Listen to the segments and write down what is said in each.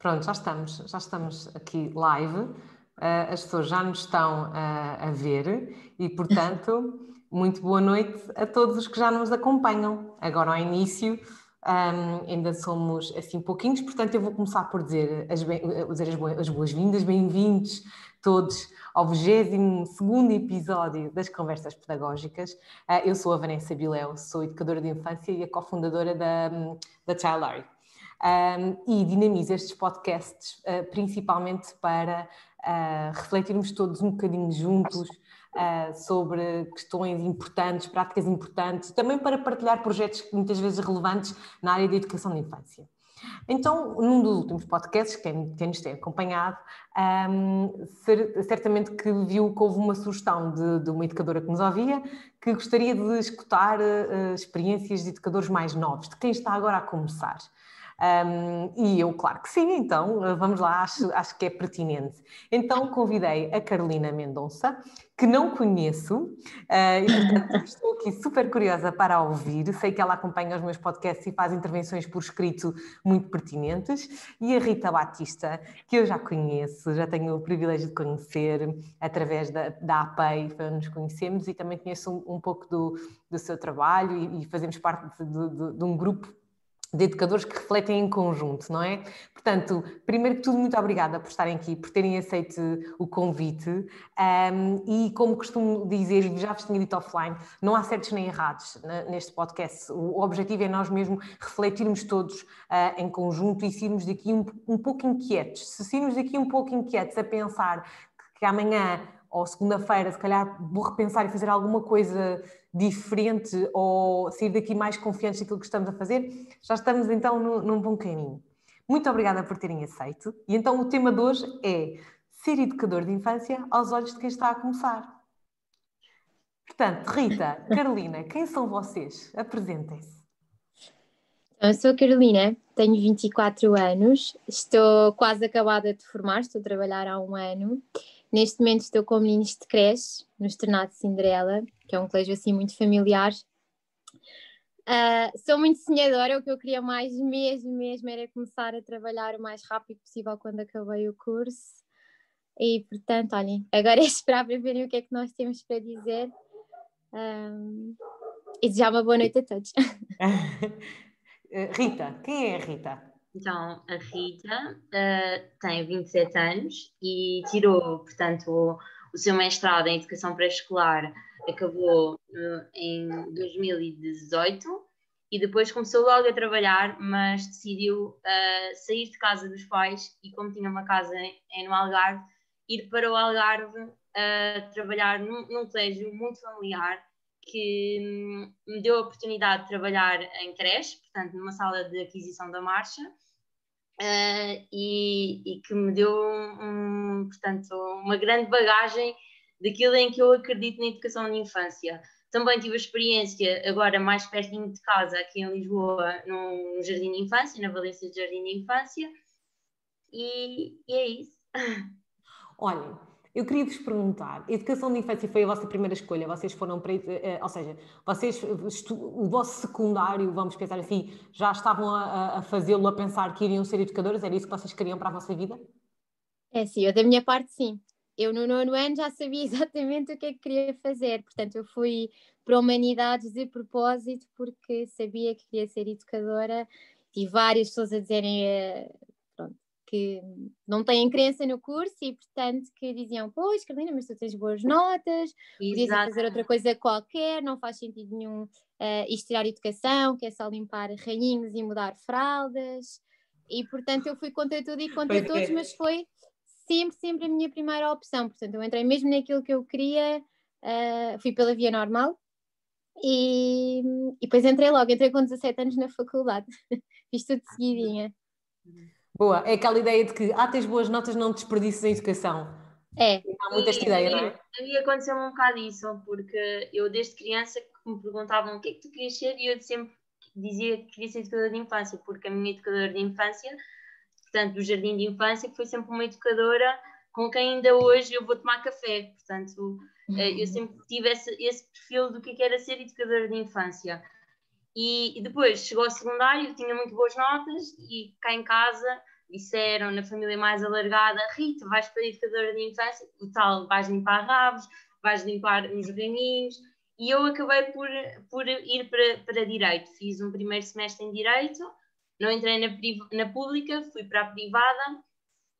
Pronto, já estamos, já estamos aqui live, uh, as pessoas já nos estão uh, a ver e, portanto, muito boa noite a todos os que já nos acompanham. Agora, ao início, um, ainda somos assim pouquinhos, portanto, eu vou começar por dizer as, dizer as boas-vindas, bem-vindos todos ao 22 episódio das Conversas Pedagógicas. Uh, eu sou a Vanessa Biléu, sou educadora de infância e a cofundadora da, da Child um, e dinamizo estes podcasts uh, principalmente para uh, refletirmos todos um bocadinho juntos uh, sobre questões importantes, práticas importantes, também para partilhar projetos muitas vezes relevantes na área da educação de infância. Então, num dos últimos podcasts, quem, quem nos tem acompanhado, um, certamente que viu que houve uma sugestão de, de, uma educadora que nos ouvia, que gostaria de escutar uh, experiências de educadores mais novos, de quem está agora a começar. Um, e eu, claro que sim, então vamos lá, acho, acho que é pertinente. Então convidei a Carolina Mendonça, que não conheço, uh, e portanto estou aqui super curiosa para ouvir. Sei que ela acompanha os meus podcasts e faz intervenções por escrito muito pertinentes. E a Rita Batista, que eu já conheço, já tenho o privilégio de conhecer através da, da APEI, foi nos conhecemos, e também conheço um, um pouco do, do seu trabalho e, e fazemos parte de, de, de um grupo de educadores que refletem em conjunto, não é? Portanto, primeiro que tudo, muito obrigada por estarem aqui, por terem aceito o convite um, e, como costumo dizer, já vos tinha dito offline, não há certos nem errados neste podcast. O objetivo é nós mesmo refletirmos todos uh, em conjunto e sairmos daqui um, um pouco inquietos. Se sairmos daqui um pouco inquietos a pensar que amanhã ou segunda-feira, se calhar vou repensar e fazer alguma coisa diferente ou sair daqui mais confiantes daquilo que estamos a fazer, já estamos então no, num bom caminho. Muito obrigada por terem aceito. E então o tema de hoje é ser educador de infância aos olhos de quem está a começar. Portanto, Rita, Carolina, quem são vocês? Apresentem-se. Eu sou a Carolina, tenho 24 anos, estou quase acabada de formar, estou a trabalhar há um ano Neste momento estou com meninos de creche, no Externato Cinderela, que é um colégio assim muito familiar. Uh, sou muito sonhadora, o que eu queria mais mesmo, mesmo era começar a trabalhar o mais rápido possível quando acabei o curso. E portanto, olhem, agora é esperar para verem o que é que nós temos para dizer. Um, e desejar uma boa noite a todos. Rita, quem é a Rita? Então, a Rita uh, tem 27 anos e tirou, portanto, o, o seu mestrado em Educação Pré-Escolar, acabou uh, em 2018 e depois começou logo a trabalhar, mas decidiu uh, sair de casa dos pais e, como tinha uma casa em, no Algarve, ir para o Algarve trabalhar num, num colégio muito familiar que hum, me deu a oportunidade de trabalhar em creche, portanto, numa sala de aquisição da marcha, uh, e, e, que me deu, um, portanto, uma grande bagagem daquilo em que eu acredito na educação de infância. Também tive a experiência, agora mais pertinho de casa, aqui em Lisboa, no Jardim de Infância, na Valência de Jardim de Infância, e, e é isso. Olha, eu queria vos perguntar, educação de infância foi a vossa primeira escolha, vocês foram para, eh, ou seja, vocês, o vosso secundário, vamos pensar assim, já estavam a, a fazê-lo a pensar que iriam ser educadores, era isso que vocês queriam para a vossa vida? É sim, eu da minha parte sim. Eu no nono ano já sabia exatamente o que é que queria fazer, portanto eu fui para Humanidades de propósito porque sabia que queria ser educadora e várias pessoas a dizerem eh, que não têm crença no curso e, portanto, que diziam: Pois, Carolina, mas tu tens boas notas, podias fazer outra coisa qualquer, não faz sentido nenhum uh, isto tirar educação, que é só limpar rainhos e mudar fraldas. E, portanto, eu fui contra tudo e contra pois todos, é. mas foi sempre, sempre a minha primeira opção. Portanto, eu entrei mesmo naquilo que eu queria, uh, fui pela via normal. E, e depois entrei logo, entrei com 17 anos na faculdade, fiz tudo de seguidinha. Boa, é aquela ideia de que, ah, tens boas notas, não desperdices a educação. É. Há muita esta ideia, não é? A mim aconteceu um bocado isso, porque eu desde criança que me perguntavam o que é que tu querias ser e eu sempre dizia que queria ser educadora de infância, porque a minha educadora de infância, portanto, do jardim de infância, foi sempre uma educadora com quem ainda hoje eu vou tomar café, portanto, eh, eu uhum. sempre tive esse, esse perfil do que era ser educadora de infância. E, e, depois chegou ao secundário, tinha muito boas notas e cá em casa disseram na família mais alargada, Rita, vais para a educadora de infância, o tal, vais limpar rabos, vais limpar uns raminhos, e eu acabei por, por ir para, para Direito. Fiz um primeiro semestre em Direito, não entrei na, na pública, fui para a privada,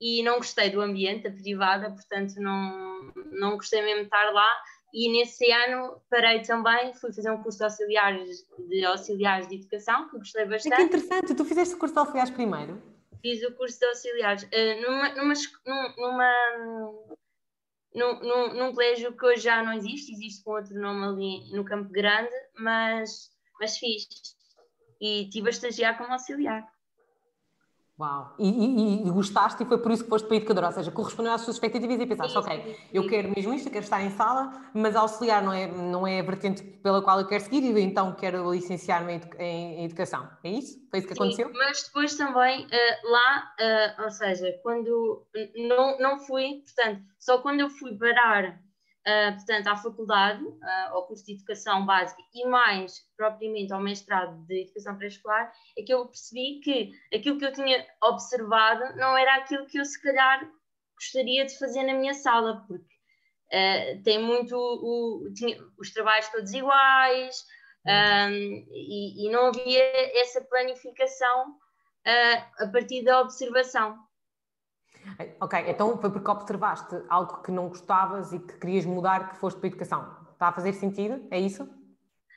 e não gostei do ambiente da privada, portanto não, não gostei mesmo de estar lá, e nesse ano parei também, fui fazer um curso de auxiliares de, auxiliares de educação, que gostei bastante. É que interessante, tu fizeste o curso de auxiliares primeiro? Fiz o curso de auxiliares uh, numa, numa, numa, num, num, num, colégio que hoje já não existe, existe com outro nome ali no Campo Grande, mas, mas fiz. E estive a estagiar como auxiliar. Uau! E, e, e, gostaste e foi por isso que foste para a educadora, ou seja, correspondeu às suas expectativas e pensaste, ok, eu quero mesmo isto, eu quero estar em sala, mas auxiliar não é, não é a vertente pela qual eu quero seguir e então quero licenciar-me em, educação. É isso? Foi isso que Sim, aconteceu? Mas depois também uh, lá, uh, ou seja, quando não, não fui, portanto, só quando eu fui parar uh, portanto, à faculdade, uh, ao curso de Educação Básica e mais propriamente ao mestrado de Educação Pré-Escolar, é que eu percebi que aquilo que eu tinha observado não era aquilo que eu se calhar gostaria de fazer na minha sala, porque uh, tem muito o, tinha os trabalhos todos iguais um, e, e, não havia essa planificação a partir da observação. Ok, então foi porque observaste algo que não gostavas e que querias mudar, que foste para a educação. Está a fazer sentido? É isso?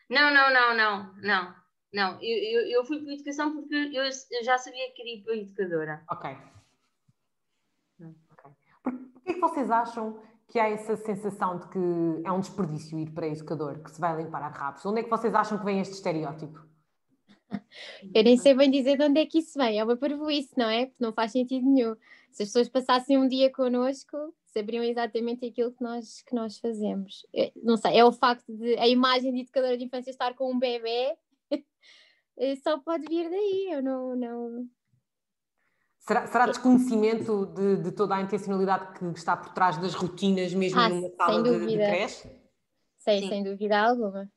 Não, não, não, não, não. Não, eu, eu, eu fui para a educação porque eu, eu, já sabia que queria ir para a educadora. Ok. okay. Porquê é que vocês acham que há essa sensação de que é um desperdício ir para educador, que se vai limpar a rabos? Onde é que vocês acham que vem este estereótipo? Eu nem sei bem dizer de onde é que isso vem, é uma parvoíce, não é? Porque não faz sentido nenhum. Se as pessoas passassem um dia connosco, saberiam exatamente aquilo que nós, que nós fazemos. Eu, não sei, é o facto de a imagem de educadora de infância estar com um bebê, só pode vir daí, eu não... não... Será, será desconhecimento de, de, toda a intencionalidade que está por trás das rotinas, mesmo ah, numa sala de, de creche? Sim, sem dúvida alguma.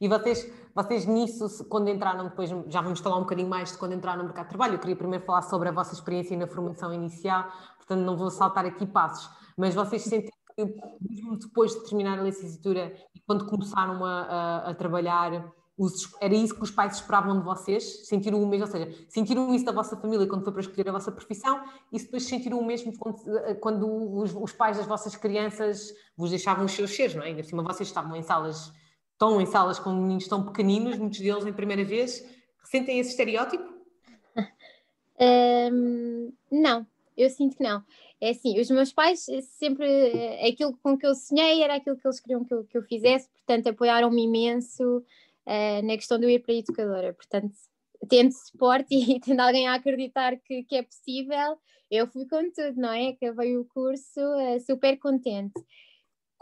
E vocês, vocês nisso, quando entraram depois, já vamos falar um bocadinho mais de quando entraram no mercado de trabalho, eu queria primeiro falar sobre a vossa experiência na formação inicial, portanto não vou saltar aqui passos, mas vocês sentem que mesmo depois de terminar a licenciatura e quando começaram a, a, a trabalhar, os, era isso que os pais esperavam de vocês? Sentiram o mesmo, ou seja, sentiram isso da vossa família quando foi para escolher a vossa profissão e depois sentiram o mesmo quando, quando os, os, pais das vossas crianças vos deixavam os seus seres, não é? Ainda por cima vocês estavam em salas estão em salas com meninos tão pequeninos, muitos deles em primeira vez, sentem esse estereótipo? Um, não, eu sinto que não. É assim, os meus pais sempre, aquilo com que eu sonhei era aquilo que eles queriam que eu, que eu fizesse, portanto apoiaram-me imenso uh, na questão de eu ir para a educadora, portanto tendo suporte e tendo alguém a acreditar que, que é possível, eu fui com tudo, não é? Acabei o curso uh, super contente.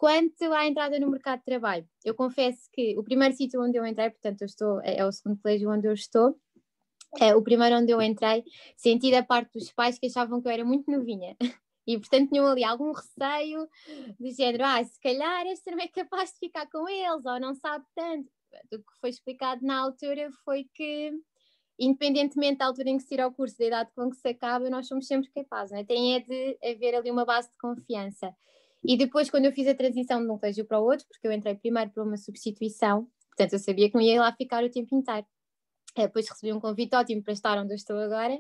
Quanto à entrada no mercado de trabalho, eu confesso que o primeiro sítio onde eu entrei, portanto, eu estou, é, é o segundo colégio onde eu estou, é, o primeiro onde eu entrei, senti da parte dos pais que achavam que eu era muito novinha. E, portanto, tinham ali algum receio de género, ah, se calhar esta não é capaz de ficar com eles, ou não sabe tanto. O que foi explicado na altura foi que, independentemente da altura em que se tira o curso, da idade com que se acaba, nós somos sempre capazes, né? tem é de haver ali uma base de confiança. E depois, quando eu fiz a transição de um colégio para o outro, porque eu entrei primeiro para uma substituição, portanto eu sabia que não ia lá ficar o tempo inteiro. Eh, depois recebi um convite ótimo para estar onde eu estou agora.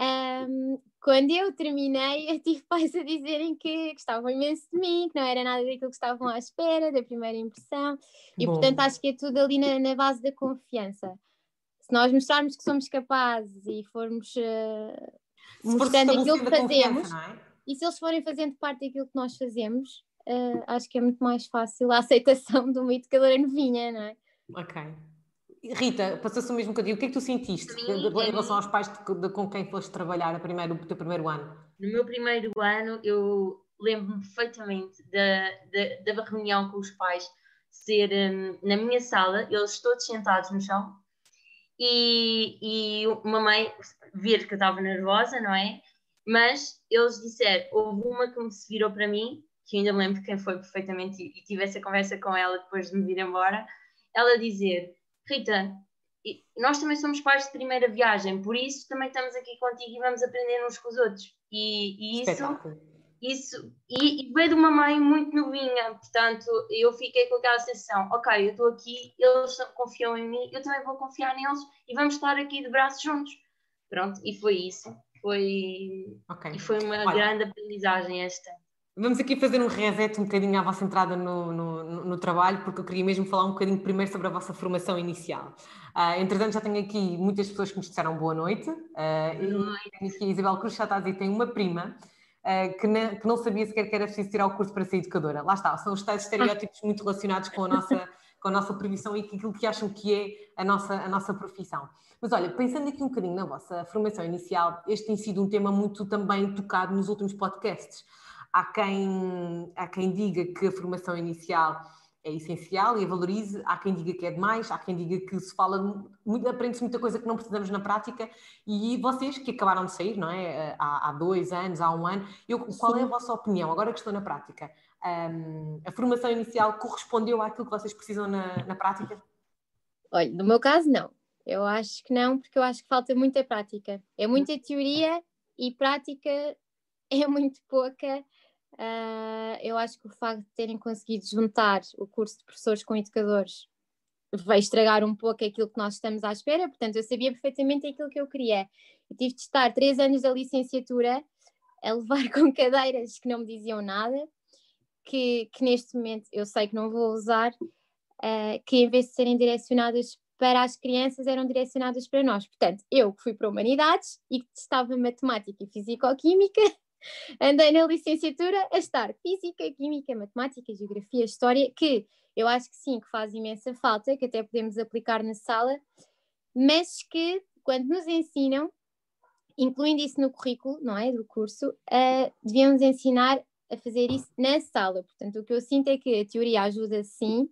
Um, quando eu terminei, eu tive pais a dizerem que gostavam imenso de mim, que não era nada daquilo que estavam à espera, da primeira impressão, e Bom. portanto acho que é tudo ali na, na, base da confiança. Se nós mostrarmos que somos capazes e formos uh, mostrando aquilo que fazemos. É? E se eles forem fazendo parte daquilo que nós fazemos, uh, acho que é muito mais fácil a aceitação de uma educadora novinha, não é? Ok. Rita, passou-se o mesmo contigo. O que é que tu sentiste em relação aos pais de, de, com quem foste trabalhar a primeiro, o teu primeiro ano? No meu primeiro ano, eu lembro-me perfeitamente da, da, da, reunião com os pais ser um, na minha sala, eles todos sentados no chão, e, e uma mãe ver que eu estava nervosa, não é? Mas eles disseram, houve uma que me se virou para mim, que ainda me lembro quem foi perfeitamente, e tive essa conversa com ela depois de me vir embora, ela dizer, Rita, nós também somos pais de primeira viagem, por isso também estamos aqui contigo e vamos aprender uns com os outros. E, e isso, isso e, e veio de uma mãe muito novinha, portanto, eu fiquei com aquela sensação: ok, eu estou aqui, eles confiam em mim, eu também vou confiar neles e vamos estar aqui de braços juntos. Pronto, e foi isso. Foi, okay. E foi uma Olha, grande aprendizagem esta. Vamos aqui fazer um reset um bocadinho à vossa entrada no, no, no, trabalho, porque eu queria mesmo falar um bocadinho primeiro sobre a vossa formação inicial. Uh, entretanto, já tenho aqui muitas pessoas que nos disseram boa noite. Uh, boa noite. E aqui a Isabel Cruz já está a dizer tem uma prima uh, que, ne, que, não sabia sequer que era preciso tirar o curso para ser educadora. Lá está, são os tais estereótipos muito relacionados com a nossa, com a nossa profissão e aquilo que acham que é a nossa, a nossa profissão. Mas olha, pensando aqui um bocadinho na vossa formação inicial, este tem sido um tema muito também tocado nos últimos podcasts. Há quem, há quem diga que a formação inicial é essencial e a valorize, há quem diga que é demais, há quem diga que se fala, aprende-se muita coisa que não precisamos na prática e vocês que acabaram de sair, não é? Há, há dois anos, há um ano, eu, qual é a vossa opinião, agora que estou na prática? Um, a formação inicial correspondeu àquilo que vocês precisam na, na prática? Olha, no meu caso não, eu acho que não, porque eu acho que falta muita prática, é muita teoria e prática é muito pouca. Uh, eu acho que o facto de terem conseguido juntar o curso de professores com educadores vai estragar um pouco aquilo que nós estamos à espera, portanto, eu sabia perfeitamente aquilo que eu queria. Eu tive de estar três anos da licenciatura a levar com cadeiras que não me diziam nada, que, que neste momento eu sei que não vou usar, uh, que em vez de serem direcionadas para as crianças, eram direcionadas para nós. Portanto, eu que fui para Humanidades e que testava Matemática e Fisicoquímica, Andei na licenciatura a estar Física, Química, Matemática, Geografia, História, que eu acho que sim, que faz imensa falta, que até podemos aplicar na sala, mas que quando nos ensinam, incluindo isso no currículo, não é, do curso, uh, devíamos ensinar a fazer isso na sala. Portanto, o que eu sinto é que a teoria ajuda sim,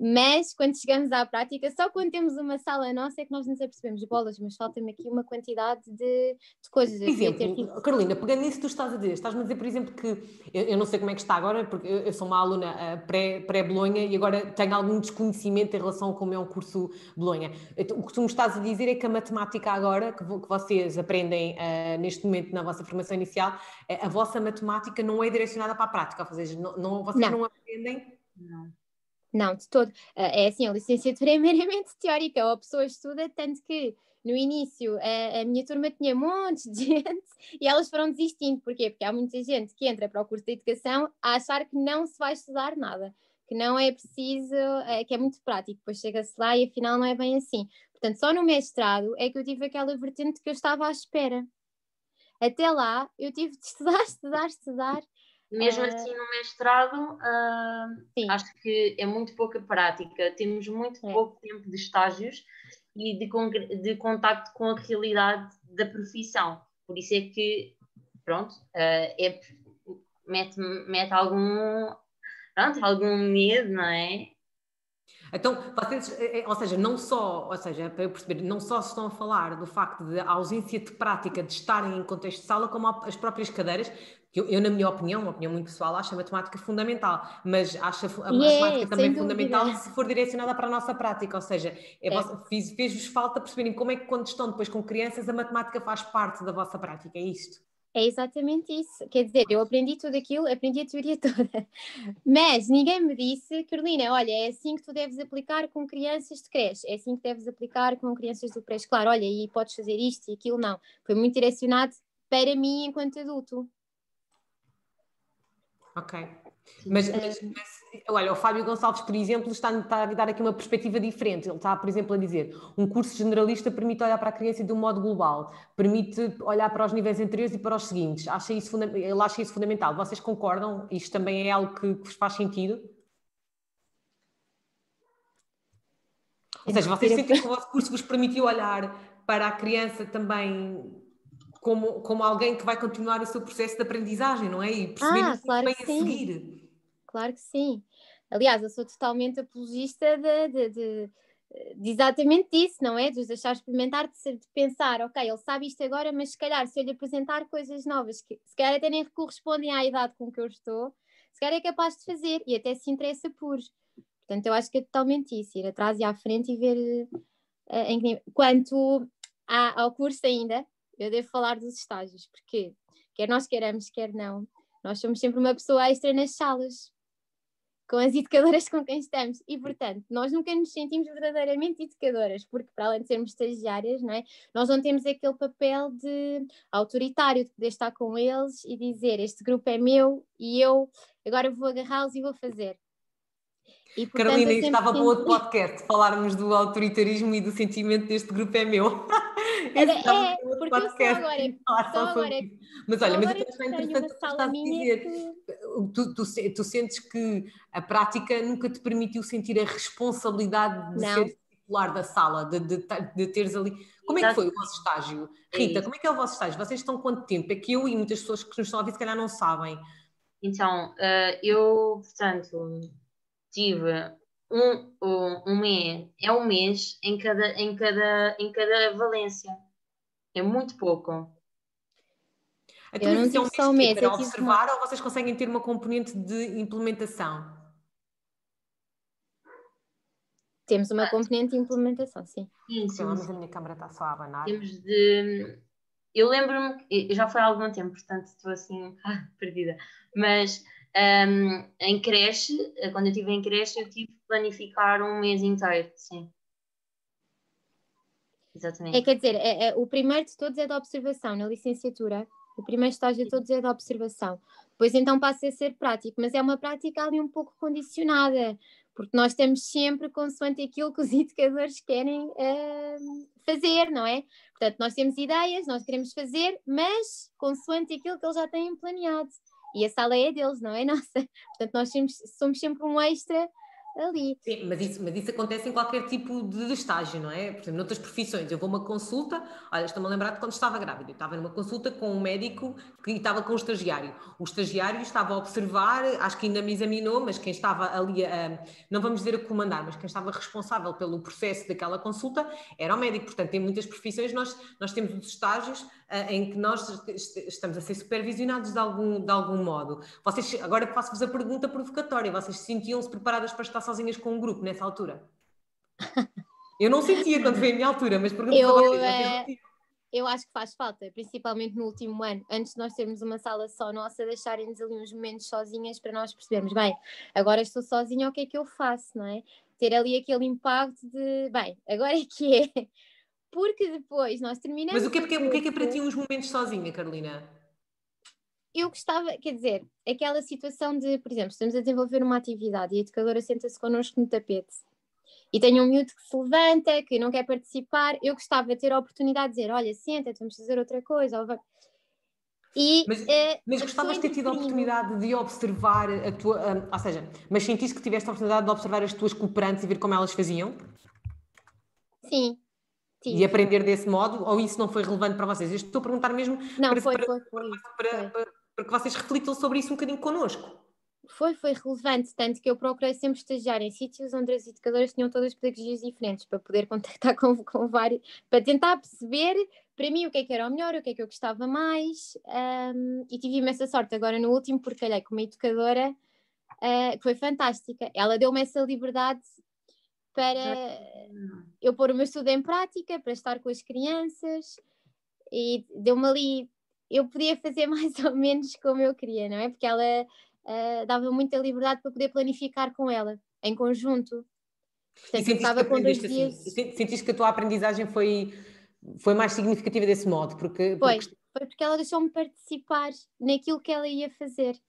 mas quando chegamos à prática, só quando temos uma sala nossa é que nós nos apercebemos bolas, mas falta-me aqui uma quantidade de, de coisas. Por exemplo, tipo... Carolina, pegando nisso que tu estás a dizer, estás-me a dizer, por exemplo, que eu, eu, não sei como é que está agora, porque eu, eu sou uma aluna uh, pré-Bolonha pré e agora tenho algum desconhecimento em relação a como é um curso Bolonha. Então, o que tu me estás a dizer é que a matemática agora, que, que vocês aprendem uh, neste momento na vossa formação inicial, uh, a vossa matemática não é direcionada para a prática, ou seja, não, não vocês não, não aprendem. Não não, de todo. É assim, a licenciatura é meramente teórica, ou a pessoa estuda, tanto que no início a, a, minha turma tinha montes de gente e elas foram desistindo. Porquê? Porque há muita gente que entra para o curso de educação a achar que não se vai estudar nada, que não é preciso, é, que é muito prático, depois chega-se lá e afinal não é bem assim. Portanto, só no mestrado é que eu tive aquela vertente que eu estava à espera. Até lá eu tive de estudar, estudar, estudar mesmo uh... assim, no mestrado, uh, acho que é muito pouca prática. Temos muito é. pouco tempo de estágios e de, de contacto com a realidade da profissão. Por isso é que, pronto, uh, é, mete, mete algum, pronto, algum medo, não é? Então, vocês, eh, eh, ou seja, não só, ou seja, para eu perceber, não só estão a falar do facto de ausência de prática de estarem em contexto de sala, como as próprias cadeiras, que eu, eu, na minha opinião, uma opinião muito pessoal, acho a matemática fundamental, mas acho a, matemática também fundamental se for direcionada para a nossa prática, ou seja, é é. fez-vos falta perceberem como é que quando estão depois com crianças a matemática faz parte da vossa prática, é isto? É exatamente isso. Quer dizer, eu aprendi tudo aquilo, aprendi a teoria toda. Mas ninguém me disse, Carolina, olha, é assim que tu deves aplicar com crianças de creche, é assim que deves aplicar com crianças do pré-escolar. Olha, e podes fazer isto e aquilo, não. Foi muito direcionado para mim enquanto adulto. Ok. Mas, mas, mas olha, o Fábio Gonçalves, por exemplo, está, está, a dar aqui uma perspectiva diferente. Ele está, por exemplo, a dizer: um curso generalista permite olhar para a criança de um modo global, permite olhar para os níveis anteriores e para os seguintes. Acha isso, ele acha isso fundamental. Vocês concordam? Isto também é algo que, que vos faz sentido? Ou seja, vocês sentem que o vosso curso vos permitiu olhar para a criança também como, como alguém que vai continuar o seu processo de aprendizagem, não é? E perceber ah, claro bem a seguir. Claro que sim. Aliás, eu sou totalmente apologista de, de, de, de exatamente disso, não é? De os deixar experimentar, de, de, pensar, ok, ele sabe isto agora, mas se calhar se eu lhe apresentar coisas novas, que se calhar até nem correspondem à idade com que eu estou, se calhar é capaz de fazer e até se interessa por. Portanto, eu acho que é totalmente isso, ir atrás e à frente e ver em que, quanto à, ao curso ainda, eu devo falar dos estágios, porque quer nós queiramos, quer não, nós somos sempre uma pessoa extra nas salas, com as educadoras com quem estamos. E, portanto, nós nunca nos sentimos verdadeiramente educadoras, porque, para além de sermos estagiárias, não é? nós não temos aquele papel de autoritário, de poder estar com eles e dizer: Este grupo é meu e eu agora vou agarrá-los e vou fazer. E, portanto, Carolina, isto estava para outro podcast, falarmos do autoritarismo e do sentimento deste grupo é meu. Era, é, porque podcast, eu sou agora, sou agora Mas olha, mas eu também interessante o que estás a dizer. Que... Tu, tu, tu, sentes que a prática nunca te permitiu sentir a responsabilidade de Não. ser titular da sala, de, de, de teres ali. Como é que foi o vosso estágio? É Rita, como é que é o vosso estágio? Vocês estão quanto tempo? É que eu e muitas pessoas que nos estão a ouvir se calhar não sabem. Então, uh, eu, portanto, tive um, um, um mês, é um mês em cada, em, cada, em cada valência. É muito pouco. Então, eu não tive é só um mês. Para observar uma... ou vocês conseguem ter uma componente de implementação? Temos uma componente de implementação, sim. Sim, sim. Mas a minha câmera está só a abanar. Temos de. Eu lembro-me, já foi há algum tempo, portanto estou assim perdida, mas um, em creche, quando eu estive em creche, eu tive que planificar um mês inteiro, sim. Exatamente. É, quer dizer, é, é, o primeiro de todos é da observação, na licenciatura. O primeiro estágio de todos é da observação. Depois então passa a ser prático, mas é uma prática ali um pouco condicionada, porque nós estamos sempre consoante aquilo que os educadores querem uh, fazer, não é? Portanto, nós temos ideias, nós queremos fazer, mas consoante aquilo que eles já têm planeado e a sala é deles, não é nossa. Portanto, nós somos, somos sempre um extra ali. Sim, mas isso, mas isso acontece em qualquer tipo de estágio, não é? Por exemplo, noutras profissões, eu vou a uma consulta, olha, estou-me a lembrar de quando estava grávida, eu estava numa consulta com um médico que estava com um estagiário. O estagiário estava a observar, acho que ainda me examinou, mas quem estava ali, a, não vamos dizer a comandar, mas quem estava responsável pelo processo daquela consulta era o médico. Portanto, em muitas profissões nós, nós temos os estágios uh, em que nós estamos a ser supervisionados de algum, de algum modo. Vocês, agora faço-vos a pergunta provocatória, vocês sentiam-se preparadas para estar sozinhas com um grupo nessa altura? Eu não sentia quando foi a minha altura, mas pergunto eu. É... Eu acho que faz falta, principalmente no último ano, antes de nós termos uma sala só nossa, deixarem-nos ali uns momentos sozinhas para nós percebermos, bem, agora estou sozinha, o que é que eu faço, não é? Ter ali aquele impacto de, bem, agora é que é, porque depois nós terminamos. Mas o que é, porque, o que, é que é para ti uns momentos sozinha, Carolina? Eu gostava, quer dizer, aquela situação de, por exemplo, estamos a desenvolver uma atividade e a educadora senta-se connosco no tapete e tem um miúdo que se levanta, que não quer participar, eu gostava de ter a oportunidade de dizer: Olha, senta, vamos fazer outra coisa. E, mas, uh, mas gostavas de ter tido a oportunidade de observar a tua. Um, ou seja, mas sentiste que tiveste a oportunidade de observar as tuas cooperantes e ver como elas faziam? Sim, e aprender desse modo, ou isso não foi relevante para vocês? Eu estou a perguntar mesmo não, para, foi, para, foi, foi, para, para, que vocês reflitam sobre isso um bocadinho connosco. Foi, foi relevante, tanto que eu procurei sempre estagiar em sítios onde as educadoras tinham todas pedagogias diferentes, para poder contactar com, com vários, para tentar perceber para mim o que é que era o melhor, o que é que eu gostava mais, um, e tive essa sorte agora no último, porque olhei com uma educadora uh, que foi fantástica. Ela deu-me essa liberdade para eu pôr o meu estudo em prática, para estar com as crianças e deu-me ali. Eu podia fazer mais ou menos como eu queria, não é? Porque ela uh, dava muita liberdade para poder planificar com ela, em conjunto. Portanto, e sentiste que, assim, dias... sentiste que a tua aprendizagem foi, foi mais significativa desse modo? Porque, foi, porque... foi porque ela deixou-me participar naquilo que ela ia fazer.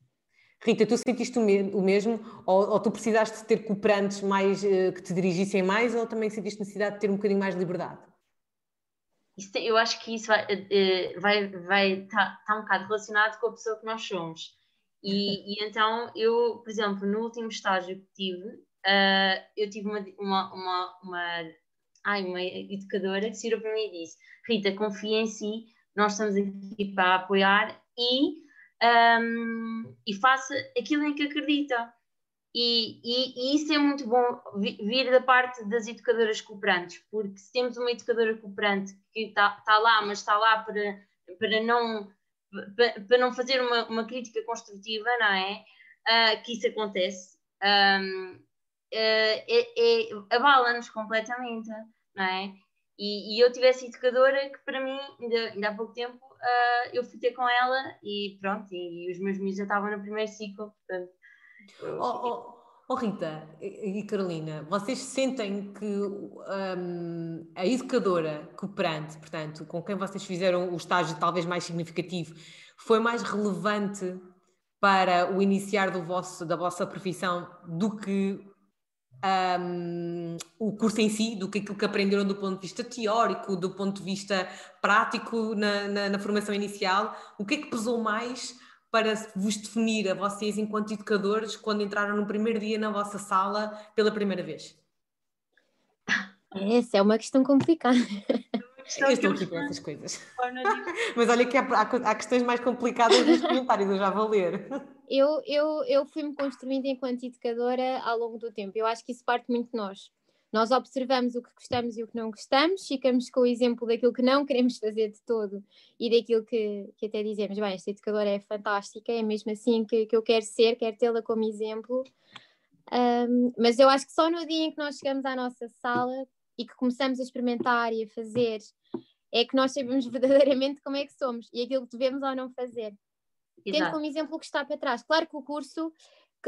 Rita, tu sentiste o, mesmo? Ou, ou, tu precisaste de ter cooperantes mais, uh, que te dirigissem mais, ou também sentiste necessidade de ter um bocadinho mais de liberdade? Isso, eu acho que isso vai estar uh, vai, vai tá, tá um bocado relacionado com a pessoa que nós somos. E, e então, eu, por exemplo, no último estágio que tive, uh, eu tive uma, uma, uma, uma, ai, uma educadora que se virou para mim e disse: Rita, confia em si, nós estamos aqui para apoiar e um, e faça aquilo em que acredita. E, e, e, isso é muito bom vir da parte das educadoras cooperantes, porque se temos uma educadora cooperante que está tá lá, mas está lá para, para, não, para, para não fazer uma, uma, crítica construtiva, não é? Uh, que isso acontece, um, uh, é, é, abala-nos completamente, não é? E, e, eu tive essa educadora que para mim, ainda, ainda há pouco tempo, uh, eu fui ter com ela e pronto, e os meus meninos já estavam no primeiro ciclo, portanto. Oh, oh, oh, Rita e Carolina, vocês sentem que um, a educadora cooperante, portanto, com quem vocês fizeram o estágio talvez mais significativo, foi mais relevante para o iniciar do vosso, da vossa profissão do que um, o curso em si, do que aquilo que aprenderam do ponto de vista teórico, do ponto de vista prático na, na, na formação inicial, o que é que pesou mais para vos definir a vocês enquanto educadores quando entraram no primeiro dia na vossa sala pela primeira vez? Essa é uma questão complicada. Eu estou aqui com essas coisas. Mas olha que há, há, há, questões mais complicadas nos comentários, eu já vou ler. Eu, eu, eu fui-me construindo enquanto educadora ao longo do tempo. Eu acho que isso parte muito de nós. Nós observamos o que gostamos e o que não gostamos, ficamos com o exemplo daquilo que não queremos fazer de todo e daquilo que, que até dizemos, bem, esta educadora é fantástica, é mesmo assim que, que eu quero ser, quero tê-la como exemplo. Um, mas eu acho que só no dia em que nós chegamos à nossa sala e que começamos a experimentar e a fazer, é que nós sabemos verdadeiramente como é que somos e aquilo que devemos ou não fazer. Exato. Tendo como exemplo o que está para trás. Claro que o curso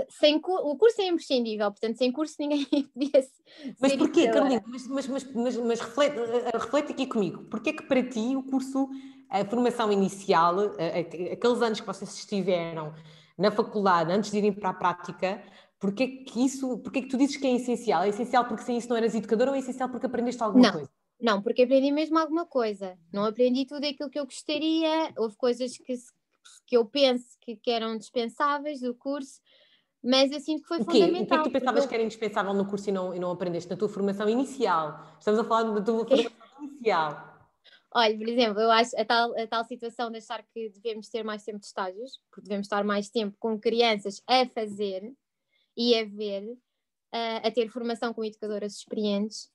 sem o curso é imprescindível, portanto, sem curso ninguém podia ser. Mas porquê, Carolina? Mas, mas, mas, mas, reflete, eh, eh, reflete, aqui comigo, porquê é que para ti o curso, a formação inicial, aqueles anos que vocês estiveram na faculdade, antes de irem para a prática, Porquê que isso, porquê que tu dizes que é essencial? É essencial porque sem isso não eras educadora ou é essencial porque aprendeste alguma não. coisa? Não, porque aprendi mesmo alguma coisa. Não aprendi tudo aquilo que eu gostaria, houve coisas que, que eu penso que, que eram dispensáveis do curso, mas eu sinto que foi o fundamental. O que é que tu pensavas eu... que era indispensável no curso e não, e não aprendeste na tua formação inicial? Estamos a falar da tua formação inicial. Olha, por exemplo, eu acho a tal, a tal situação de achar que devemos ter mais tempo de estágios, porque devemos estar mais tempo com crianças a fazer, e a ver, uh, a ter formação com educadoras experientes.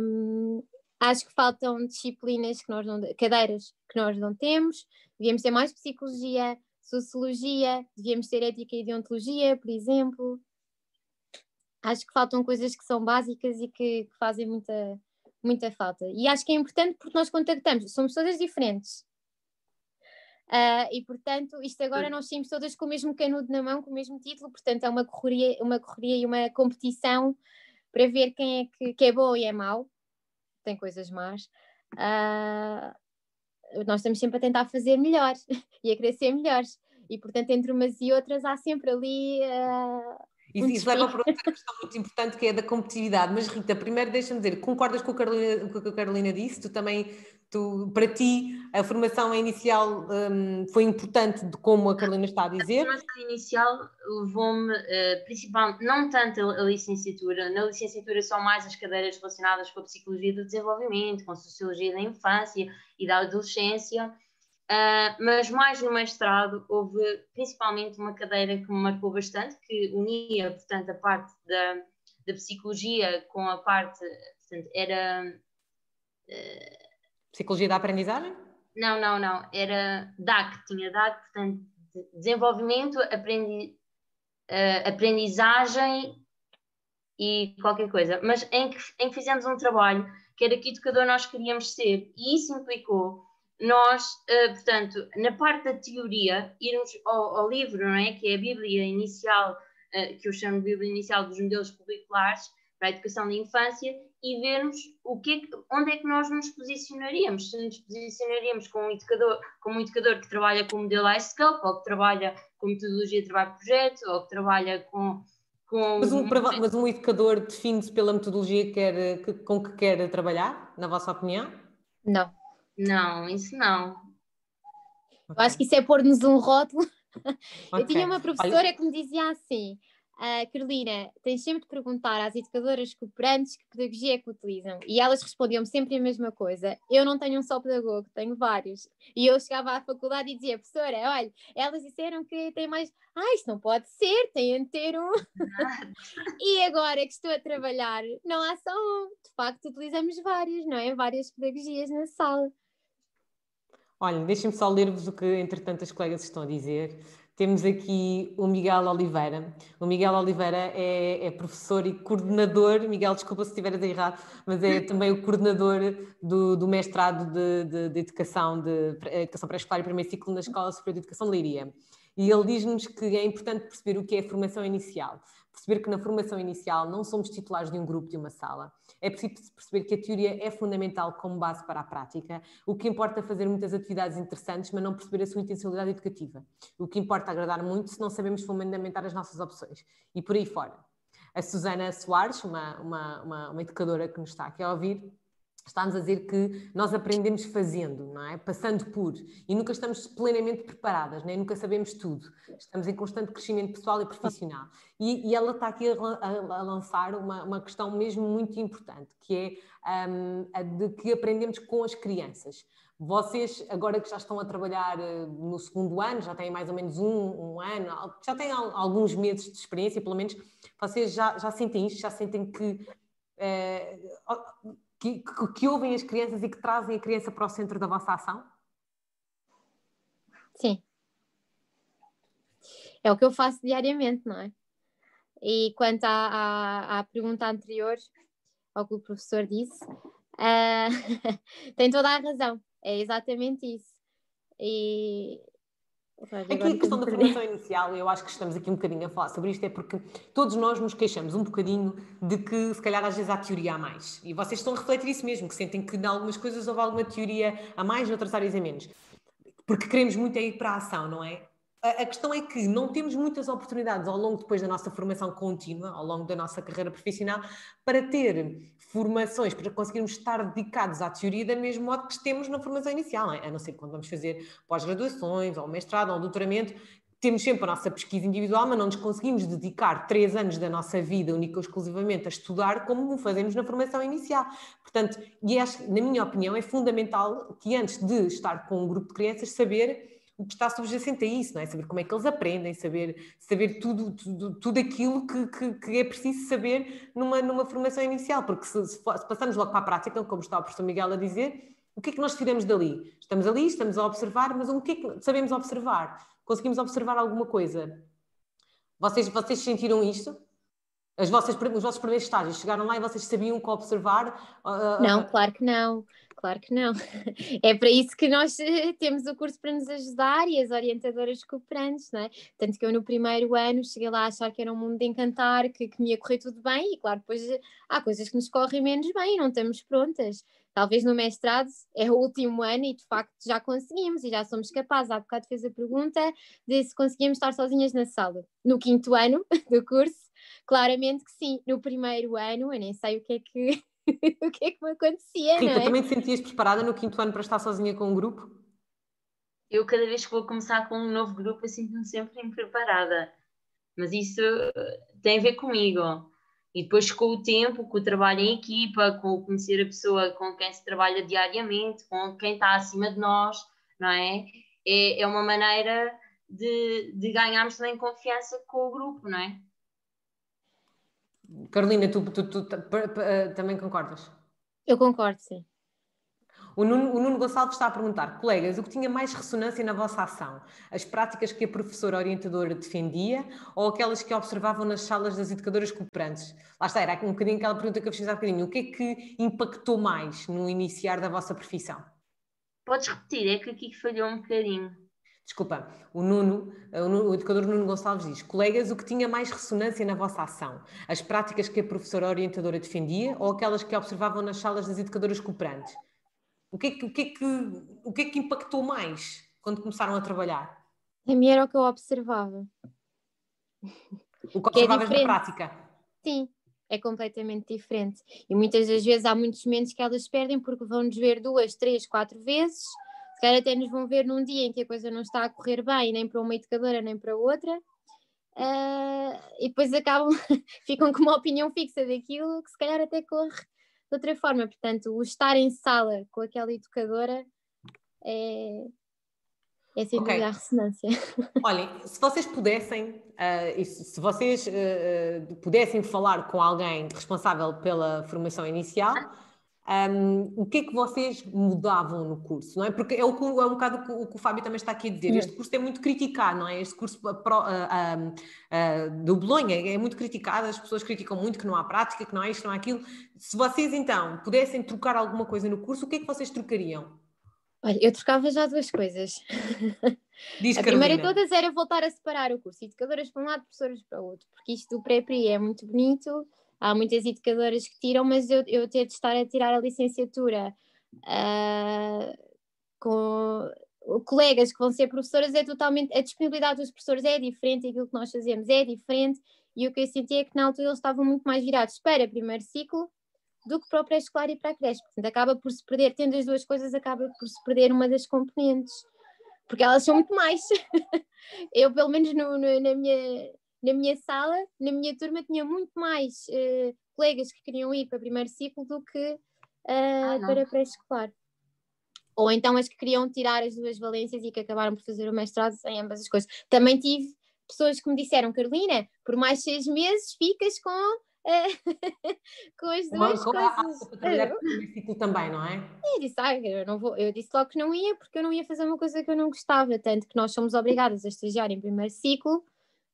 Um, acho que faltam disciplinas que nós não, cadeiras que nós não temos, devíamos ter mais psicologia, sociologia, devíamos ter ética e deontologia, por exemplo. Acho que faltam coisas que são básicas e que, que fazem muita, muita falta. E acho que é importante porque nós contactamos, somos todas diferentes. Uh, e portanto, isto agora nós saímos todas com o mesmo canudo na mão, com o mesmo título, portanto é uma correria, uma correria e uma competição para ver quem é que, que é bom e é mau. Tem coisas más. Uh, nós estamos sempre a tentar fazer melhor e a querer ser melhores. E portanto, entre umas e outras, há sempre ali. Uh, isso, isso leva para outra questão muito importante que é da competitividade. Mas Rita, primeiro deixa-me dizer, concordas com, Carolina, com o que a Carolina disse? Tu também Tu, para ti, a formação inicial um, foi importante, de como a Carolina está a dizer? A formação inicial levou-me, uh, principalmente, não tanto a, a, licenciatura, na licenciatura são mais as cadeiras relacionadas com a psicologia do desenvolvimento, com a sociologia da infância e da adolescência, uh, mas mais no mestrado houve principalmente uma cadeira que me marcou bastante, que unia, portanto, a parte da, da psicologia com a parte, portanto, era... Uh, Psicologia da aprendizagem? Não, não, não. Era DAC, tinha DAC, portanto, desenvolvimento, aprendi, uh, aprendizagem e qualquer coisa. Mas em que, em que fizemos um trabalho que era que educador nós queríamos ser, e isso implicou nós, uh, portanto, na parte da teoria, irmos ao, ao, livro, não é? Que é a Bíblia inicial, uh, que eu chamo de Bíblia inicial dos modelos curriculares para a educação da infância, e vermos o que, é que onde é que nós nos posicionaríamos. Se nos posicionaríamos como um educador, como um educador que trabalha com o modelo iScope, ou que trabalha com metodologia de trabalho de projeto, ou que trabalha com. com mas, um, mas um educador define-se pela metodologia que quer, que, com que quer trabalhar, na vossa opinião? Não. Não, isso não. Eu acho que isso é pôr-nos um rótulo. Okay. Eu tinha uma professora Olha... que me dizia assim: Uh, Carolina, tens sempre de perguntar às educadoras cooperantes que pedagogia é que utilizam. E elas respondiam-me sempre a mesma coisa. Eu não tenho um só pedagogo, tenho vários. E eu chegava à faculdade e dizia, professora, olha, elas disseram que tem mais. Ah, isto não pode ser, tem de ter um. e agora que estou a trabalhar, não há só um. De facto, utilizamos vários, não é? Várias pedagogias na sala. Olha, deixem-me só ler-vos o que, entretanto, as colegas estão a dizer. Temos aqui o Miguel Oliveira. O Miguel Oliveira é, é, professor e coordenador, Miguel, desculpa se estiver errado, mas é também o coordenador do, do mestrado de, de, de Educação, de Educação Pré-Escolar e Primeiro Ciclo na Escola Superior de Educação de Leiria. E ele diz-nos que é importante perceber o que é a formação inicial perceber que na formação inicial não somos titulares de um grupo, de uma sala. É preciso perceber que a teoria é fundamental como base para a prática. O que importa é fazer muitas atividades interessantes, mas não perceber a sua intencionalidade educativa. O que importa é agradar muito se não sabemos fundamentar as nossas opções. E por aí fora. A Susana Soares, uma, uma, uma, uma educadora que nos está aqui a ouvir, está-nos a dizer que nós aprendemos fazendo, não é? Passando por. E nunca estamos plenamente preparadas, nem nunca sabemos tudo. Estamos em constante crescimento pessoal e profissional. E, e ela está aqui a, a, a lançar uma, uma, questão mesmo muito importante, que é um, a de que aprendemos com as crianças. Vocês, agora que já estão a trabalhar eh, no segundo ano, já têm mais ou menos um, um ano, já têm alguns meses de experiência, pelo menos, vocês já, já sentem isto, já sentem que. Eh, que, que, que ouvem as crianças e que trazem a criança para o centro da vossa ação? Sim. É o que eu faço diariamente, não é? E quanto à, à, à pergunta anterior, ao que o professor disse, uh, tem toda a razão. É exatamente isso. E Aqui a questão da formação inicial, eu acho que estamos aqui um bocadinho a falar sobre isto, é porque todos nós nos queixamos um bocadinho de que se calhar às vezes há teoria a mais. E vocês estão a refletir isso mesmo, que sentem que em algumas coisas houve alguma teoria a mais, noutras áreas a menos. Porque queremos muito é ir para a ação, não é? A questão é que não temos muitas oportunidades ao longo depois da nossa formação contínua, ao longo da nossa carreira profissional, para ter formações, para conseguirmos estar dedicados à teoria da mesmo modo que temos na formação inicial, não é? a não ser quando vamos fazer pós-graduações, ou mestrado, ou doutoramento, temos sempre a nossa pesquisa individual, mas não nos conseguimos dedicar três anos da nossa vida única ou exclusivamente a estudar como fazemos na formação inicial. Portanto, e acho, na minha opinião, é fundamental que antes de estar com um grupo de crianças, saber o que está subjacente a isso, não é? Saber como é que eles aprendem, saber, saber tudo, tudo, tudo aquilo que, que, que é preciso saber numa, numa formação inicial, porque se, se, passamos logo para a prática, como está o professor Miguel a dizer, o que é que nós tiramos dali? Estamos ali, estamos a observar, mas o que é que sabemos observar? Conseguimos observar alguma coisa? Vocês, vocês sentiram isto? As vossas, os vossos primeiros estágios chegaram lá e vocês sabiam que observar? Não, claro que não claro que não. É para isso que nós eh, temos o curso para nos ajudar e as orientadoras cooperantes, não é? Tanto que eu no primeiro ano cheguei lá a achar que era um mundo de encantar, que, que me ia correr tudo bem, e claro, depois eh, há coisas que nos correm menos bem e não estamos prontas. Talvez no mestrado é o último ano e de facto já conseguimos e já somos capazes. Há bocado fez a pergunta de se conseguimos estar sozinhas na sala. No quinto ano do curso, claramente que sim. No primeiro ano, eu nem sei o que é que o que é que me acontecia, Rita, não é? também te sentias preparada no quinto ano para estar sozinha com um grupo? Eu, cada vez que vou começar com um novo grupo, eu sinto-me sempre preparada. Mas isso eh, tem a ver comigo. E depois, com o tempo, com o trabalho em equipa, com o conhecer a pessoa com quem se trabalha diariamente, com quem está acima de nós, não é? É, é uma maneira de, de ganharmos também confiança com o grupo, não é? Carolina, tu, tu, tu, tu eh, também concordas? Eu concordo, sim. O Nuno, o Nuno, Gonçalves está a perguntar, colegas, o que tinha mais ressonância na vossa ação? As práticas que a professora orientadora defendia ou aquelas que observavam nas salas das educadoras cooperantes? Lá está, era um bocadinho aquela pergunta que eu fiz há bocadinho. O que é que impactou mais no iniciar da vossa profissão? Podes repetir, é que aqui falhou um bocadinho. Desculpa, o Nuno, o, educador Nuno Gonçalves diz: colegas, o que tinha mais ressonância na vossa ação? As práticas que a professora orientadora defendia ou aquelas que observavam nas salas das educadoras cooperantes? O que é que, o que, é que, o que, é que impactou mais quando começaram a trabalhar? A mim era o que eu observava. O que é observavas é na prática? Sim, é completamente diferente. E muitas das vezes há muitos momentos que elas perdem porque vão-nos ver duas, três, quatro vezes se calhar até nos vão ver num dia em que a coisa não está a correr bem, nem para uma educadora, nem para outra, uh, e depois acabam, ficam com uma opinião fixa daquilo que se calhar até corre de outra forma. Portanto, o estar em sala com aquela educadora é, é sem okay. dúvida a ressonância. Olhem, se vocês pudessem, uh, se vocês uh, pudessem falar com alguém responsável pela formação inicial, um, o que é que vocês mudavam no curso, não é? Porque é, o, é um bocado o que, o Fábio também está aqui a dizer. Este curso é muito criticado, não é? Este curso uh, uh, uh, do Bolonha é muito criticado, as pessoas criticam muito que não há prática, que não há isto, não há aquilo. Se vocês então pudessem trocar alguma coisa no curso, o que é que vocês trocariam? Olha, eu trocava já duas coisas. Diz, a primeira de todas era voltar a separar o curso, educadoras para um lado, professoras para o outro, porque isto do pré-pri é muito bonito, há muitas educadoras que tiram, mas eu, eu ter de estar a tirar a licenciatura uh, com colegas que vão ser professoras é totalmente, a disponibilidade dos professores é diferente, aquilo que nós fazemos é diferente, e o que eu senti é que na altura eles estavam muito mais virados para primeiro ciclo do que para o pré-escolar e para a creche, portanto acaba por se perder, tendo as duas coisas, acaba por se perder uma das componentes, porque elas são muito mais. eu, pelo menos no, no, na minha na minha sala, na minha turma, tinha muito mais uh, colegas que queriam ir para o primeiro ciclo do que uh, ah, para pré-escolar. Ou então as que queriam tirar as duas valências e que acabaram por fazer o mestrado em ambas as coisas. Também tive pessoas que me disseram, Carolina, por mais seis meses ficas com com as duas coisas. A, trabalhar no primeiro ciclo também, não é? Eu disse, ah, eu, não vou, eu disse logo que não ia, porque eu não ia fazer uma coisa que eu não gostava, tanto que nós somos obrigadas a estagiar em primeiro ciclo,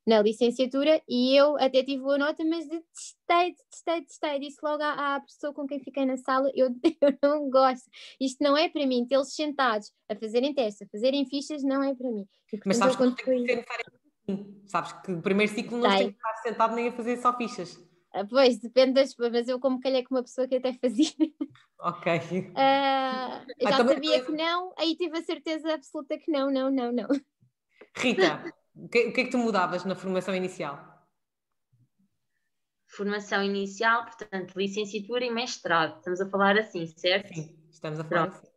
na licenciatura e eu até tive boa nota, mas detestei, detestei, detestei. Disse logo à, à, pessoa com quem fiquei na sala: eu, eu não gosto, isto não é para mim. Tê-los sentados a fazerem testes, a fazerem fichas, não é para mim. E, portanto, mas sabes que não tem que ser assim. Sabes que o primeiro ciclo não tem que estar sentado nem a fazer só fichas. Ah, pois, depende das mas eu como calhei com uma pessoa que até fazia. Ok. Uh, eu ah, já sabia que não, aí tive a certeza absoluta que não, não, não, não. Rita, o que, o que é que tu mudavas na formação inicial? Formação inicial, portanto, licenciatura e mestrado. Estamos a falar assim, certo? Sim, estamos a falar Pronto. assim.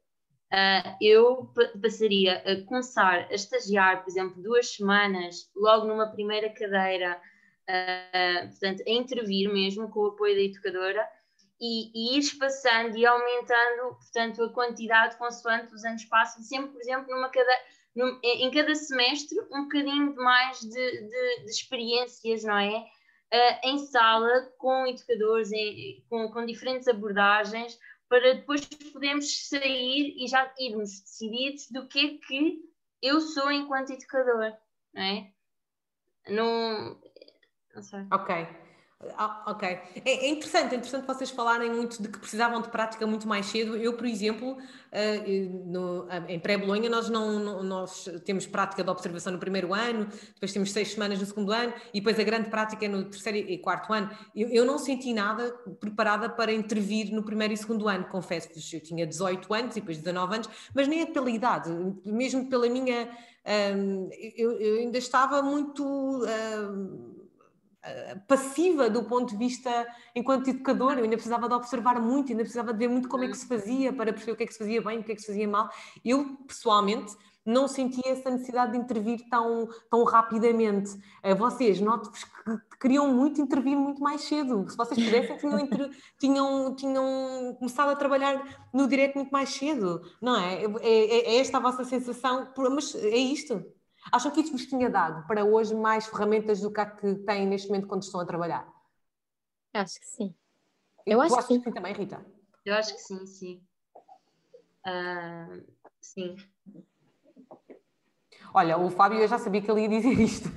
Uh, eu passaria a começar a estagiar, por exemplo, duas semanas, logo numa primeira cadeira, uh, portanto, a intervir mesmo com o apoio da educadora e, e ir passando e aumentando, portanto, a quantidade consoante os anos passam, sempre, por exemplo, numa cadeira em cada semestre um bocadinho mais de, de, de experiências, não é? Uh, em sala, com educadores, em, com, com diferentes abordagens, para depois podermos sair e já irmos decididos do que é que eu sou enquanto educador, não é? Não, não sei. Ok. Ah, ok. É, é, interessante, é interessante vocês falarem muito de que precisavam de prática muito mais cedo. Eu, por exemplo, uh, no, em pré-Bolonha, nós, não, não, nós temos prática de observação no primeiro ano, depois temos seis semanas no segundo ano e depois a grande prática é no terceiro e quarto ano. Eu, eu não senti nada preparada para intervir no primeiro e segundo ano, confesso-vos. Eu tinha 18 anos e depois 19 anos, mas nem é pela idade, mesmo pela minha. Um, eu, eu, ainda estava muito. Passiva do ponto de vista enquanto educador, eu ainda precisava de observar muito, ainda precisava de ver muito como é que se fazia para perceber o que é que se fazia bem, o que é que se fazia mal. Eu, pessoalmente, não sentia essa necessidade de intervir tão, tão rapidamente. Eh, vocês, noto-vos que queriam muito intervir muito mais cedo. Se vocês pudessem, tinham, inter... tinham, tinham começado a trabalhar no direto muito mais cedo, não é? É, é, é esta a vossa sensação, mas é isto. Acham que isso vos tinha dado para hoje mais ferramentas do que a que têm neste momento quando estão a trabalhar? Acho que sim. Eu acho que sim. que sim também, Rita? Eu acho que sim, sim. Uh, sim. Olha, o Fábio, eu já sabia que ele ia dizer isto.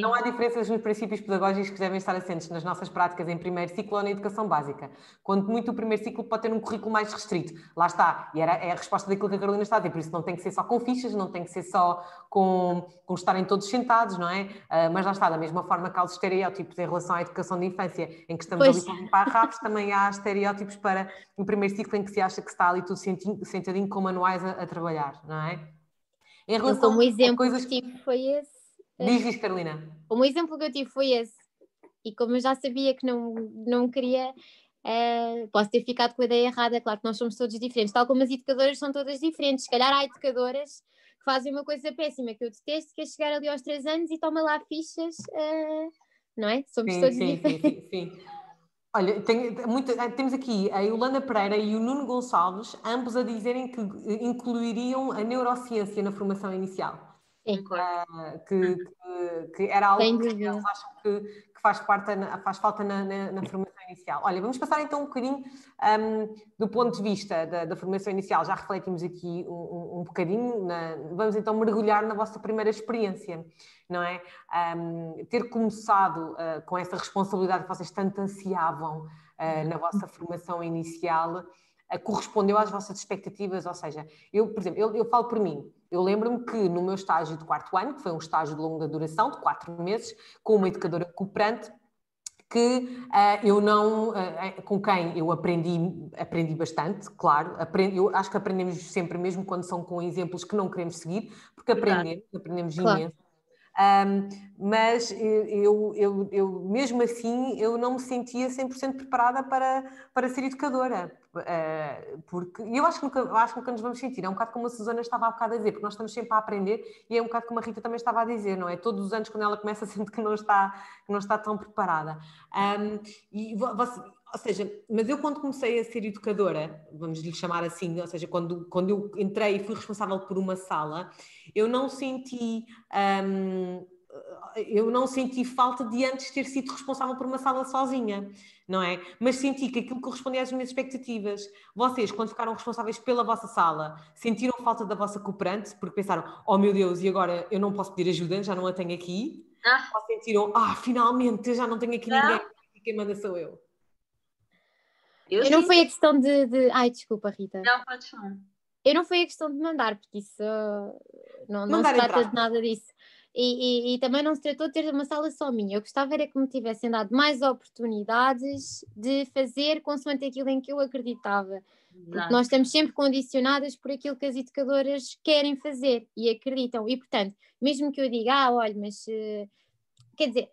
Não há diferenças nos princípios pedagógicos que devem estar assentes nas nossas práticas em primeiro ciclo ou na educação básica. Quando muito o primeiro ciclo pode ter um currículo mais restrito. Lá está. E era, é a resposta daquilo que a Carolina está a dizer. Por isso não tem que ser só com fichas, não tem que ser só com, com estarem todos sentados, não é? Uh, mas lá está, da mesma forma que há os estereótipos em relação à educação de infância, em que estamos pois. ali para limpar também há estereótipos para o primeiro ciclo em que se acha que está ali tudo sentadinho com manuais a, a trabalhar, não é? Em relação eu, como exemplo coisas que tive foi esse. Diz isso, Carolina. Como exemplo que eu tive foi esse. E como eu já sabia que não, não queria, uh, posso ter ficado com a ideia errada. Claro que nós somos todos diferentes, tal como as educadoras são todas diferentes. Se calhar há educadoras que fazem uma coisa péssima que eu detesto, que é chegar ali aos três anos e toma lá fichas, uh, não é? Somos sim, todos sim, diferentes. Sim, sim, Olha, tem, muito, eh, temos aqui a Yolanda Pereira e o Nuno Gonçalves, ambos a dizerem que incluiriam a neurociência na formação inicial. Uh, que, que, que, era algo que eles acham que, que faz, parte, faz falta na, na, na, formação inicial. Olha, vamos passar então um bocadinho um, do ponto de vista da, da, formação inicial. Já refletimos aqui um, um bocadinho, na, vamos então mergulhar na vossa primeira experiência, não é? Um, ter começado uh, com essa responsabilidade que vocês tanto ansiavam uh, na vossa formação inicial correspondeu às vossas expectativas? Ou seja, eu, por exemplo, eu, eu falo por mim, eu lembro-me que no meu estágio de quarto ano, que foi um estágio de longa duração, de quatro meses, com uma educadora cooperante, que uh, eu não, uh, com quem eu aprendi, aprendi bastante, claro, aprendi, eu acho que aprendemos sempre, mesmo quando são com exemplos que não queremos seguir, porque aprendemos, aprendemos claro. imenso. Um, mas eu, eu, eu, mesmo assim, eu não me sentia 100% preparada para, para ser educadora. Uh, porque eu acho, que nunca, eu acho que nunca nos vamos sentir. É um bocado como a Susana estava há bocado a dizer, porque nós estamos sempre a aprender e é um bocado como a Rita também estava a dizer, não é? Todos os anos, quando ela começa, sente que não está, que não está tão preparada. Um, e você, ou seja, mas eu quando comecei a ser educadora, vamos lhe chamar assim, ou seja, quando, quando eu entrei e fui responsável por uma sala, eu não senti. Um, eu não senti falta de antes ter sido responsável por uma sala sozinha, não é? Mas senti que aquilo correspondia às minhas expectativas. Vocês, quando ficaram responsáveis pela vossa sala, sentiram falta da vossa cooperante, porque pensaram, oh meu Deus, e agora eu não posso pedir ajuda, já não a tenho aqui? Ah. Ou sentiram, ah, finalmente, eu já não tenho aqui não. ninguém, quem manda sou eu? Eu, eu não foi a questão de, de, Ai, desculpa, Rita. Não, pode falar. Eu não foi a questão de mandar, porque isso não, não, não se trata de nada disso. E, e, e, também não se tratou de ter uma sala só minha. Eu gostava era que me tivessem dado mais oportunidades de fazer consoante aquilo em que eu acreditava. Porque nós estamos sempre condicionadas por aquilo que as educadoras querem fazer e acreditam. E, portanto, mesmo que eu diga, ah, olha, mas. Uh, quer dizer,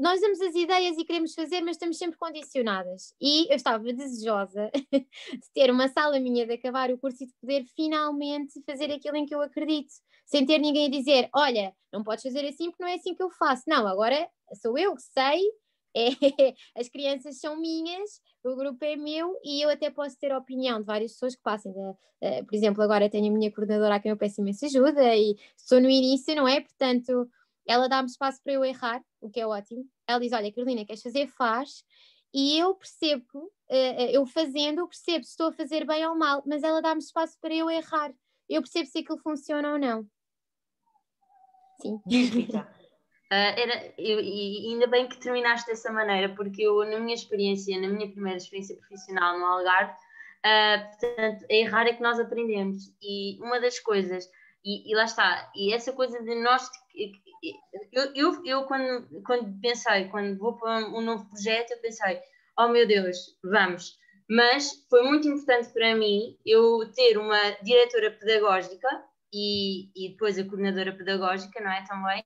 nós damos as ideias e queremos fazer, mas estamos sempre condicionadas. E eu estava desejosa de ter uma sala minha de acabar o curso e de poder finalmente fazer aquilo em que eu acredito, sem ter ninguém a dizer: olha, não podes fazer assim porque não é assim que eu faço. Não, agora sou eu que sei, é, as crianças são minhas, o grupo é meu e eu até posso ter a opinião de várias pessoas que passem. De, uh, por exemplo, agora tenho a minha coordenadora a quem eu peço imensa ajuda e estou no início, não é? Portanto ela dá-me espaço para eu errar, o que é ótimo. Ela diz: Olha, Carolina, queres fazer? Faz. E eu percebo, uh, eu fazendo, eu percebo se estou a fazer bem ou mal, mas ela dá-me espaço para eu errar. Eu percebo se aquilo funciona ou não. Sim. Rita. Uh, era, eu, e ainda bem que terminaste dessa maneira, porque eu, na minha experiência, na minha primeira experiência profissional no Algarve, uh, portanto, a errar é que nós aprendemos. E uma das coisas e, e, lá está, e essa coisa de nós. Eu, eu, eu quando, quando pensei, quando vou para um novo projeto, eu pensei, oh meu Deus, vamos. Mas foi muito importante para mim eu ter uma diretora pedagógica e, e depois a coordenadora pedagógica, não é? Também,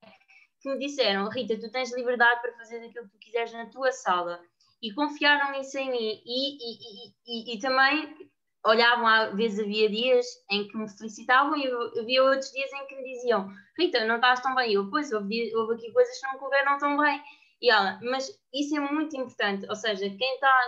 que me disseram: Rita, tu tens liberdade para fazer aquilo que tu quiseres na tua sala. E confiaram isso em mim. E, e, e, e também olhavam, às vezes havia dias em que me felicitavam e havia outros dias em que me diziam Rita, não estás tão bem. Eu, pois, houve, houve aqui coisas que não correram tão bem. E ela, mas isso é muito importante, ou seja, quem está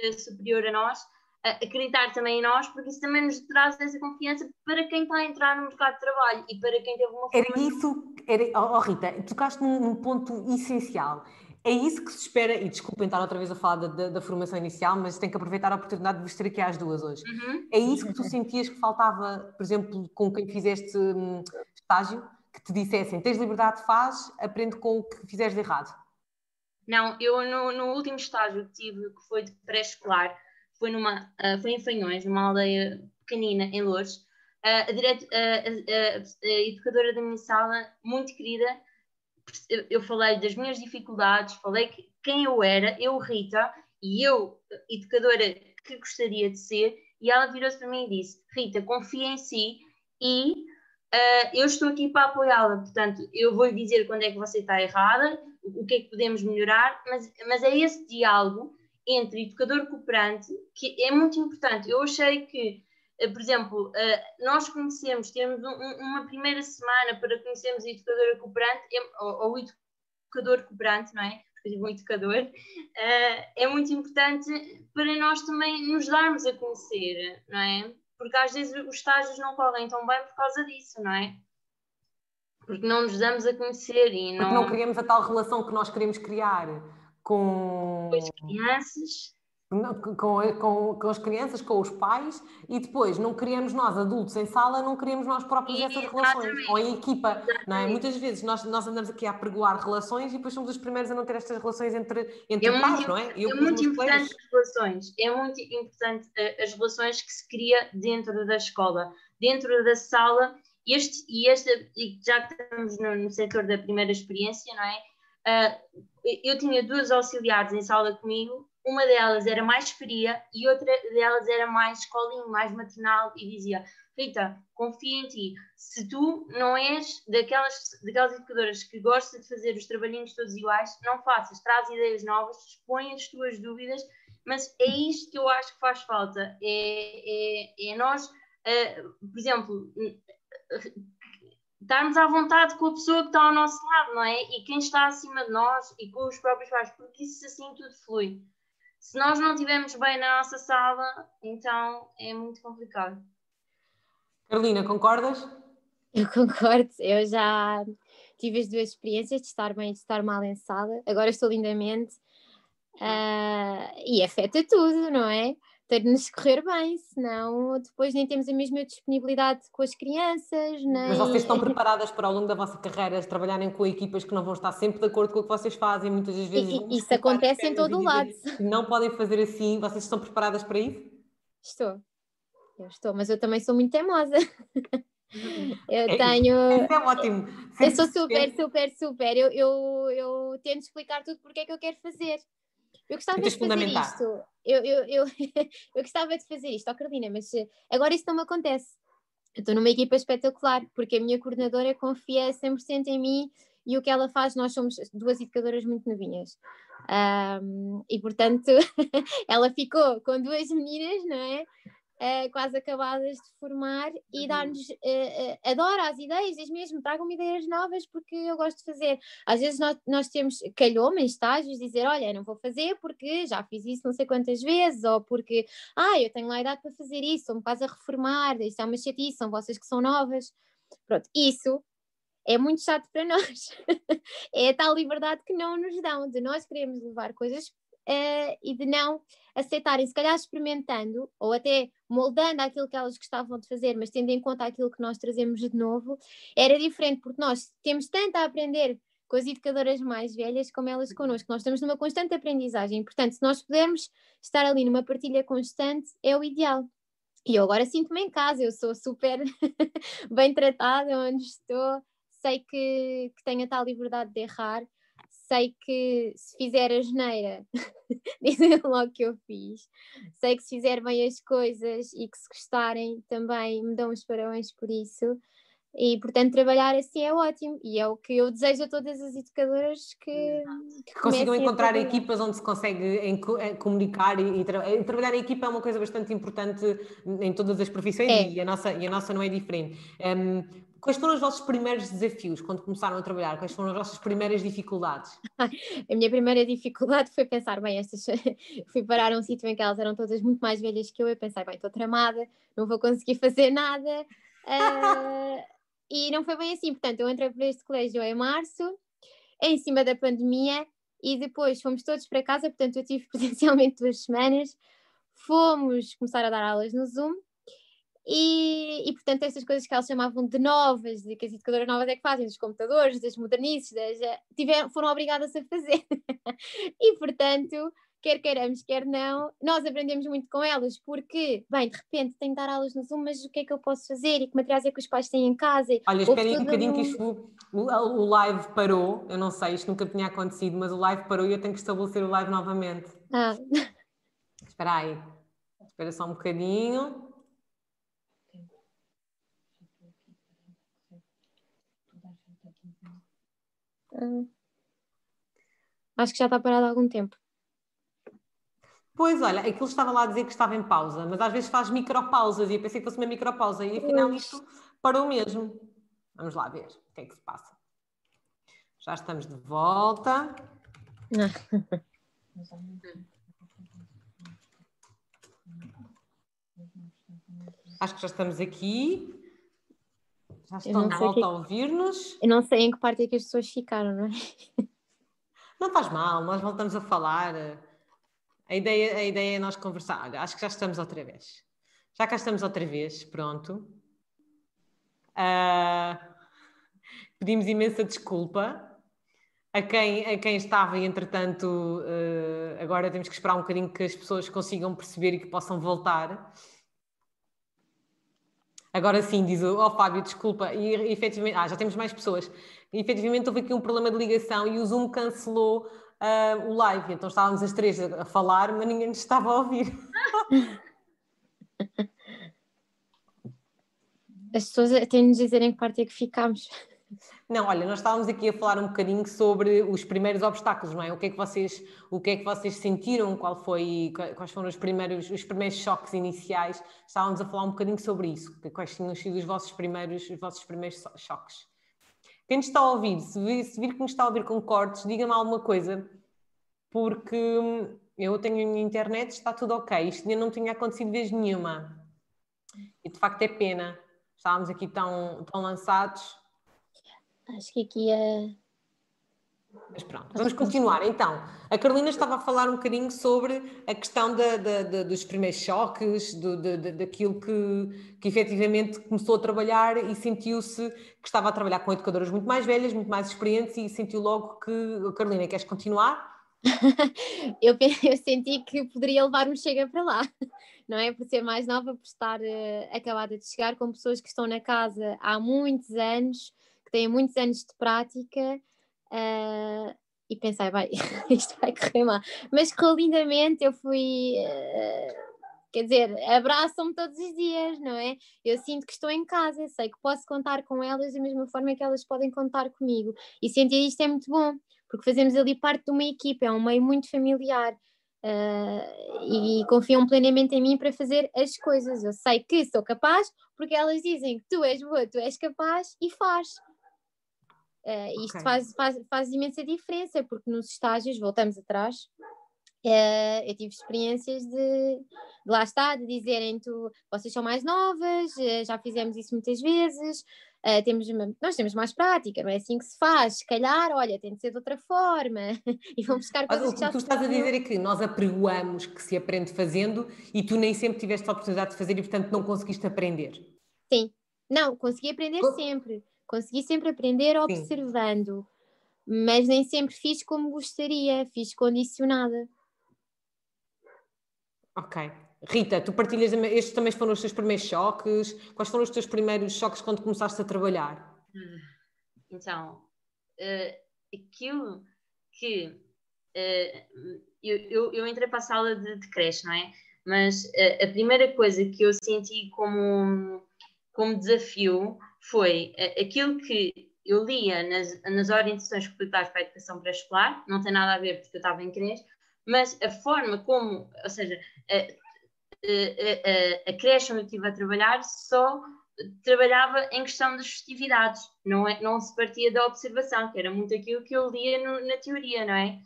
eh, superior a nós, acreditar também em nós, porque isso também nos traz essa confiança para quem está a entrar no mercado de trabalho e para quem teve uma formação. Era isso, era, oh Rita, tocaste num, num ponto essencial é isso que se espera, e desculpem estar outra vez a falar da, da, da, formação inicial, mas tenho que aproveitar a oportunidade de vos ter aqui às duas hoje. Uhum. É isso que tu sentias que faltava, por exemplo, com quem fizeste hum, estágio, que te dissessem, tens liberdade, faz, aprende com o que fizeres de errado? Não, eu no, no último estágio que tive, que foi de pré-escolar, foi, numa, uh, foi em Fanhões, numa aldeia pequenina em Lourdes, uh, a, direto, uh, a, a, educadora da minha sala, muito querida, eu falei das minhas dificuldades, falei que, quem eu era, eu, Rita, e eu, educadora que gostaria de ser, e ela virou-se para mim e disse: Rita, confia em si e uh, eu estou aqui para apoiá-la. Portanto, eu vou lhe dizer quando é que você está errada, o que é que podemos melhorar, mas, mas é esse diálogo entre educador cooperante que é muito importante. Eu achei que por exemplo, eh, nós conhecemos, temos uma primeira semana para conhecermos a educadora cooperante, ou o educador cooperante, não é? Porque eu digo um educador, eh, é muito importante para nós também nos darmos a conhecer, não é? Porque às vezes os estágios não correm tão bem por causa disso, não é? Porque não nos damos a conhecer e não... Porque não criamos a tal relação que nós queremos criar com... com as crianças com, com, com, as crianças, com os pais, e depois não criamos nós, adultos em sala, não criamos nós próprios essas relações, ou em equipa, não é? Muitas vezes nós, nós andamos aqui a pregoar relações e depois somos os primeiros a não ter estas relações entre, entre é pais, não é? Eu, é muito importante as relações, é muito importante uh, as relações que se cria dentro da escola, dentro da sala, este, e esta, e já que estamos no, no setor da primeira experiência, não é? Uh, eu tinha duas auxiliares em sala comigo uma delas era mais fria e outra delas era mais escolinho, mais maternal e dizia Rita, confia em ti. Se tu não és daquelas, daquelas educadoras que gosta de fazer os trabalhinhos todos iguais, não faças, traz ideias novas, expõe as tuas dúvidas, mas é isto que eu acho que faz falta. É, é, é nós, uh, por exemplo, estarmos à vontade com a pessoa que está ao nosso lado, não é? E quem está acima de nós e com os próprios pais, porque isso assim tudo flui. Se nós não estivermos bem na nossa sala, então é muito complicado. Carolina, concordas? Eu concordo, eu já tive as duas experiências de estar bem e de estar mal em sala, agora estou lindamente uh, e afeta tudo, não é? De nos correr bem, senão depois nem temos a mesma disponibilidade com as crianças. Nem... Mas vocês estão preparadas para ao longo da vossa carreira trabalharem com equipas que não vão estar sempre de acordo com o que vocês fazem, muitas das vezes. E, isso acontece em todo o lado. Não podem fazer assim, vocês estão preparadas para isso? Estou, eu estou, mas eu também sou muito teimosa. Eu é, tenho. Isso é ótimo. eu sou super, super, super. Eu, eu, eu tento explicar tudo porque é que eu quero fazer. Eu gostava de fazer isto. Eu, eu, eu, eu gostava de fazer isto, ó oh, Carolina, mas eh, agora isso não me acontece. Eu estou numa equipa espetacular, porque a minha coordenadora confia 100% em mim e o que ela faz, nós somos duas educadoras muito novinhas. Um, e portanto, ela ficou com duas meninas, não é? Uh, quase acabadas de formar e uhum. dar-nos, uh, uh, adoro as ideias, diz mesmo, tragam-me ideias novas porque eu gosto de fazer. Às vezes nós, nós temos calhoma em estágios dizer, olha, não vou fazer porque já fiz isso não sei quantas vezes, ou porque, ah, eu tenho lá idade para fazer isso, estou-me quase a reformar, isto é uma chatice, são vocês que são novas. Pronto, isso é muito chato para nós. é a tal liberdade que não nos dão, de nós queremos levar coisas uh, e de não aceitarem, se calhar experimentando ou até moldando aquilo que elas gostavam de fazer, mas tendo em conta aquilo que nós trazemos de novo, era diferente, porque nós temos tanto a aprender com as educadoras mais velhas como elas connosco. Nós estamos numa constante aprendizagem, portanto, se nós pudermos estar ali numa partilha constante, é o ideal. E eu agora sinto-me em casa, eu sou super bem tratada onde estou, sei que, que tenho a tal liberdade de errar sei que se fizer a geneira, dizem logo que eu fiz. Sei que se fizer bem as coisas e que se gostarem, também me dão os parabéns por isso. E, portanto, trabalhar assim é ótimo e é o que eu desejo a todas as educadoras que, que, consigam encontrar equipas onde se consegue em, comunicar e, e, tra e, trabalhar em equipa é uma coisa bastante importante em todas as profissões é. e, a nossa, e a nossa não é diferente. Um, Quais foram os vossos primeiros desafios quando começaram a trabalhar? Quais foram as vossas primeiras dificuldades? a minha primeira dificuldade foi pensar, bem, estas fui parar a um sítio em que elas eram todas muito mais velhas que eu e pensei, bem, estou tramada, não vou conseguir fazer nada. Uh, e não foi bem assim, portanto, eu entrei para este colégio em março, em cima da pandemia, e depois fomos todos para casa, portanto, eu tive presencialmente duas semanas. Fomos começar a dar aulas no Zoom e, e, portanto, essas coisas que elas chamavam de novas, de que as educadoras novas é que fazem, dos computadores, das modernices, das, eh, tiveram, foram obrigadas a fazer. e, portanto, quer queiramos, quer não, nós aprendemos muito com elas, porque, bem, de repente tenho de dar aulas no Zoom, mas o que é que eu posso fazer? E que materiais é que os pais têm em casa? Olha, esperem um bocadinho que isto, o, o live parou, eu não sei, isto nunca tinha acontecido, mas o live parou e eu tenho que estabelecer o live novamente. Ah. Espera aí, espera só um bocadinho. Uh, acho que já está parado há algum tempo. Pois, olha, aquilo estava lá a dizer que estava em pausa, mas às vezes faz micropausas e eu pensei que fosse uma micropausa e afinal isto parou mesmo. Vamos lá ver o que é que se passa. Já estamos de volta. Acho que já estamos aqui. Já estão de volta que... a ouvir-nos. Eu não sei em que parte é que as pessoas ficaram, não é? Não faz mal, nós voltamos a falar. A ideia, a ideia é nós conversar. Acho que já estamos outra vez. Já cá estamos outra vez, pronto. Uh, pedimos imensa desculpa a quem, a quem estava e, entretanto, uh, agora temos que esperar um bocadinho que as pessoas consigam perceber e que possam voltar. Agora sim, diz o oh, Fábio, desculpa, e, efetivamente, ah, já temos mais pessoas. E, efetivamente houve aqui um problema de ligação e o Zoom cancelou uh, o live, então estávamos as três a, falar, mas ninguém nos estava a ouvir. As pessoas têm de nos dizer em que parte é que ficámos. Não, olha, nós estávamos aqui a falar um bocadinho sobre os primeiros obstáculos, não é? O que é que vocês, o que é que vocês sentiram? Qual foi, quais foram os primeiros, os primeiros choques iniciais? Estávamos a falar um bocadinho sobre isso. Quais tinham sido os vossos primeiros, os vossos primeiros choques? Quem nos está a ouvir, se vir, se vir que nos está a ouvir com cortes, diga-me alguma coisa, porque eu tenho a minha internet, está tudo ok. Isto ainda não tinha acontecido vez nenhuma. E de facto é pena. Estávamos aqui tão, tão lançados Acho que aqui é. Mas pronto, vamos continuar. Então, a Carolina estava a falar um bocadinho sobre a questão da, da, da, dos primeiros choques, do, daquilo que, que efetivamente começou a trabalhar e sentiu-se que estava a trabalhar com educadoras muito mais velhas, muito mais experientes e sentiu logo que. Carolina, queres continuar? eu, eu senti que poderia levar um chega para lá, não é? Por ser mais nova, por estar uh, acabada de chegar com pessoas que estão na casa há muitos anos que têm muitos anos de prática uh, e pensei, vai, isto vai correr mal. Mas que lindamente eu fui. Uh, quer dizer, abraçam-me todos os dias, não é? Eu sinto que estou em casa, sei que posso contar com elas da mesma forma que elas podem contar comigo. E sentir isto é muito bom, porque fazemos ali parte de uma equipa, é um meio muito familiar. Uh, e confiam plenamente em mim para fazer as coisas. Eu sei que sou capaz, porque elas dizem que tu és boa, tu és capaz e faz. Uh, isto okay. faz, faz, faz imensa diferença, porque nos estágios, voltamos atrás, uh, eu tive experiências de, de, lá está, de dizerem tu, vocês são mais novas, uh, já fizemos isso muitas vezes, temos, nós temos mais prática, não é assim que se faz, se calhar, olha, tem de ser de outra forma, e vão buscar coisas Mas, que já O que tu estás a dizer é que nós apregoamos que se aprende fazendo e tu nem sempre tiveste a oportunidade de fazer e, portanto, não conseguiste aprender. Sim, não, consegui aprender sempre Consegui sempre aprender observando, Sim. mas nem sempre fiz como gostaria, fiz condicionada. Ok. Rita, tu partilhas, estes também foram os teus primeiros choques? Quais foram os teus primeiros choques quando começaste a trabalhar? Hum, então, uh, aquilo que uh, eu, eu, eu, entrei para a sala de, de creche, não é? Mas uh, a primeira coisa que eu senti como, como desafio foi uh, aquilo que eu lia nas, nas orientações curriculares para a educação pré-escolar, não tem nada a ver porque eu estava em creche, mas a forma como, ou seja, a, a, a, a creche onde eu estive a trabalhar só trabalhava em questão das festividades, não, é, não se partia da observação, que era muito aquilo que eu lia no, na teoria, não é?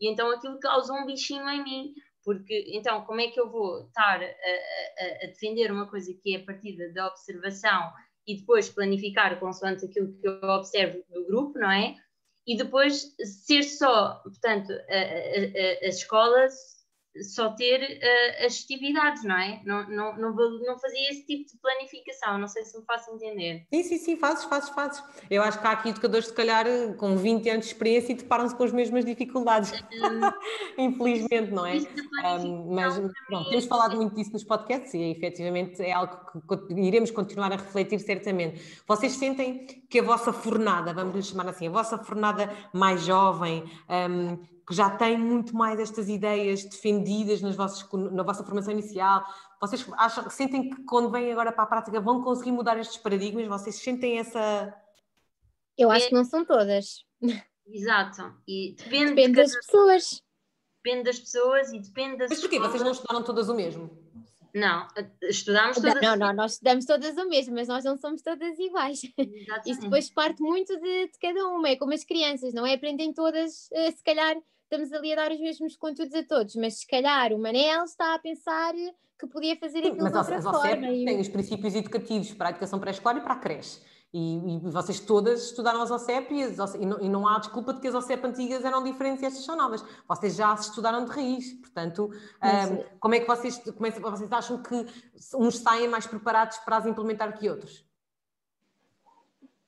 E então aquilo causou um bichinho em mim, porque então como é que eu vou estar a, a, a defender uma coisa que é a partir da observação e depois planificar consoante aquilo que eu observo do grupo, não é? E depois ser só, portanto, a, a, a, as escolas só ter uh, as atividades, não é? Não, não, não, não, fazia esse tipo de planificação, não sei se me faço entender. Sim, sim, sim, fazes, fazes, fazes. Eu acho que há aqui educadores, se calhar, com 20 anos de experiência e deparam-se com as mesmas dificuldades, infelizmente, não é? Um, mas pronto, temos falado muito disso nos podcasts e efetivamente é algo que iremos continuar a refletir certamente. Vocês sentem que a vossa fornada, vamos lhe chamar assim, a vossa fornada mais jovem, um, que já têm muito mais estas ideias defendidas nas vossas, na vossa formação inicial? Vocês acham, sentem que quando vêm agora para a prática vão conseguir mudar estes paradigmas? Vocês sentem essa. Eu acho que não são todas. Exato. E depende, depende das pessoas. Depende das pessoas e depende das. Mas porquê? Vocês não estudaram todas o mesmo? Não, estudamos todas. Não, não, nós estudamos todas o mesmo, mas nós não somos todas iguais. Exatamente. Isso depois parte muito de, de, cada uma, é como as crianças, não é? Aprendem todas, eh, se calhar estamos ali a dar os mesmos conteúdos a todos, mas se calhar o Manel está a pensar que podia fazer aquilo mas de outra forma. Mas tem os princípios educativos para a educação pré-escolar e para a creche. E, e vocês todas estudaram as OCEP e, as, e, não, e, não, há desculpa de que as OCEP antigas eram diferentes e estas são novas. Vocês já se estudaram de raiz, portanto, um, como, é que vocês, como é que vocês acham que uns saem mais preparados para as implementar que outros?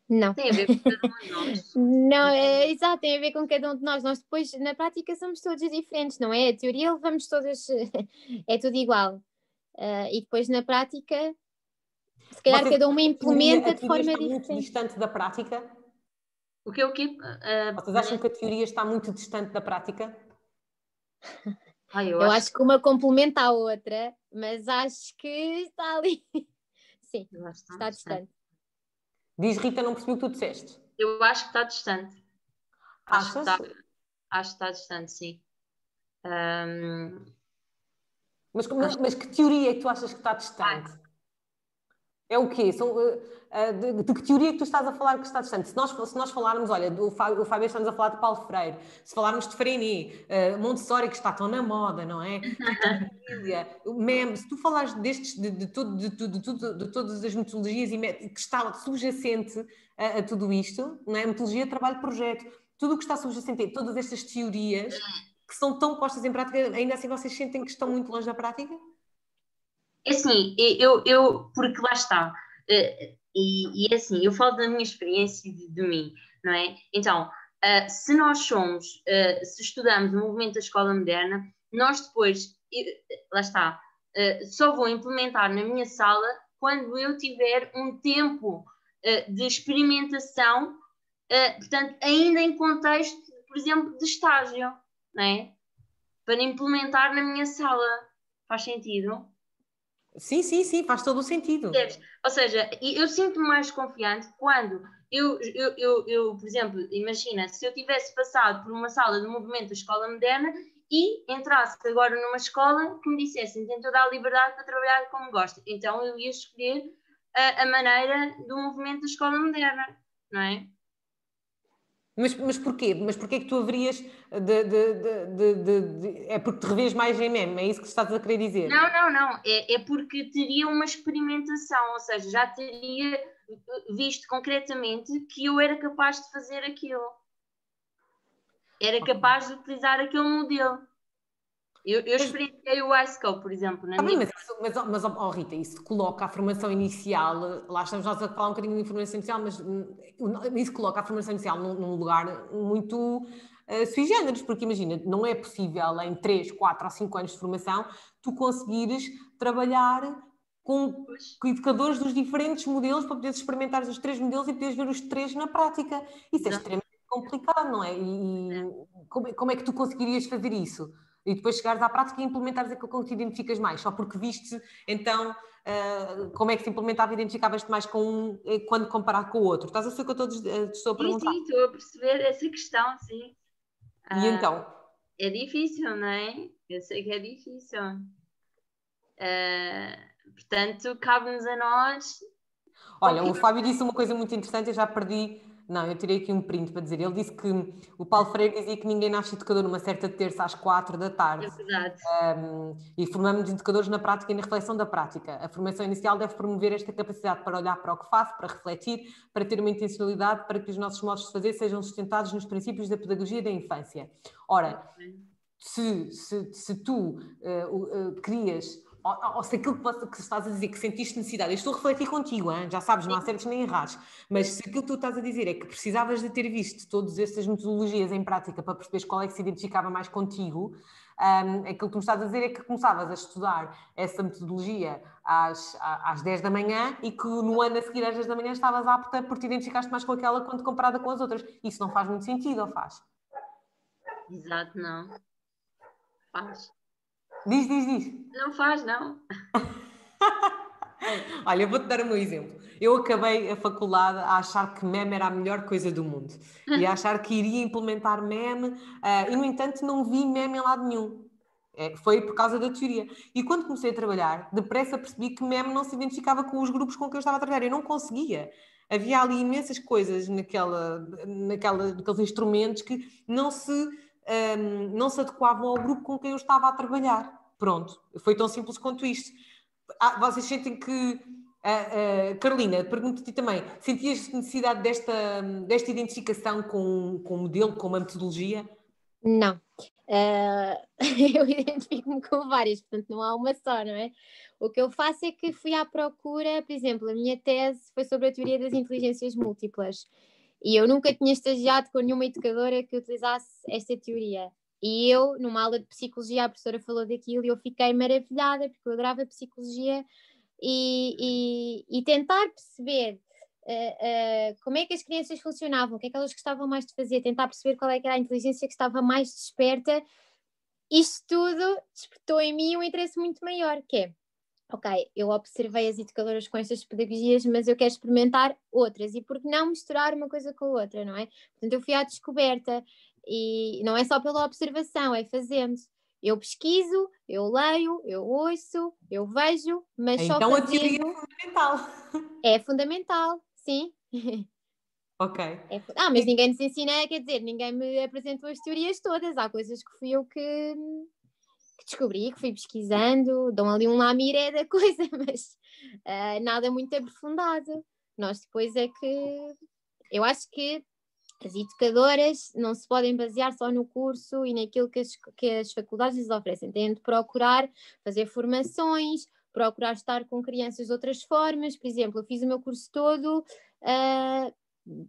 Não. Tem a ver com cada um de nós. Não, é exato, tem a ver com cada um de nós. Nós depois, na prática, somos todos diferentes, não é? A teoria levamos todas, é tudo igual. Uh, e depois na prática, se calhar Vocês, cada uma implementa de forma está diferente. muito distante da prática? O que o que? Uh, Vocês acham que a teoria está muito distante da prática? Ah, eu, eu acho... acho... que uma complementa a outra, mas acho que está ali. Sim, está, está distante. Diz Rita, não percebi o que tu disseste. Eu acho que está distante. Acho que está, acho que está distante, sim. Um... Mas, mas, mas, que teoria é que tu achas que está distante? É o quê? São, uh, uh, de, de, que teoria é que tu estás a falar que está distante? Se nós, se nós falarmos, olha, do o Fábio está-nos a falar de Paulo Freire, se falarmos de Freinet, uh, Montessori, que está tão na moda, não é? Família, se tu falares destes, de, de, de, de, de, todas as metodologias e que está subjacente a, a, tudo isto, não é? Metodologia, trabalho, projeto, tudo o que está subjacente, todas estas teorias que são tão postas em prática, ainda assim vocês sentem que estão muito longe da prática? É assim, eu, eu porque lá está, uh, e, e é assim, eu falo da minha experiência de, de mim, não é? Então, uh, se nós somos, uh, se estudamos o movimento da escola moderna, nós depois, lá está, só vou implementar na minha sala quando eu tiver um tempo de experimentação, portanto, ainda em contexto, por exemplo, de estágio, não é? Para implementar na minha sala. Faz sentido? Sim, sim, sim, faz todo o sentido. Ou seja, eu sinto-me mais confiante quando eu, eu, eu, eu, por exemplo, imagina, se eu tivesse passado por uma sala de movimento da escola moderna e entrasse agora numa escola que me dissessem tem toda a liberdade para trabalhar como gosta, então eu ia escolher a, a maneira do movimento da escola moderna, não é? Mas, mas porquê? Mas porquê que tu haverias de, de, de, de, É porque te revês mais em meme, é isso que estás a querer dizer? Não, não, não. É, é porque teria uma experimentação, ou seja, já teria visto concretamente que eu era capaz de fazer aquilo. Era capaz de utilizar aquele modelo. Eu, eu experienciei o iScope, por exemplo. Na ah, minha... Mas, mas, mas oh, Rita, isso coloca a formação inicial, lá estamos nós a falar um bocadinho de formação inicial, mas hum, isso coloca a formação inicial num, num lugar muito uh, sui generis, porque imagina, não é possível em 3, 4 ou 5 anos de formação tu conseguires trabalhar com, com educadores dos diferentes modelos para poderes experimentar os três modelos e poderes ver os três na prática. Isso é extremamente complicado, não é? E, e como, como é que tu conseguirias fazer isso? E depois chegares à prática e implementares aquilo com que te identificas mais, só porque viste então uh, como é que se implementava e identificavas-te mais com um eh, quando comparado com o outro. Estás a ser o que eu estou, eh, estou a perguntar? Sim, sim, estou a perceber essa questão, sim. E uh, então? É difícil, não é? Eu sei que é difícil. Uh, portanto, cabe-nos a nós. Olha, o Fábio disse uma coisa muito interessante, eu já perdi não, eu tirei aqui um print para dizer. Ele disse que o Paulo Freire dizia que ninguém nasce educador numa certa terça às quatro da tarde. É verdade. Um, e formamos educadores na prática e na reflexão da prática. A formação inicial deve promover esta capacidade para olhar para o que faço, para refletir, para ter uma intencionalidade, para que os nossos modos de fazer sejam sustentados nos princípios da pedagogia da infância. Ora, se, se, se tu uh, uh, crias ou, ou se aquilo que, que estás a dizer, que sentiste necessidade, eu estou a refletir contigo, hein? já sabes, não há certos nem errados, mas se aquilo que tu estás a dizer é que precisavas de ter visto todas estas metodologias em prática para perceberes qual é que se identificava mais contigo, um, aquilo que tu me estás a dizer é que começavas a estudar essa metodologia às, às 10 da manhã e que no ano a seguir às 10 da manhã estavas apta porque te identificaste mais com aquela quando comparada com as outras. Isso não faz muito sentido, ou faz? Exato, não. Faz. Diz, diz, diz. Não faz, não. Olha, vou-te dar o meu exemplo. Eu acabei a faculdade a achar que meme era a melhor coisa do mundo e a achar que iria implementar meme uh, e, no entanto, não vi meme em lado nenhum. É, foi por causa da teoria. E quando comecei a trabalhar, depressa percebi que meme não se identificava com os grupos com que eu estava a trabalhar. Eu não conseguia. Havia ali imensas coisas naquela, naquela, naqueles instrumentos que não se um, não se adequavam ao grupo com quem eu estava a trabalhar. Pronto, foi tão simples quanto isto. Ah, vocês sentem que Uh, uh, Carolina, pergunto-te também, sentias necessidade desta, desta identificação com, com o modelo, com uma metodologia? Não. Uh, eu identifico-me com várias, portanto não há uma só, não é? O que eu faço é que fui à procura, por exemplo, a minha tese foi sobre a teoria das inteligências múltiplas e eu nunca tinha estagiado com nenhuma educadora que utilizasse esta teoria. E eu, numa aula de psicologia, a professora falou daquilo e eu fiquei maravilhada porque eu adorava psicologia e, e, e tentar perceber uh, uh, como é que as crianças funcionavam, o que é que elas gostavam mais de fazer, tentar perceber qual é que era a inteligência que estava mais desperta. Isto tudo despertou em mim um interesse muito maior, que é ok, eu observei as educadoras com estas pedagogias, mas eu quero experimentar outras, e por que não misturar uma coisa com a outra, não é? Portanto, eu fui à descoberta, e não é só pela observação, é fazendo. Eu pesquiso, eu leio, eu ouço, eu vejo, mas então, só fazendo... a teoria é fundamental. É fundamental, sim. Ok. É... Ah, mas ninguém nos ensina, quer dizer, ninguém me apresentou as teorias todas. Há coisas que fui eu que, que descobri, que fui pesquisando, dão ali um lamiré da coisa, mas uh, nada muito aprofundado. Nós depois é que. Eu acho que as educadoras não se podem basear só no curso e naquilo que as, que as faculdades lhes oferecem, têm de procurar fazer formações, procurar estar com crianças de outras formas. Por exemplo, eu fiz o meu curso todo uh,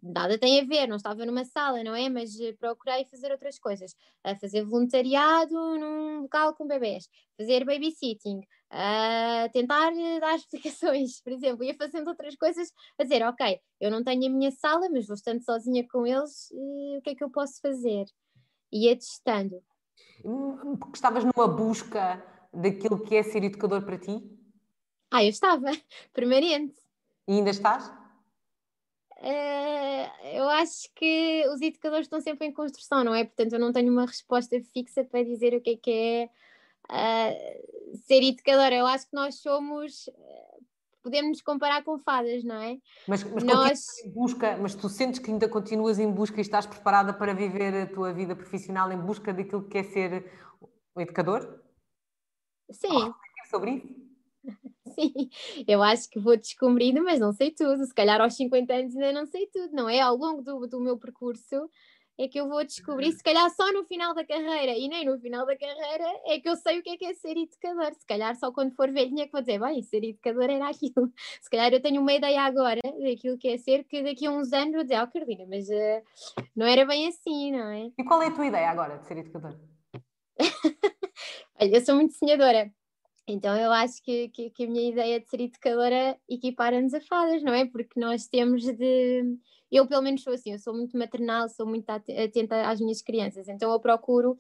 nada tem a ver, não estava numa sala, não é? Mas eh, procurei fazer outras coisas, a fazer voluntariado num local com bebés, fazer babysitting, a tentar eh, dar explicações, por exemplo, ia fazendo outras coisas, a dizer, ok, eu não tenho a minha sala, mas vou estando sozinha com eles, o que é que eu posso fazer? Ia testando. Porque estavas numa busca daquilo que é ser educador para ti? Ah, eu estava, permanente. E ainda estás? Uh, eu acho que os educadores estão sempre em construção, não é? Portanto, eu não tenho uma resposta fixa para dizer o que é que é uh, ser educadora. Eu acho que nós somos. Podemos nos comparar com fadas, não é? Mas, mas, nós... em busca, mas tu sentes que ainda continuas em busca e estás preparada para viver a tua vida profissional em busca daquilo que é ser um educador? Sim. sobre isso? Sim, eu acho que vou descobrindo, mas não sei tudo. Se calhar aos 50 anos ainda não sei tudo, não é? Ao longo do, do meu percurso é que eu vou descobrir, se calhar só no final da carreira, e nem no final da carreira é que eu sei o que é que é ser educador. Se calhar só quando for velhinha que vou dizer, bem, ser educador era aquilo. Se calhar eu tenho uma ideia agora daquilo que é ser, que daqui a uns anos vou dizer, oh Carolina, mas uh, não era bem assim, não é? E qual é a tua ideia agora de ser educador? Olha, eu sou muito sonhadora. Então eu acho que, que, que, a minha ideia de ser educadora equipara-nos a fadas, não é? Porque nós temos de. Eu, pelo menos, sou assim, eu sou muito maternal, sou muito atenta às minhas crianças, então eu procuro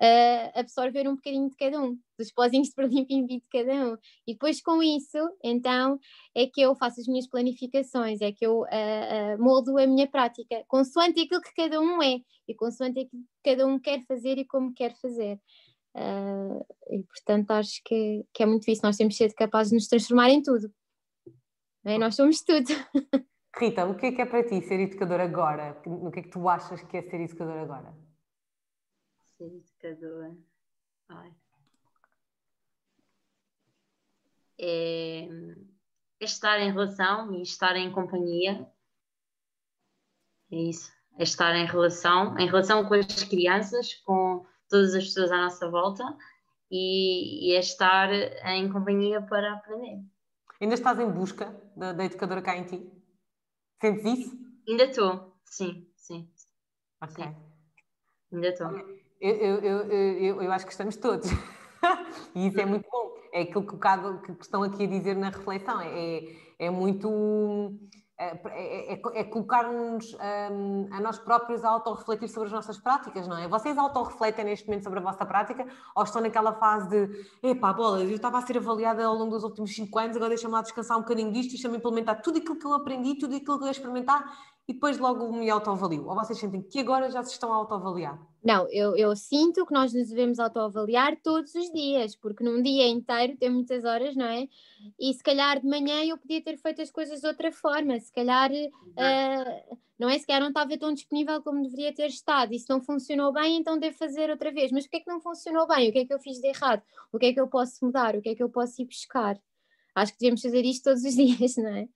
uh, absorver um bocadinho de cada um, dos pozinhos de perlim de cada um. E depois, com isso, então, é que eu faço as minhas planificações, é que eu uh, uh, moldo a minha prática, consoante aquilo que cada um é e consoante aquilo que cada um quer fazer e como quer fazer. Uh, e portanto acho que, que é muito isso, nós temos de ser capazes de nos transformar em tudo. É? Nós somos tudo. Rita, o que é que é para ti ser educador agora? O que é que tu achas que é ser educador agora? Ser educador. Ai. É, é estar em relação e estar em companhia. É isso. É estar em relação, em relação com as crianças, com todas as pessoas à nossa volta e, e é estar em companhia para aprender. Ainda estás em busca da, da educadora cá em ti? Sentes isso? Ainda estou, sim, sim. Ok. Sim. Ainda estou. Eu, eu, eu, eu, eu acho que estamos todos. e isso é muito bom. É aquilo que, que estão aqui a dizer na reflexão. É, é muito é, é, é, é colocar-nos um, a nós próprios a autorrefletir sobre as nossas práticas, não é? Vocês autorrefletem neste momento sobre a vossa prática ou estão naquela fase de epá, bolas, eu estava a ser avaliada ao longo dos últimos 5 anos, agora deixa-me lá descansar um bocadinho disto, deixa-me implementar tudo aquilo que eu aprendi, tudo aquilo que eu experimentar e depois logo me autoavalio? Ou vocês sentem que agora já se estão a autoavaliar? Não, eu, eu sinto que nós nos devemos autoavaliar todos os dias, porque num dia inteiro tem muitas horas, não é? E se calhar de manhã eu podia ter feito as coisas de outra forma, se calhar, uh, não é? Se calhar não estava tão disponível como deveria ter estado, e se não funcionou bem, então devo fazer outra vez. Mas o que é que não funcionou bem? O que é que eu fiz de errado? O que é que eu posso mudar? O que é que eu posso ir buscar? acho que devemos fazer isto todos os dias, não é?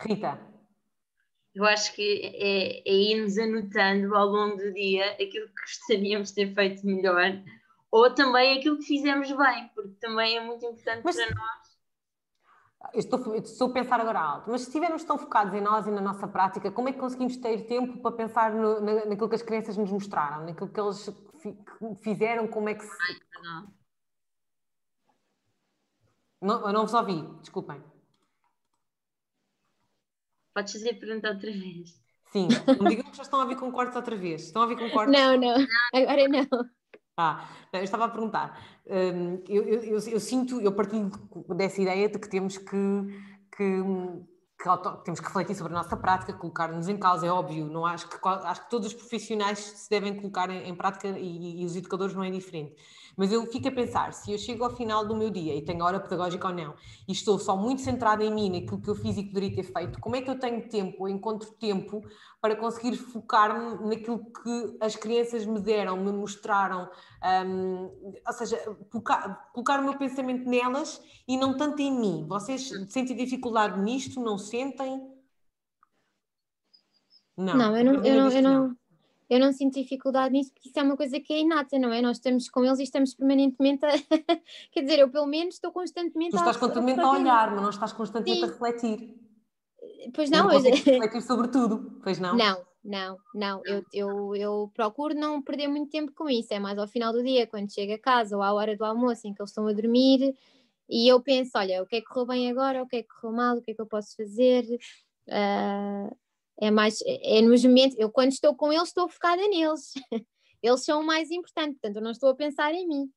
Rita. Eu acho que é, é irmos anotando ao longo do dia aquilo que gostaríamos de ter feito melhor ou também aquilo que fizemos bem, porque também é muito importante Mas... para nós estou, estou a pensar agora alto, mas se estivermos tão focados em nós e na nossa prática, como é que conseguimos ter tempo para pensar no, na, naquilo que as crianças nos mostraram, naquilo que eles fizeram, como é que se. Ai, não. não, eu não vos ouvi, desculpem. Podes fazer a pergunta outra vez. Sim, não digam que já estão a ouvir com cortes outra vez. Estão a ouvir com cortes? Não, não, agora não. Ah, eu estava a perguntar. Hum, eu, eu, eu, eu, sinto, eu partilho dessa ideia de que temos que, que, que auto, temos que refletir sobre a nossa prática, colocar-nos em causa, é óbvio. Não acho que acho que todos os profissionais se devem colocar em, em prática e, e, os educadores não é diferente. Mas eu fico a pensar, se eu chego ao final do meu dia e tenho hora pedagógica ou não, e estou só muito centrada em mim, naquilo que eu fiz e que poderia ter feito, como é que eu tenho tempo, ou encontro tempo para conseguir focar-me naquilo que as crianças me deram, me mostraram, um, ou seja, colocar, colocar, o meu pensamento nelas e não tanto em mim. Vocês sentem dificuldade nisto? Não sentem? Não, não eu não, eu não, eu não, eu não sinto dificuldade nisso, porque isso é uma coisa que é inata, não é? Nós estamos com eles e estamos permanentemente a. Quer dizer, eu pelo menos estou constantemente tu estás a. constantemente a, a olhar, mas não estás constantemente Sim. a refletir. Pois não, não mas... refletir sobre tudo, pois não? Não, não, não. Eu, eu, eu procuro não perder muito tempo com isso. É mais ao final do dia, quando chego a casa ou à hora do almoço, em que eles estão a dormir, e eu penso: olha, o que é que correu bem agora, o que é que correu mal, o que é que eu posso fazer. Uh, é mais, é, é nos momentos, eu quando estou com eles estou focada neles, eles são o mais importante, portanto eu não estou a pensar em mim.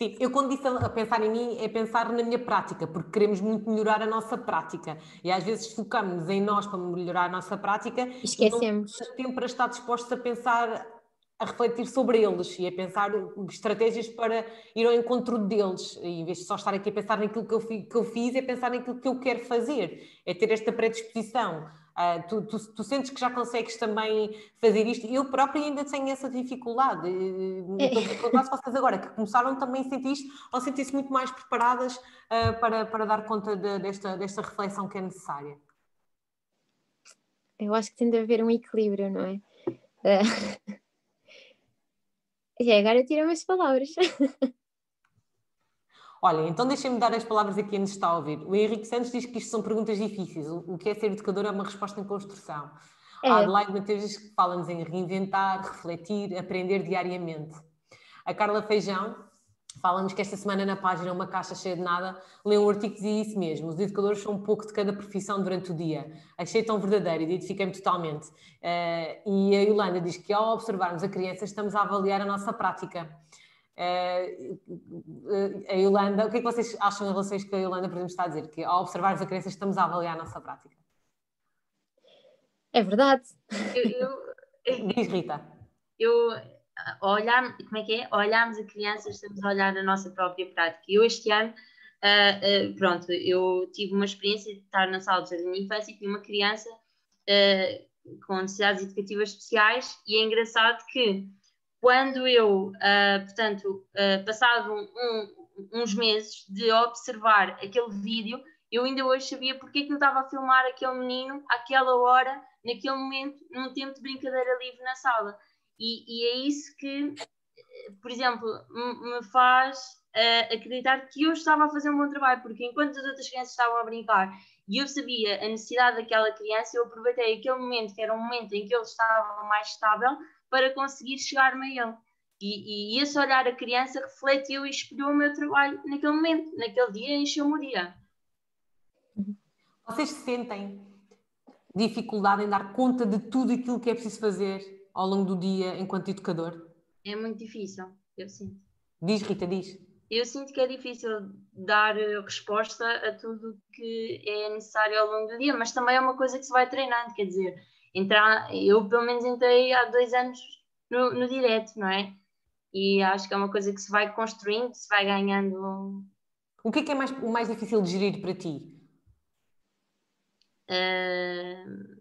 Sim, eu quando disse a pensar em mim é pensar na minha prática, porque queremos muito melhorar a nossa prática. E às vezes focamos em nós para melhorar a nossa prática esquecemos e não tempo para estar dispostos a pensar, a refletir sobre eles e a pensar estratégias para ir ao encontro deles, e, em vez de só estar aqui a pensar naquilo que eu, que eu fiz, é pensar naquilo que eu quero fazer, é ter esta predisposição. Uh, tu, tu, tu, sentes que já consegues também fazer isto? Eu própria ainda tenho essa dificuldade. Estou a vocês agora que começaram também a sentir isto ou sentir-se muito mais preparadas uh, para, para dar conta de, desta, desta reflexão que é necessária? Eu acho que tem de haver um equilíbrio, não é? Uh... E agora tira-me as palavras. Olha, então deixem-me dar as palavras a quem nos está a ouvir. O Henrique Santos diz que isto são perguntas difíceis. O que é ser educador é uma resposta em construção. É. A Adelaide Mateus diz que fala-nos em reinventar, refletir, aprender diariamente. A Carla Feijão fala-nos que esta semana na página Uma Caixa Cheia de Nada lê um artigo que dizia isso mesmo. Os educadores são um pouco de cada profissão durante o dia. Achei tão verdadeiro, identifiquei-me totalmente. Uh, e a Yolanda diz que ao observarmos a criança estamos a avaliar a nossa prática. Uh, a Yolanda, o que é que vocês acham em relação a isto que a Yolanda, por exemplo, está a dizer? Que ao observarmos a criança estamos a avaliar a nossa prática. É verdade. Eu, eu, Diz Rita. Eu, olhar, como é que é? Olharmos a criança, estamos a olhar a nossa própria prática. Eu este ano, uh, uh, pronto, eu tive uma experiência de estar na sala de jardim de infância e tinha uma criança uh, com necessidades educativas especiais e é engraçado que quando eu, uh, portanto, uh, passado um, uns meses de observar aquele vídeo, eu ainda hoje sabia porque é que eu estava a filmar aquele menino àquela hora, naquele momento, num tempo de brincadeira livre na sala. E, e é isso que, por exemplo, me faz uh, acreditar que eu estava a fazer um bom trabalho, porque enquanto as outras crianças estavam a brincar e eu sabia a necessidade daquela criança, eu aproveitei aquele momento, que era um momento em que ele estava mais estável, para conseguir chegar-me a ele. E, e, esse olhar a criança refletiu e espelhou o meu trabalho naquele momento, naquele dia, encheu-me o dia. Vocês sentem dificuldade em dar conta de tudo aquilo que é preciso fazer ao longo do dia enquanto educador? É muito difícil, eu sinto. Diz, Rita, diz. Eu sinto que é difícil dar resposta a tudo que é necessário ao longo do dia, mas também é uma coisa que se vai treinando, quer dizer, entrar, eu pelo menos entrei há dois anos no, no direto, não é? E acho que é uma coisa que se vai construindo, se vai ganhando. O que é que é mais, o mais difícil de gerir para ti? Uh,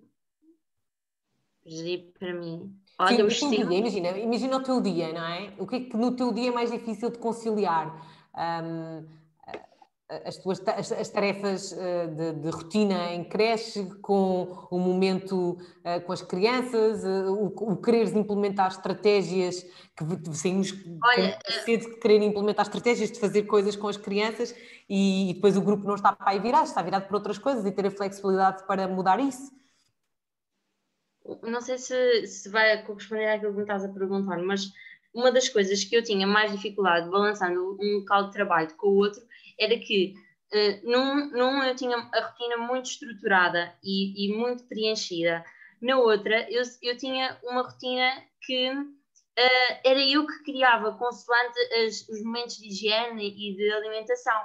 gerir para mim. Olha, o estilo... dia, imagina, imagina o teu dia, não é? O que é que no teu dia é mais difícil de conciliar? Um, as tuas as, as tarefas uh, de, de, rotina em creche, com o momento uh, com as crianças, uh, o, o quereres implementar estratégias que saímos Olha, cedo de querer implementar estratégias de fazer coisas com as crianças e, e, depois o grupo não está para aí virado, está virado para outras coisas e ter a flexibilidade para mudar isso. Não sei se, se vai corresponder àquilo que me estás a perguntar, mas uma das coisas que eu tinha mais dificuldade balançando um local de trabalho com o outro era que uh, num, num eu tinha a rotina muito estruturada e, e muito preenchida, na outra eu, eu tinha uma rotina que uh, era eu que criava consoante as, os momentos de higiene e de alimentação.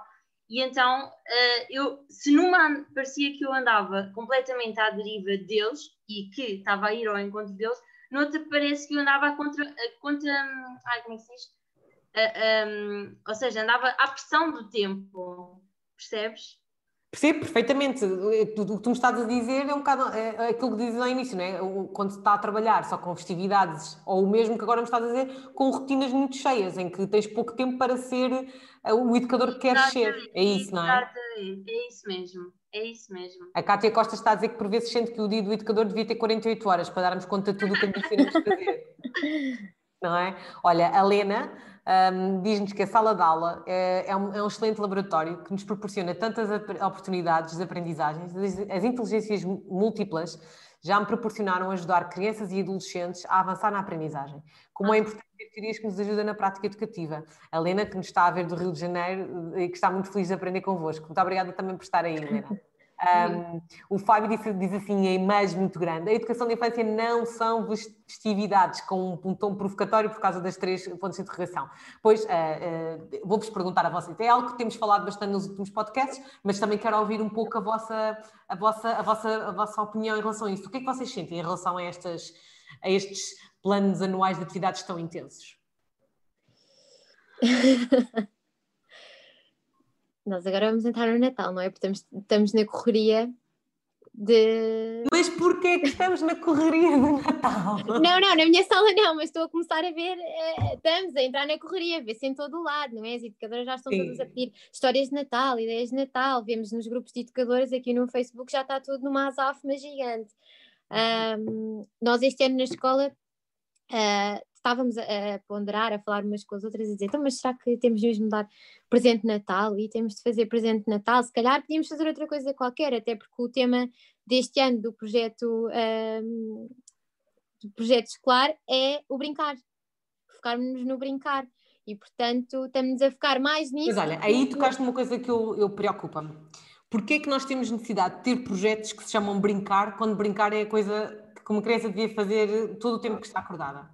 E então, uh, eu, se numa parecia que eu andava completamente à deriva deles e que estava a ir ao encontro deles, noutra parece que eu andava contra, contra ai, como é que se diz? Um, ou seja, andava à pressão do tempo, percebes? Percebo perfeitamente. O que tu me estás a dizer é um bocado é, é aquilo que dizes ao início, não é? Quando se está a trabalhar só com festividades, ou o mesmo que agora me estás a dizer, com rotinas muito cheias, em que tens pouco tempo para ser eh, o educador que queres ser. É isso, não é? Exatamente, é isso mesmo. É isso mesmo. A Cátia Costa está a dizer que por vezes sente que o dia do educador devia ter 48 horas para darmos conta de tudo o que ambicionamos fazer. não é? Olha, a Lena um, diz-nos que a sala de aula é, é, um, é, um, excelente laboratório que nos proporciona tantas oportunidades de aprendizagens, as inteligências múltiplas já me proporcionaram ajudar crianças e adolescentes a avançar na aprendizagem. Como é importante ter teorias que nos ajudam na prática educativa. A Helena, que nos está a ver do Rio de Janeiro e que está muito feliz de aprender convosco. Muito obrigada também por estar aí, Helena. Um, o Fábio diz, diz, assim, a imagem muito grande. A educação da infância não são festividades com um, tom provocatório por causa das três pontos de interrogação. Pois, uh, uh, vou-vos perguntar a vocês. É algo que temos falado bastante nos últimos podcasts, mas também quero ouvir um pouco a vossa, a vossa, a vossa, a vossa opinião em relação a isso. O que é que vocês sentem em relação a, estas, a estes planos anuais de atividades tão intensos? Nós agora vamos entrar no Natal, não é? Porque estamos, estamos na correria de. Mas porquê que estamos na correria do Natal? Não, não, na minha sala não, mas estou a começar a ver, é, estamos a entrar na correria, vê-se em todo o lado, não é? As educadoras já estão Sim. todas a pedir histórias de Natal, ideias de Natal, vemos nos grupos de educadoras aqui no Facebook, já está tudo numa azáfama gigante. Um, nós este ano na escola uh, estávamos a, a, ponderar, a falar umas com as outras e dizer, então, mas será que temos mesmo de dar presente de Natal e temos de fazer presente de Natal? Se calhar podíamos fazer outra coisa qualquer, até porque o tema deste ano do projeto, um, do projeto escolar é o brincar, focarmos no brincar. E, portanto, estamos a focar mais nisso. Mas olha, aí tocaste uma coisa que eu, eu preocupa-me. Porquê é que nós temos necessidade de ter projetos que se chamam brincar, quando brincar é a coisa que uma criança devia fazer todo o tempo que está acordada?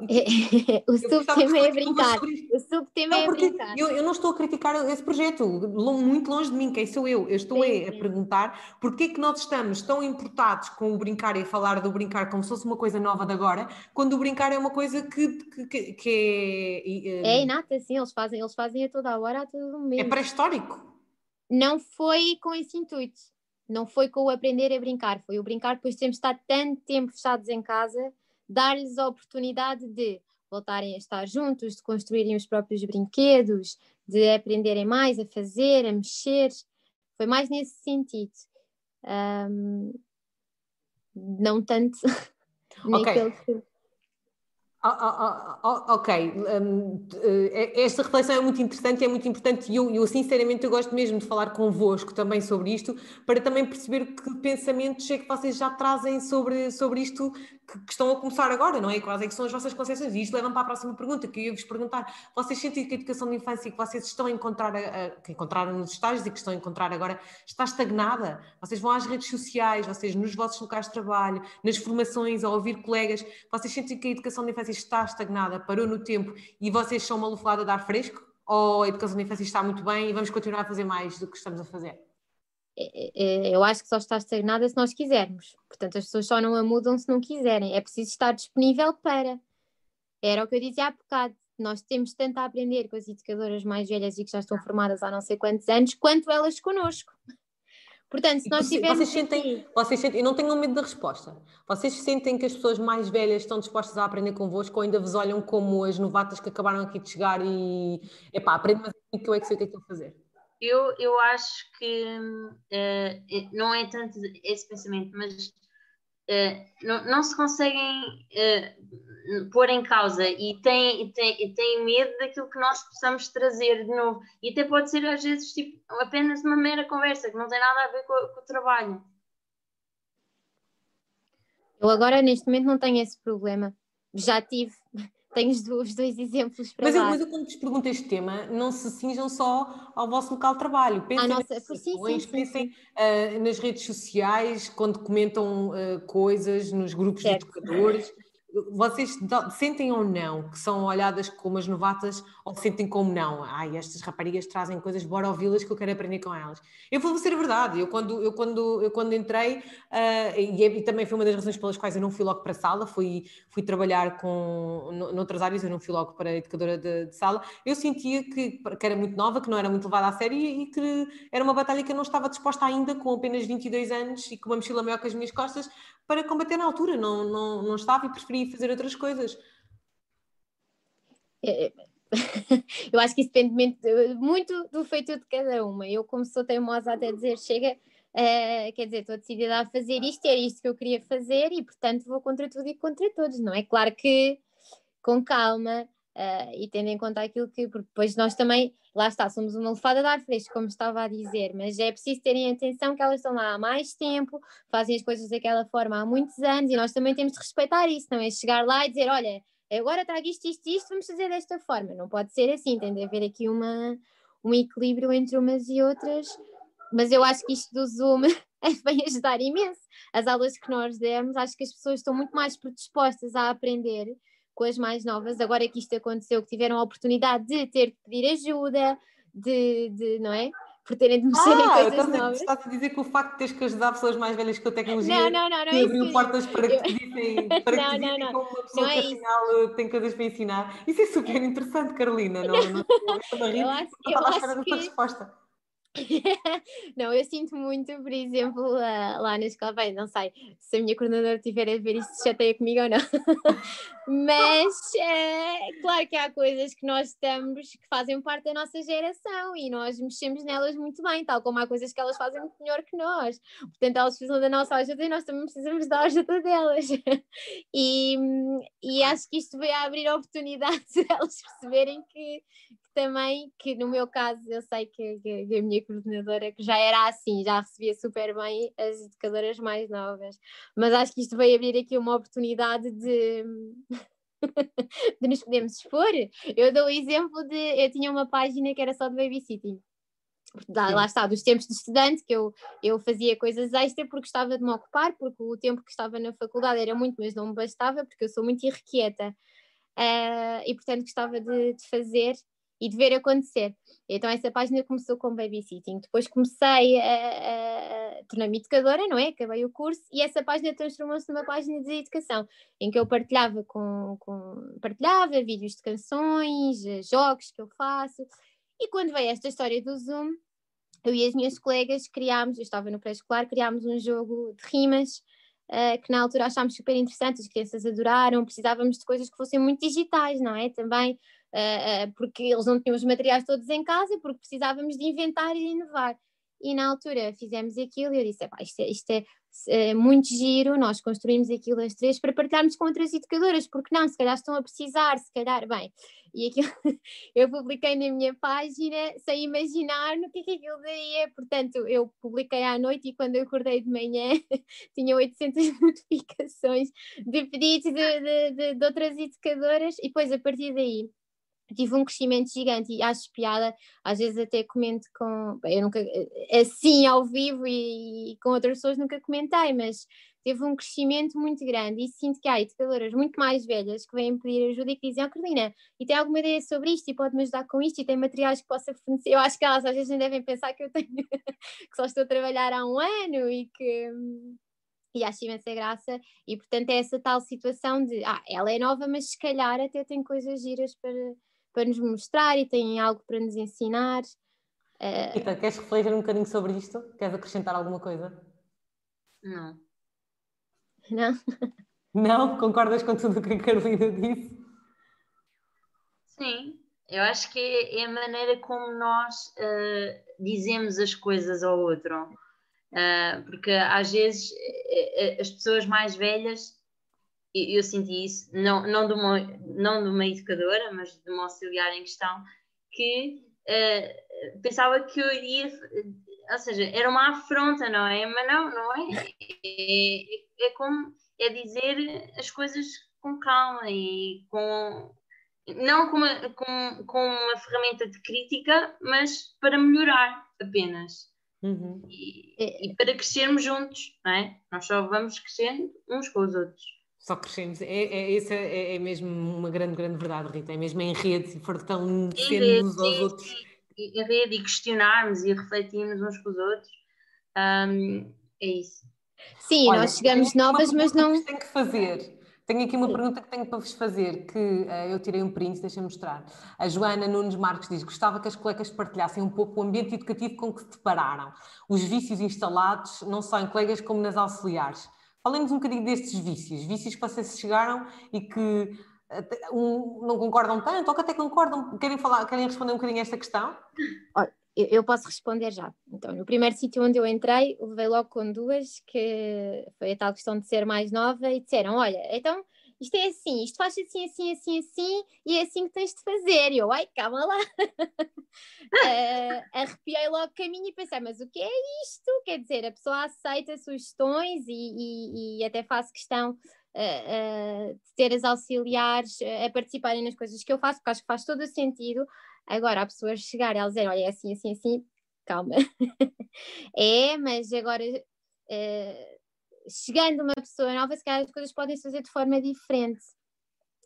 o subtema é brincar. O subtema é brincar. Eu, eu, não estou a criticar esse projeto, muito longe de mim, quem sou eu? Eu estou sim, a, sim. perguntar porquê é que nós estamos tão importados com o brincar e a falar do brincar como se fosse uma coisa nova de agora, quando o brincar é uma coisa que, que, que é. É inata, sim, eles fazem, eles fazem a toda a hora, a todo momento. É pré-histórico. Não foi com esse intuito. Não foi com o aprender a brincar, foi o brincar depois de termos estado tanto tempo fechados em casa dar-lhes a oportunidade de voltarem a estar juntos, de construírem os próprios brinquedos, de aprenderem mais a fazer, a mexer. Foi mais nesse sentido. Um, não tanto okay. naquele ok, um, eh, esta reflexão é muito interessante e é muito importante e eu, eu, sinceramente eu gosto mesmo de falar convosco também sobre isto para também perceber que pensamentos é que vocês já trazem sobre, sobre isto que, que estão a começar agora, não é? Quais é que são as vossas concepções? E isto leva-me para a próxima pergunta que eu ia vos perguntar. Vocês sentem que a educação de infância que vocês estão a encontrar, a, que encontraram nos estágios e que estão a encontrar agora, está estagnada? Vocês vão às redes sociais, vocês nos vossos locais de trabalho, nas formações, a ouvir colegas, vocês sentem que a educação de infância está estagnada, parou no tempo e vocês são uma lufada de ar fresco? Ou a educação de infância está muito bem e vamos continuar a fazer mais do que estamos a fazer? É, é, eu acho que só está estagnada se nós quisermos. Portanto, as pessoas só não a mudam se não quiserem. É preciso estar disponível para. Era o que eu dizia há bocado. Nós temos tanto a aprender com as educadoras mais velhas e que já estão formadas há não sei quantos anos, quanto elas connosco. Portanto, se nós tivermos. Vocês sentem, vocês sentem, e não tenham medo da resposta. Vocês sentem que as pessoas mais velhas estão dispostas a aprender convosco ou ainda vos olham como as novatas que acabaram aqui de chegar e epá, aprende mais que eu é que sei o que é que estou a fazer? Eu, eu acho que uh, não é tanto esse pensamento, mas uh, não, não se conseguem uh, pôr em causa e têm, têm, têm medo daquilo que nós possamos trazer de novo. E até pode ser, às vezes, tipo, apenas uma mera conversa que não tem nada a ver com, com o trabalho. Eu agora, neste momento, não tenho esse problema. Já tive tenho os dois, exemplos para mas dar. Eu, mas eu quando vos pergunto este tema, não se cinjam só ao vosso local de trabalho. Pensem, ah, nossa, sim, sim, sim, pensem uh, nas redes sociais, quando comentam uh, coisas, nos grupos certo. de educadores vocês sentem ou não que são olhadas como as novatas ou sentem como não? Ai, estas raparigas trazem coisas, bora ouvi-las que eu quero aprender com elas. Eu vou ser verdade, eu quando, eu quando, eu quando entrei, uh, e, e, também foi uma das razões pelas quais eu não fui logo para a sala, fui, fui trabalhar com, noutras áreas, eu não fui logo para a educadora de, de sala, eu sentia que, que, era muito nova, que não era muito levada a sério e, e que era uma batalha que eu não estava disposta ainda, com apenas 22 anos e com uma mochila maior que as minhas costas, para combater na altura, não, não, não estava e preferia fazer outras coisas. É, eu acho que isso depende muito do feito de cada uma. Eu, como sou teimosa até dizer chega, uh, quer dizer, estou decidida a fazer isto, era isto que eu queria fazer e, portanto, vou contra tudo e contra todos, não é? Claro que com calma uh, e tendo em conta aquilo que, porque depois nós também lá está, somos uma lefada de ar fresco, como estava a dizer, mas é preciso terem atenção que elas estão lá há mais tempo, fazem as coisas daquela forma há muitos anos e nós também temos de respeitar isso, não é chegar lá e dizer, olha, agora trago isto, isto, isto, vamos fazer desta forma. Não pode ser assim, tem de haver aqui uma, um equilíbrio entre umas e outras, mas eu acho que isto do Zoom vem ajudar imenso. As aulas que nós demos, acho que as pessoas estão muito mais predispostas a aprender com as mais novas, agora que isto aconteceu, que tiveram a oportunidade de ter que pedir ajuda, de, de não é? Por terem de mexer ah, em coisas estás novas. Estás a dizer que o facto de teres que ajudar pessoas mais velhas com a tecnologia não, não, não, não, abriu portas para que te dissem, para não, que te dissem não, como uma pessoa que é afinal tem coisas para ensinar. Isso é super interessante, Carolina. Não, não, não, não, não, não, acho que... resposta. não, eu sinto muito, por exemplo, uh, lá na escola, bem, não sei se a minha coordenadora estiver a ver isto, se chateia comigo ou não, mas uh, claro que há coisas que nós estamos, que fazem parte da nossa geração e nós mexemos nelas muito bem, tal como há coisas que elas fazem muito melhor que nós, portanto elas precisam da nossa ajuda e nós também precisamos da ajuda delas. E, e acho que isto a abrir a oportunidade de elas perceberem que, também que no meu caso eu sei que, que, que, a minha coordenadora que já era assim, já recebia super bem as educadoras mais novas, mas acho que isto veio abrir aqui uma oportunidade de, de nos podermos expor. Eu dou o exemplo de eu tinha uma página que era só de babysitting. Lá, lá está, dos tempos de estudante, que eu, eu fazia coisas extra porque gostava de me ocupar, porque o tempo que estava na faculdade era muito, mas não me bastava, porque eu sou muito irrequieta. Uh, e portanto gostava de, de fazer e de ver acontecer. Então essa página começou com babysitting. Depois comecei a, a, a tornar-me educadora, não é? Acabei o curso e essa página transformou-se numa página de educação, em que eu partilhava com, com partilhava vídeos de canções, jogos que eu faço. E quando veio esta história do Zoom, eu e as minhas colegas criámos, eu estava no pré-escolar, criámos um jogo de rimas Uh, que na altura achámos super interessante, as crianças adoraram, precisávamos de coisas que fossem muito digitais, não é? Também uh, porque eles não tinham os materiais todos em casa, porque precisávamos de inventar e inovar. E na altura fizemos aquilo e eu disse: isto é, isto é, é muito giro, nós construímos aquilo as três para partilharmos com outras educadoras, porque não, se calhar estão a precisar, se calhar, bem, e aquilo eu publiquei na minha página sem imaginar no que é que aquilo daí é, portanto, eu publiquei à noite e quando eu acordei de manhã tinha 800 notificações de pedidos de, de, de, de outras educadoras e depois a partir daí tive um crescimento gigante e acho piada, às vezes até comento com, eu nunca, assim ao vivo e, e, com outras pessoas nunca comentei, mas teve um crescimento muito grande e sinto que há educadoras muito mais velhas que vêm pedir ajuda e que dizem, oh Carolina, e tem alguma ideia sobre isto e pode-me ajudar com isto e tem materiais que possa fornecer, eu acho que elas às vezes nem devem pensar que eu tenho, que só estou a trabalhar há um ano e que e acho imensa graça, e portanto é essa tal situação de, ah, ela é nova, mas se calhar até tem coisas giras para, para nos mostrar e têm algo para nos ensinar. Uh... Rita, queres refletir um bocadinho sobre isto? Queres acrescentar alguma coisa? Não. Não? Não? Concordas com tudo o que a Carolina disse? Sim, eu acho que é, a maneira como nós uh, dizemos as coisas ao outro. Uh, porque às vezes as pessoas mais velhas, eu, eu senti isso, não, não, de uma, não de uma educadora, mas de uma auxiliar em questão, que pensava que eu iria, ou seja, era uma afronta, não é? Mas não, não é. É, é como é dizer as coisas com calma e com não com uma, com, com uma ferramenta de crítica, mas para melhorar apenas. Uhum. E, é. e, para crescermos juntos, não é? Nós só vamos crescendo uns com os outros. Só crescemos. É, é, essa é, é mesmo uma grande, grande verdade, Rita. É mesmo em rede, fortalecendo uns aos outros. Em rede e questionarmos e refletirmos uns com os outros. Um, é isso. Sim, Olha, nós chegamos novas, mas não. Que tem que fazer tenho aqui uma pergunta que tenho para vos fazer, que uh, eu tirei um print, deixa-me mostrar. A Joana Nunes Marques diz: gostava que as colegas partilhassem um pouco o ambiente educativo com que se depararam, os vícios instalados, não só em colegas como nas auxiliares. Falem-nos um bocadinho destes vícios, vícios que vocês chegaram e que um, não concordam tanto, ou que até concordam. Querem, falar, querem responder um bocadinho a esta questão? Olha, eu posso responder já. Então, no primeiro sítio onde eu entrei, levei logo com duas, que foi a tal questão de ser mais nova, e disseram: Olha, então isto é assim, isto faz assim, assim, assim, assim, e é assim que tens de fazer. E eu, ai, calma lá. uh, arrepiei logo o caminho e pensei: Mas o que é isto? Quer dizer, a pessoa aceita sugestões e, e, e até faço questão. Uh, uh, de ter as auxiliares a participarem nas coisas que eu faço, porque acho que faz todo o sentido Agora, a pessoa chegar e ela dizer, olha, é assim, assim, assim, calma. é, mas agora, uh, chegando uma pessoa nova, se calhar as coisas podem se fazer de forma diferente.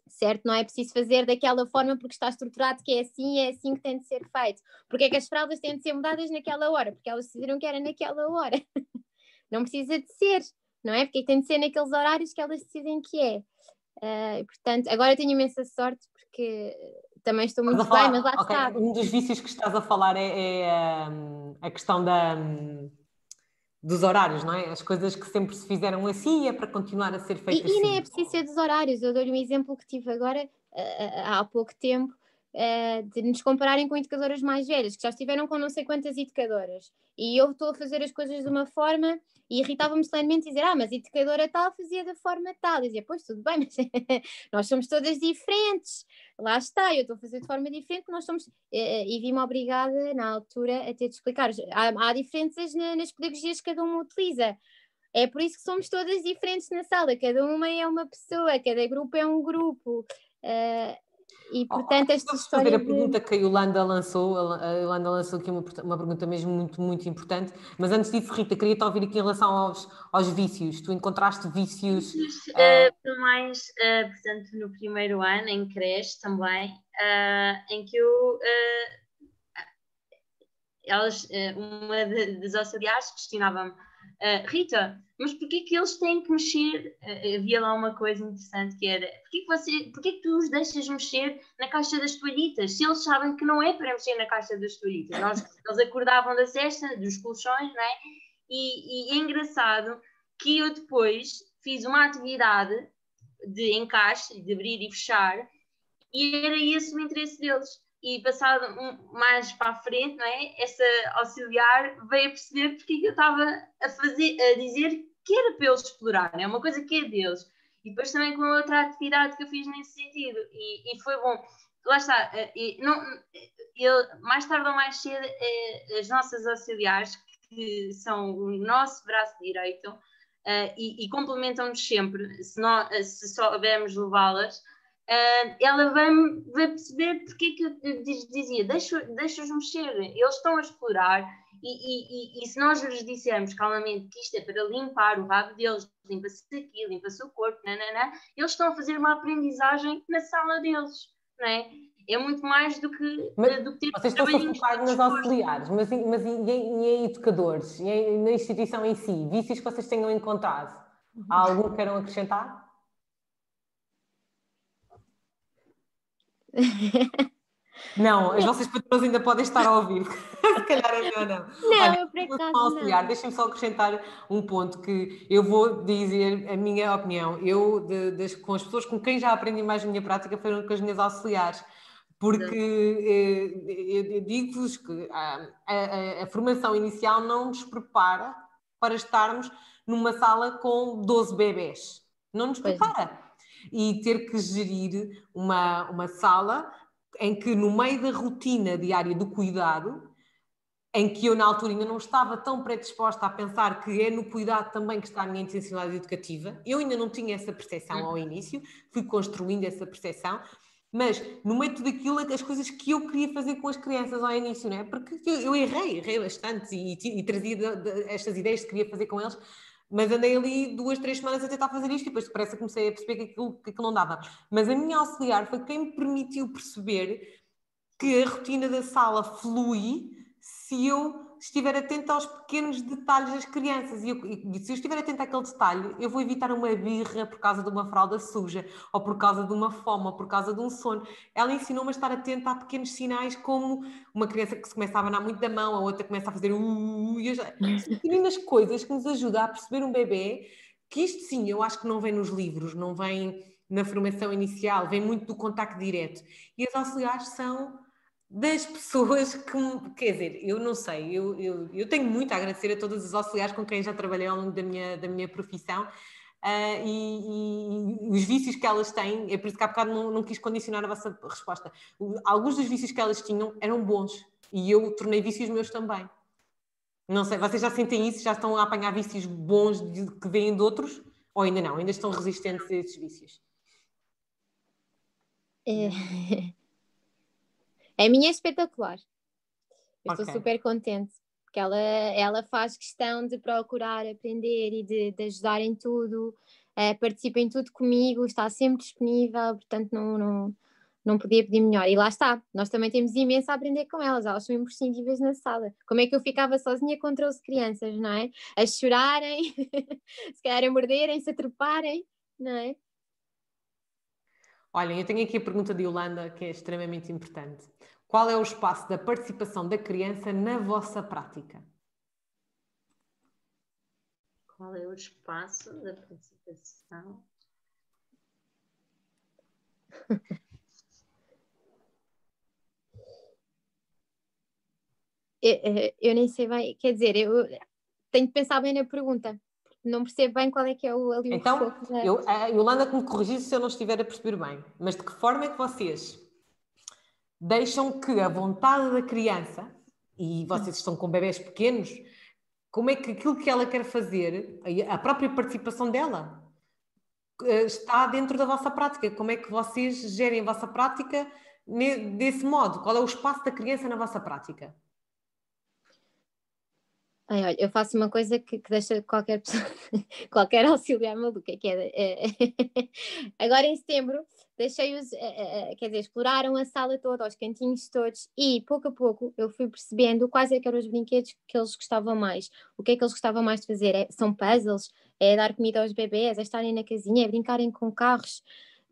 Certo? Não é preciso fazer daquela forma porque está estruturado que é assim, é assim que tem de ser feito. Porque é que as fraldas têm de ser mudadas naquela hora? Porque elas decidiram que era naquela hora. não precisa de ser, não é? Porque é tem de ser naqueles horários que elas decidem que é. Uh, portanto, agora tenho imensa sorte porque também estou muito bem, mas lá okay. está. Um dos vícios que estás a falar é, é um, a questão da, dos horários, não é? As coisas que sempre se fizeram assim é para continuar a ser feitas e, assim. E nem é preciso ser dos horários. Eu dou-lhe um exemplo que tive agora uh, há pouco tempo. Uh, de nos compararem com educadoras mais velhas, que já estiveram com não sei quantas educadoras, e eu estou a fazer as coisas de uma forma e irritava-me solenemente dizer, ah, mas a educadora tal fazia da forma tal. Eu dizia, pois tudo bem, mas nós somos todas diferentes. Lá está, eu estou a fazer de forma diferente, nós somos. E vi-me obrigada, na altura, a ter de explicar. Há, há diferenças na, nas pedagogias que cada uma utiliza. É por isso que somos todas diferentes na sala, cada uma é uma pessoa, cada grupo é um grupo. Uh, e portanto, esta história. a pergunta que a Yolanda lançou, a Yolanda lançou aqui uma, uma pergunta mesmo muito, muito importante, mas antes disso, Rita, queria-te ouvir aqui em relação aos, aos vícios. Tu encontraste vícios. Uh, uh... mais, uh, portanto, no primeiro ano, em creche também, uh, em que eu. elas, uma das auxiliares questionava-me Uh, Rita, mas porquê que eles têm que mexer? Uh, havia lá uma coisa interessante que era porquê que, você, porquê que tu os deixas mexer na caixa das toalhitas? Se eles sabem que não é para mexer na caixa das toalhitas. Nós, eles acordavam da cesta, dos colchões, não é? E, e é engraçado que eu depois fiz uma atividade de encaixe, de abrir e fechar, e era esse o interesse deles e passado um, mais para a frente, não é? Essa auxiliar veio a perceber porque é eu estava a fazer, a dizer que era para eles explorarem, é uma coisa que é deles. E depois também com outra atividade que eu fiz nesse sentido, e, e foi bom. Lá está, eh, e não, ele, mais tarde ou mais cedo, é, as nossas auxiliares, que são o nosso braço direito, uh, e, e complementam-nos sempre, se, nós, se soubermos levá-las, uh, ela vai, vai perceber porque é que eu dizia, deixa-os deixa mexer, eles estão a explorar e, e, e, e, se nós lhes dissermos calmamente que isto é para limpar o rabo deles, limpa-se aqui, limpa-se o corpo, nanana, eles estão a fazer uma aprendizagem na sala deles, não é? É muito mais do que, mas, do que ter Vocês estão a focar nas auxiliares, mas, mas e, em, em educadores, em, na instituição em si, vícios que vocês tenham encontrado? Há algum que queiram acrescentar? Não, as vossas patroas ainda podem estar a ouvir. Se calhar é melhor não. Não, Olha, por acaso auxiliar, deixem-me só acrescentar um ponto que eu vou dizer a minha opinião. Eu, de, de, com as pessoas com quem já aprendi mais na minha prática, foram com as minhas auxiliares. Porque eh, eu digo-vos que a, a, a formação inicial não nos prepara para estarmos numa sala com 12 bebés. Não nos prepara. E ter que gerir uma, uma sala em que, no meio da rotina diária do cuidado, em que eu na altura ainda não estava tão predisposta a pensar que é no cuidado também que está a minha intencionalidade educativa, eu ainda não tinha essa percepção ao início, fui construindo essa percepção, mas no meio de tudo aquilo, as coisas que eu queria fazer com as crianças ao início, não é? Porque eu, eu errei, errei bastante e, e, e trazia de, de, estas ideias que queria fazer com eles, mas andei ali duas, três semanas a tentar fazer isto e depois que comecei a perceber que aquilo, que aquilo não dava. Mas a minha auxiliar foi quem me permitiu perceber que a rotina da sala flui se eu estiver atento aos pequenos detalhes das crianças. E, eu, e, se eu estiver atento àquele detalhe, eu vou evitar uma birra por causa de uma fralda suja, ou por causa de uma fome, ou por causa de um sono. Ela ensinou-me a estar atenta a pequenos sinais, como uma criança que se começa a abanar muito da mão, a outra começa a fazer uh, e pequenas coisas que nos ajudam a perceber um bebê, que isto sim, eu acho que não vem nos livros, não vem na formação inicial, vem muito do contacto direto. E as auxiliares são das pessoas que, quer dizer, eu não sei, eu, eu, eu tenho muito a agradecer a todas as auxiliares com quem já trabalhei ao longo da minha, da minha profissão uh, e, e, os vícios que elas têm, é por isso que há bocado não, não quis condicionar a vossa resposta. Alguns dos vícios que elas tinham eram bons e eu tornei vícios meus também. Não sei, vocês já sentem isso? Já estão a apanhar vícios bons de, que vêm de outros? Ou ainda não? Ainda estão resistentes a esses vícios? É... A minha é espetacular. Eu okay. estou super contente, porque ela, ela faz questão de procurar aprender e de, de ajudar em tudo, uh, participa em tudo comigo, está sempre disponível, portanto não, não, não podia pedir melhor. E lá está, nós também temos imenso a aprender com elas, elas são imprescindíveis na sala. Como é que eu ficava sozinha com 13 crianças, não é? A chorarem, se calhar a morderem, se a treparem, não é? Olhem, eu tenho aqui a pergunta de Yolanda que é extremamente importante. Qual é o espaço da participação da criança na vossa prática? Qual é o espaço da participação? eu, eu nem sei bem, quer dizer, eu tenho de pensar bem na pergunta não percebo bem qual é que é o ali Então, eu, a Yolanda que me corrigisse se eu não estiver a perceber bem, mas de que forma é que vocês deixam que a vontade da criança, e vocês estão com bebés pequenos, como é que aquilo que ela quer fazer, a própria participação dela, eh, está dentro da vossa prática? Como é que vocês gerem a vossa prática desse modo? Qual é o espaço da criança na vossa prática? Ai, olha, eu faço uma coisa que, que deixa qualquer pessoa, qualquer auxiliar maluca, que é, é agora em setembro deixei-os, é, é, quer dizer, exploraram a sala toda, os cantinhos todos, e pouco a pouco eu fui percebendo quais é eram os brinquedos que eles gostavam mais, o que é que eles gostavam mais de fazer, é, são puzzles, é dar comida aos bebês, é estarem na casinha, é brincarem com carros,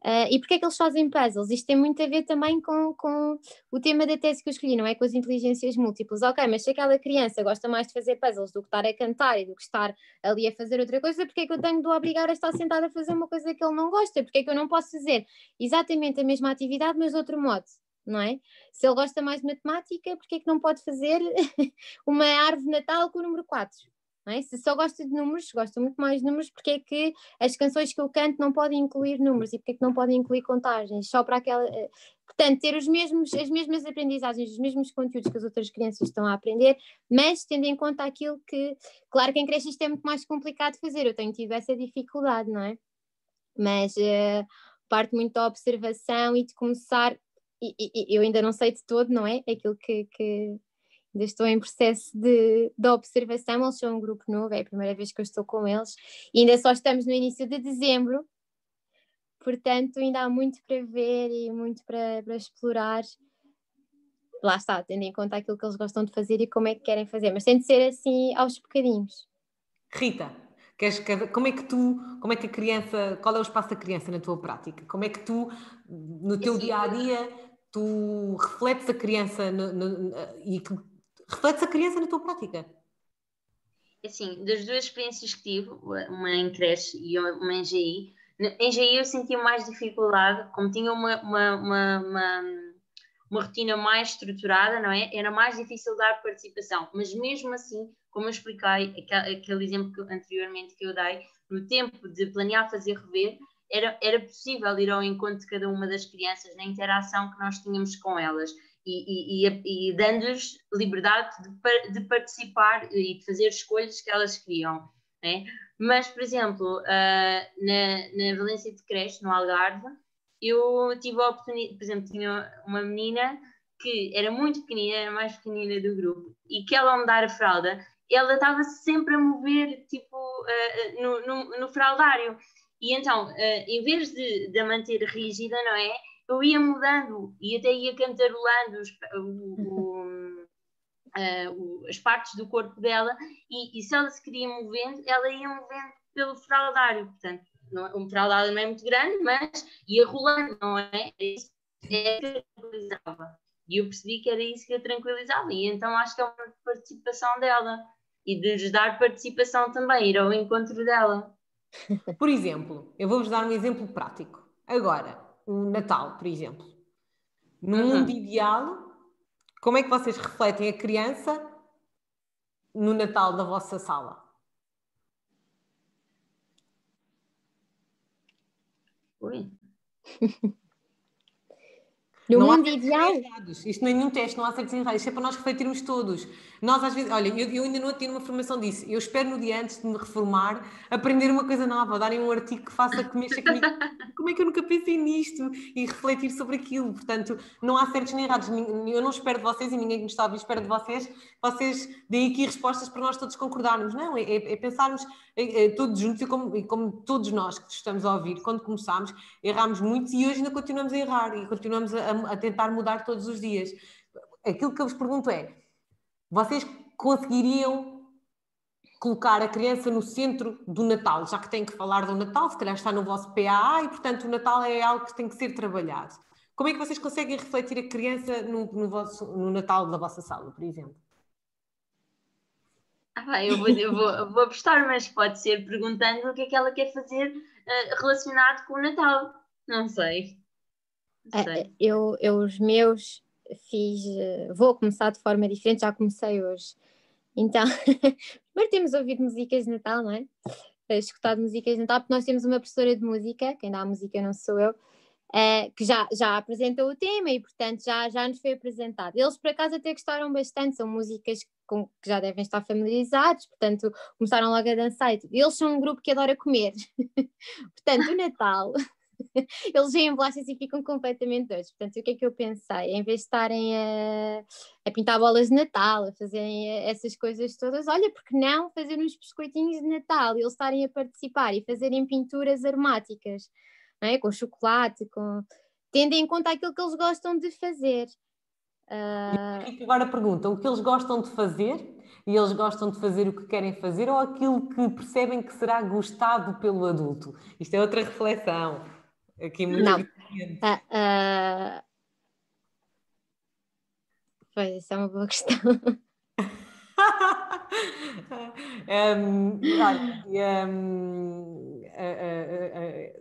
Uh, e porquê é que eles fazem puzzles? Isto tem muito a ver também com, com o tema da tese que eu escolhi, não é? Com as inteligências múltiplas. Ok, mas se aquela criança gosta mais de fazer puzzles do que estar a cantar e do que estar ali a fazer outra coisa, porquê é que eu tenho de o obrigar a estar sentado a fazer uma coisa que ele não gosta? Porquê é que eu não posso fazer exatamente a mesma atividade, mas de outro modo? Não é? Se ele gosta mais de matemática, porquê é que não pode fazer uma árvore Natal com o número 4? É? Se só gosta de números, gosta muito mais de números, porque é que as canções que eu canto não podem incluir números e porque é que não podem incluir contagens, só para aquela. Eh, portanto, ter os mesmos, as mesmas aprendizagens, os mesmos conteúdos que as outras crianças estão a aprender, mas tendo em conta aquilo que, claro que em creche isto é muito mais complicado de fazer, eu tenho tido essa dificuldade, não é? Mas uh, parte muito da observação e de começar, e, e, eu ainda não sei de todo, não é? Aquilo que, que ainda estou em processo de, de observação, eles são um grupo novo, é a primeira vez que eu estou com eles, e ainda só estamos no início de dezembro, portanto ainda há muito para ver e muito para, para explorar. Lá está, tendo em conta aquilo que eles gostam de fazer e como é que querem fazer, mas tem de ser assim aos bocadinhos. Rita, queres, como é que tu, como é que a criança, qual é o espaço da criança na tua prática? Como é que tu, no teu dia a dia, tu refletes a criança no, no, e que refletes a criança na tua prática? Assim, das duas experiências que tive, uma em creche e uma em GI, em GI eu sentia mais dificuldade, como tinha uma, uma, uma, uma, uma rotina mais estruturada, não é? Era mais difícil dar participação, mas mesmo assim, como eu expliquei, aquele, aquele exemplo que, anteriormente que eu dei, no tempo de planear, fazer, rever, era, era possível ir ao encontro de cada uma das crianças na interação que nós tínhamos com elas e, e, e dando-lhes liberdade de, de, participar e de fazer escolhas que elas queriam. Né? Mas, por exemplo, uh, na, na Valência de Creche, no Algarve, eu tive a oportunidade, por exemplo, tinha uma menina que era muito pequenina, era a mais pequenina do grupo, e que ela ao me dar a fralda, ela estava sempre a mover, tipo, uh, no, no, no, fraldário. E então, uh, em vez de, de a manter rígida, não é? Eu ia mudando e até ia cantarolando os, o, o, uh, as partes do corpo dela, e, e, se ela se queria movendo, ela ia movendo pelo fraldário. Portanto, não, um fraldário não é muito grande, mas ia rolando, não é? É isso é que tranquilizava. E eu percebi que era isso que a tranquilizava, e então acho que é uma participação dela e de lhes dar participação também, ir ao encontro dela. Por exemplo, eu vou-vos dar um exemplo prático. Agora, o Natal, por exemplo. No uhum. mundo ideal, como é que vocês refletem a criança no Natal da vossa sala? Oi. No não mundo ideal. Isto não é nenhum teste, não há certos errados. Isto é para nós refletirmos todos. Nós, às vezes, olha, eu, eu ainda não tenho uma formação disso. Eu espero no dia antes de me reformar aprender uma coisa nova, darem um artigo que faça que mexa comigo. Como é que eu nunca pensei nisto? E refletir sobre aquilo. Portanto, não há certos nem errados. Eu não espero de vocês e ninguém que me está a ouvir espera de vocês. Vocês deem aqui respostas para nós todos concordarmos. Não, é, é, é pensarmos é, é, todos juntos e como, e como, todos nós que estamos a ouvir, quando começámos, errámos muito e hoje ainda continuamos a errar e continuamos a, a tentar mudar todos os dias. Aquilo que eu vos pergunto é: vocês conseguiriam colocar a criança no centro do Natal, já que têm que falar do Natal, se calhar está no vosso PAA e, portanto, o Natal é algo que tem que ser trabalhado. Como é que vocês conseguem refletir a criança no, no, vosso, no Natal da vossa sala, por exemplo? Ah, eu, vou, eu, vou, eu vou apostar, mas pode ser perguntando o que é que ela quer fazer uh, relacionado com o Natal. Não sei. Não sei. Uh, eu, eu, os meus fiz. Uh, vou começar de forma diferente, já comecei hoje. Então, primeiro temos ouvido músicas de Natal, não é? Escutado músicas de Natal, porque nós temos uma professora de música, quem dá a música não sou eu, Uh, que já, já apresentou o tema e, portanto, já, já nos foi apresentado. Eles, por acaso, até gostaram bastante, são músicas com que já devem estar familiarizados, portanto, começaram logo a dançar. Eles são um grupo que adora comer. portanto, o Natal, eles vêm bolachas e ficam completamente doidos. Portanto, o que é que eu pensei? Em vez de estarem a, a pintar bolas de Natal, a fazerem essas coisas todas, olha, porque não fazer uns biscoitinhos de Natal e eles estarem a participar e fazerem pinturas aromáticas é? com chocolate, com... tendo em conta aquilo que eles gostam de fazer. Uh... Agora pergunta, o que eles gostam de fazer e eles gostam de fazer o que querem fazer ou aquilo que percebem que será gostado pelo adulto? Isto é outra reflexão. Aqui muito Não. Uh, uh... Pois, é uma boa questão. um, olha, um,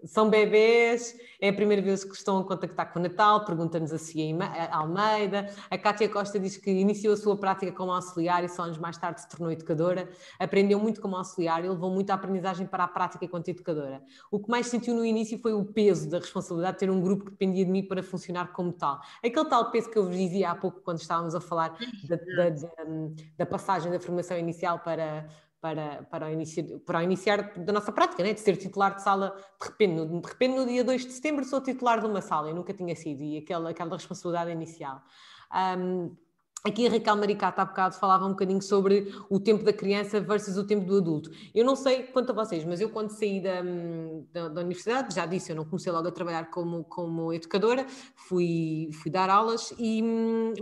são bebês, é a primeira vez que estão a contactar com o Natal, pergunta-nos a Cia Almeida. A Cátia Costa diz que iniciou a sua prática como auxiliar e só anos mais tarde se tornou educadora. Aprendeu muito como auxiliar e levou muita aprendizagem para a prática enquanto educadora. O que mais sentiu no início foi o peso da responsabilidade de ter um grupo que dependia de mim para funcionar como tal. Aquele tal peso que eu vos dizia há pouco quando estávamos a falar da, da, da, da passagem da formação inicial para para, para, o para o iniciar da nossa prática, né? de ser titular de sala, de repente, no, de repente no dia 2 de setembro sou titular de uma sala, eu nunca tinha sido, e aquela, aquela responsabilidade inicial. Um, Aqui a Raquel Maricata há bocado falava um bocadinho sobre o tempo da criança versus o tempo do adulto. Eu não sei quanto a vocês, mas eu quando saí da, da, da universidade, já disse, eu não comecei logo a trabalhar como, como educadora, fui, fui dar aulas, e,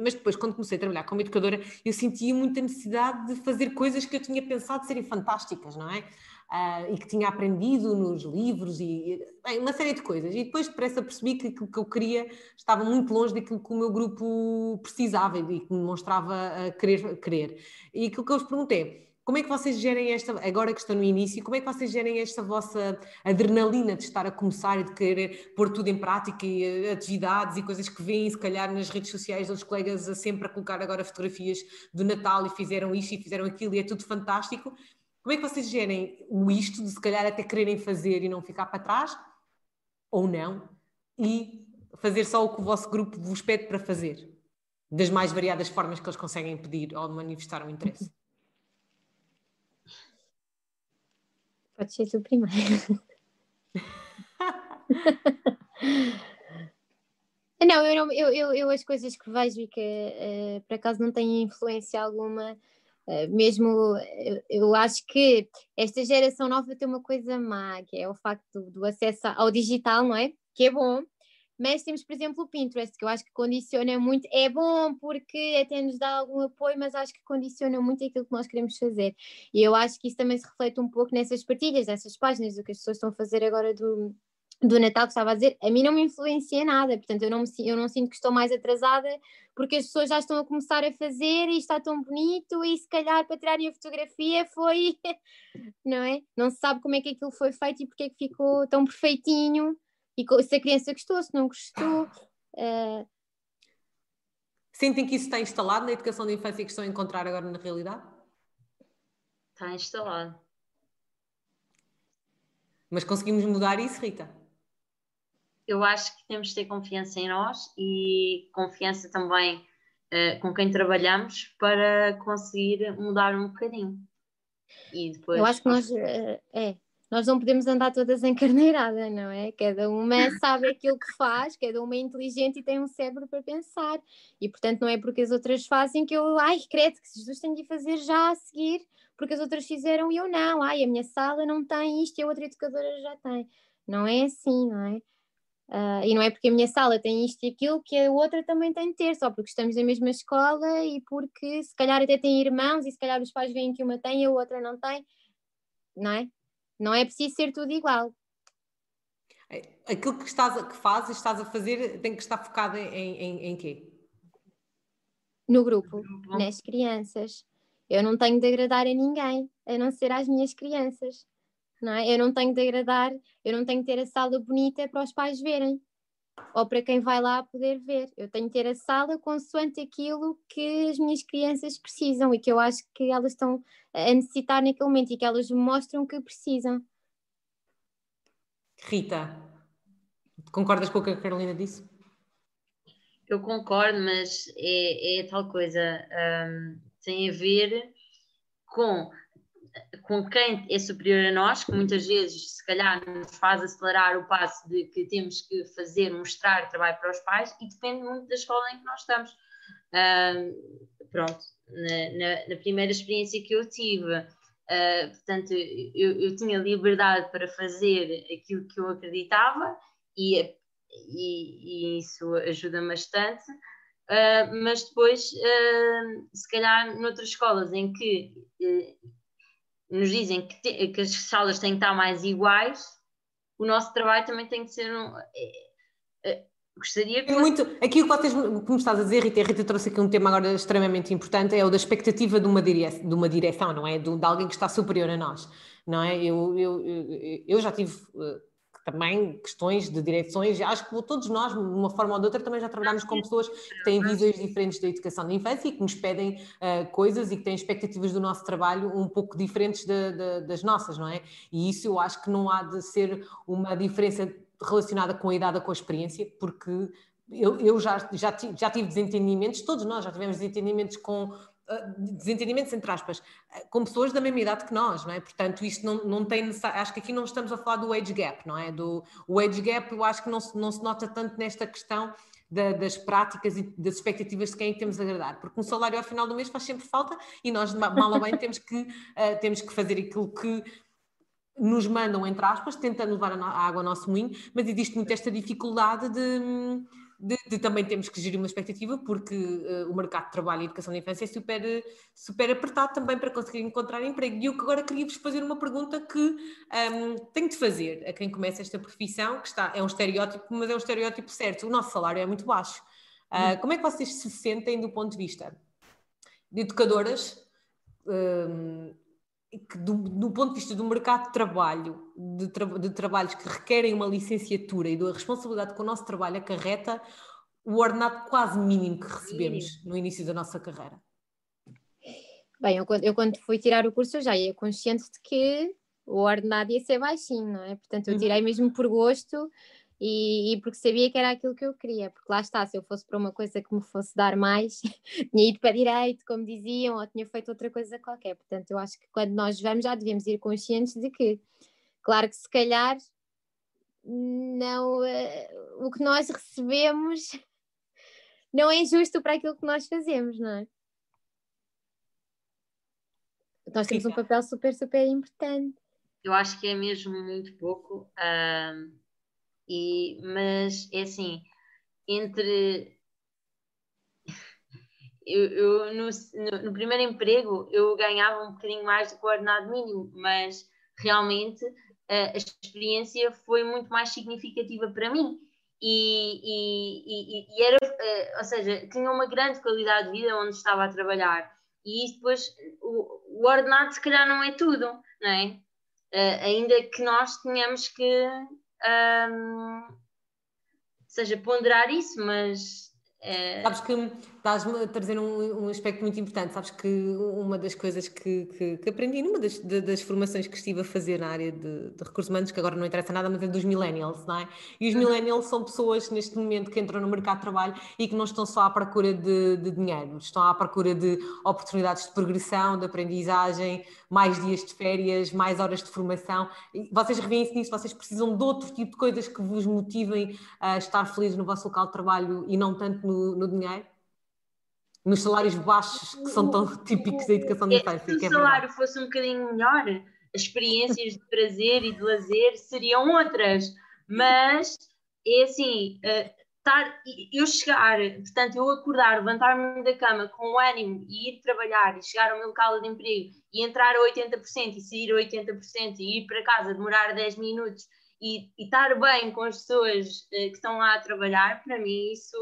mas depois quando comecei a trabalhar como educadora, eu sentia muita necessidade de fazer coisas que eu tinha pensado serem fantásticas, não é? Uh, e que tinha aprendido nos livros e bem, uma série de coisas. E depois depressa percebi que aquilo que eu queria estava muito longe daquilo que o meu grupo precisava e que me mostrava querer, querer. E aquilo que eu vos perguntei é, como é que vocês gerem esta, agora que estão no início, como é que vocês gerem esta vossa adrenalina de estar a começar e de querer pôr tudo em prática e eh, atividades e coisas que vêm, se calhar nas redes sociais dos colegas sempre a colocar agora fotografias do Natal e fizeram isto e fizeram aquilo e é tudo fantástico. Como é que vocês gerem o isto de se calhar até quererem fazer e não ficar para trás? Ou não? E fazer só o que o vosso grupo vos pede para fazer? Das mais variadas formas que eles conseguem pedir ou manifestar um interesse. Pode ser tu primeiro. não, eu, não eu, eu, eu, as coisas que vejo e que uh, por acaso não têm influência alguma, mesmo eu, eu, acho que esta geração nova tem uma coisa má, que é o facto do, do acesso ao digital, não é? Que é bom, mas temos, por exemplo, o Pinterest, que eu acho que condiciona muito. É bom porque até nos dá algum apoio, mas acho que condiciona muito aquilo que nós queremos fazer. E eu acho que isso também se reflete um pouco nessas partilhas, nessas páginas, do que as pessoas estão a fazer agora do, do Natal, que estava a dizer. A mim não me influencia nada, portanto, eu não, me, eu não sinto que estou mais atrasada porque as pessoas já estão a começar a fazer e está tão bonito e se calhar para tirarem a fotografia foi, não é? Não se sabe como é que aquilo foi feito e porque é que ficou tão perfeitinho e se a criança gostou, se não gostou. Uh... Sentem que isso está instalado na educação da infância que estão a encontrar agora na realidade? Está instalado. Mas conseguimos mudar isso, Rita? Eu acho que temos de ter confiança em nós e confiança também uh, com quem trabalhamos para conseguir mudar um bocadinho. E depois, Eu acho que nós, uh, é, nós não podemos andar todas encarneiradas, não é? Cada uma sabe aquilo que faz, cada uma é inteligente e tem um cérebro para pensar. E portanto não é porque as outras fazem que eu, ai, credo que Jesus tem de fazer já a seguir, porque as outras fizeram e eu não. Ai, a minha sala não tem isto e a outra educadora já tem. Não é assim, não é? Uh, e não é porque a minha sala tem isto e aquilo que a outra também tem de ter, só porque estamos na mesma escola e porque se calhar até tem irmãos e se calhar os pais veem que uma tem e a outra não tem, não é? Não é preciso ser tudo igual. É, aquilo que, estás, que fazes, estás a fazer, tem que estar focado em, em, em quê? No grupo, nas crianças. Eu não tenho de agradar a ninguém, a não ser às minhas crianças. Não é? Eu não tenho de agradar, eu não tenho de ter a sala bonita para os pais verem ou para quem vai lá poder ver. Eu tenho de ter a sala consoante aquilo que as minhas crianças precisam e que eu acho que elas estão a necessitar naquele momento e que elas me mostram que precisam. Rita, concordas com o que a Carolina disse? Eu concordo, mas é, é tal coisa, um, tem a ver com com quem é superior a nós, que muitas vezes, se calhar, nos faz acelerar o passo de que temos que fazer, mostrar trabalho para os pais, e depende muito da escola em que nós estamos. Uh, pronto, na, na, na, primeira experiência que eu tive, uh, portanto, eu, eu, tinha liberdade para fazer aquilo que eu acreditava, e, e, e isso ajuda bastante. Uh, mas depois, se calhar, noutras escolas em que nos dizem que, te, que, as salas têm que estar mais iguais, o nosso trabalho também tem que ser um. É, é, gostaria que. É muito, aquilo que, vocês, que me estás a dizer, Rita, Rita trouxe aqui um tema agora extremamente importante, é o da expectativa de uma, direção, de uma direção, não é? De, de alguém que está superior a nós, não é? Eu, eu, eu, eu já tive eh, também questões de direções. Acho que todos nós, de uma forma ou de outra, também já trabalhamos com pessoas que têm visões diferentes da educação da infância e que nos pedem uh, coisas e que têm expectativas do nosso trabalho um pouco diferentes de, de, das nossas, não é? E isso eu acho que não há de ser uma diferença relacionada com a idade ou com a experiência, porque eu, eu já, já, já tive desentendimentos, todos nós já tivemos desentendimentos com desentendimentos entre aspas, ah, com pessoas da mesma idade que nós, não é? Portanto, isto não, não tem acho que aqui não estamos a falar do age gap, não é? Do, o age gap eu acho que não se, não se nota tanto nesta questão da, das práticas e das expectativas de quem é temos a agradar, porque um salário ao final do mês faz sempre falta e nós, mal ou bem, temos que, uh, temos que fazer aquilo que nos mandam, entre aspas, tentando levar a, água ao nosso moinho, mas existe muito esta dificuldade de de, de, também temos que gerir uma expectativa, porque uh, o mercado de trabalho e educação da infância é super, super apertado também para conseguir encontrar emprego. E eu agora queria-vos fazer uma pergunta que um, tenho de fazer a quem começa esta profissão, que está, é um estereótipo, mas é um estereótipo certo. O nosso salário é muito baixo. Uh, como é que vocês se sentem do ponto de vista de educadoras? Um, que do, do, ponto de vista do mercado de trabalho, de, tra de, trabalhos que requerem uma licenciatura e da responsabilidade que o nosso trabalho acarreta, o ordenado quase mínimo que recebemos mínimo. no início da nossa carreira? Bem, eu, eu, quando fui tirar o curso eu já ia consciente de que o ordenado ia ser baixinho, não é? Portanto, eu uhum. tirei mesmo por gosto e, e, porque sabia que era aquilo que eu queria, porque lá está, se eu fosse para uma coisa que me fosse dar mais, tinha ido para direito, como diziam, ou tinha feito outra coisa qualquer. Portanto, eu acho que quando nós vamos já devemos ir conscientes de que, claro que se calhar não uh, o que nós recebemos não é justo para aquilo que nós fazemos, não é? Nós temos um papel super, super importante. Eu acho que é mesmo muito pouco. Uh e, mas é assim, entre. Eu, eu no, no, no, primeiro emprego eu ganhava um bocadinho mais do que o ordenado mínimo, mas realmente a, a experiência foi muito mais significativa para mim. E, e, e, e, era, eh, ou seja, tinha uma grande qualidade de vida onde estava a trabalhar. E isso depois, o, o ordenado se calhar não é tudo, não é? Uh, ainda que nós tenhamos que um, seja, ponderar isso, mas. É... Sabes que estás-me a trazer um, um, aspecto muito importante. Sabes que uma das coisas que, que, que aprendi numa das, de, das, formações que estive a fazer na área de, de, recursos humanos, que agora não interessa nada, mas é dos millennials, não é? E os millennials são pessoas neste momento que entram no mercado de trabalho e que não estão só à procura de, de dinheiro, estão à procura de oportunidades de progressão, de aprendizagem, mais dias de férias, mais horas de formação. E vocês revêem-se nisso, vocês precisam de outro tipo de coisas que vos motivem a estar felizes no vosso local de trabalho e não tanto no, no dinheiro? Nos salários baixos que são tão típicos da educação da infância. Se o é salário fosse um bocadinho melhor, as experiências de prazer e de lazer seriam outras, mas é assim, uh, eu chegar, portanto, eu acordar, levantar-me da cama com o ânimo e ir trabalhar e chegar ao meu local de emprego e entrar a 80% e sair a 80% e ir para casa, demorar 10 minutos e, e estar bem com as pessoas uh, que estão lá a trabalhar, para mim isso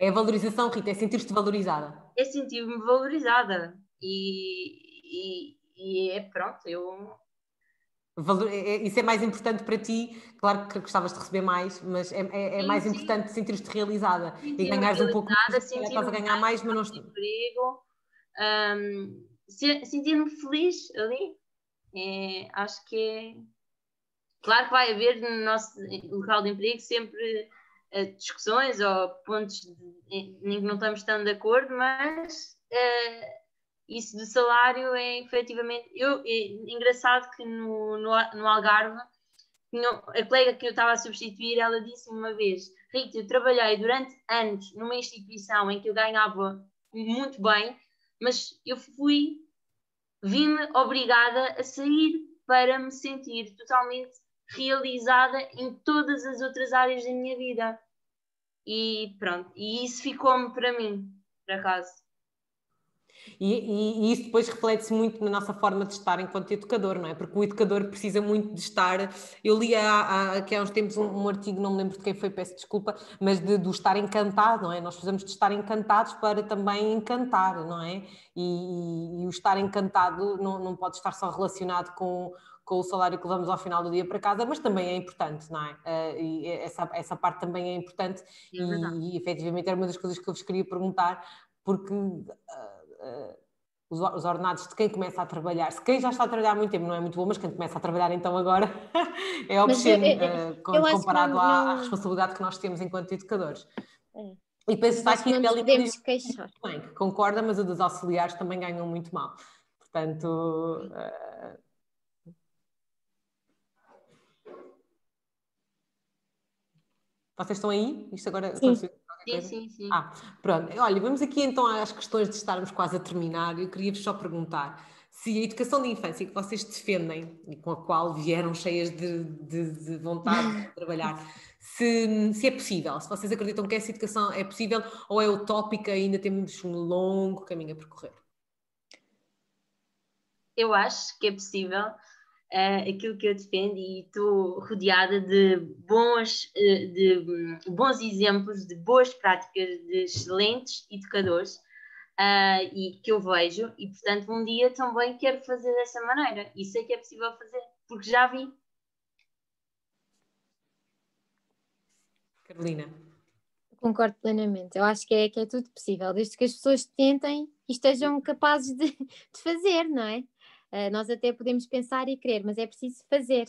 é a valorização, Rita, é sentir-te valorizada. É sentir-me valorizada. E, e, e, é pronto, eu. Valor, é, é, isso é mais importante para ti, claro que gostavas de receber mais, mas é, é, é mais sim. importante sentir-te realizada e ganhares um pouco mais. Estás a ganhar mais, mas não estou. Emprego, um, sentir-me feliz ali, é, acho que é. Claro que vai haver no nosso local de emprego sempre discussões ou pontos em que não estamos tão de acordo, mas uh, isso do salário é efetivamente. Eu, é engraçado que no, no, no Algarve, a colega que eu estava a substituir, ela disse uma vez: Rita, eu trabalhei durante anos numa instituição em que eu ganhava muito bem, mas eu fui, vi-me obrigada a sair para me sentir totalmente realizada em todas as outras áreas da minha vida. E pronto, e isso ficou-me para mim, por acaso. E, e, e, isso depois reflete-se muito na nossa forma de estar enquanto educador, não é? Porque o educador precisa muito de estar. Eu li há, há, há uns tempos um, um, artigo, não me lembro de quem foi, peço desculpa, mas de, do estar encantado, não é? Nós precisamos de estar encantados para também encantar, não é? E, e o estar encantado não, não pode estar só relacionado com com o salário que levamos ao final do dia para casa, mas também é importante, não é? Uh, e essa, essa parte também é importante é e, e efetivamente era uma das coisas que eu vos queria perguntar, porque uh, uh, os, os ordenados de quem começa a trabalhar, se quem já está a trabalhar há muito tempo não é muito bom, mas quem começa a trabalhar então agora é obsceno comparado à, à, responsabilidade que nós temos enquanto educadores. É. E penso que está aqui a que concorda, mas o dos auxiliares também ganham muito mal. Portanto, uh, Vocês estão aí? Isto agora. Sim. Sim, sim, sim. Ah, pronto. Olha, vamos aqui então às questões de estarmos quase a terminar. Eu queria-vos só perguntar se a educação de infância que vocês defendem e com a qual vieram cheias de, de, de vontade de trabalhar, se, se, é possível, se vocês acreditam que essa educação é possível ou é utópica e ainda temos um longo caminho a percorrer? Eu acho que é possível uh, aquilo que eu defendo e estou rodeada de bons, uh, de um, bons exemplos, de boas práticas, de excelentes educadores uh, e que eu vejo e portanto um dia também quero fazer dessa maneira e sei que é possível fazer porque já vi. Carolina. Concordo plenamente. Eu acho que é, que é tudo possível, desde que as pessoas tentem e estejam capazes de, de fazer, não é? Uh, nós até podemos pensar e querer, mas é preciso fazer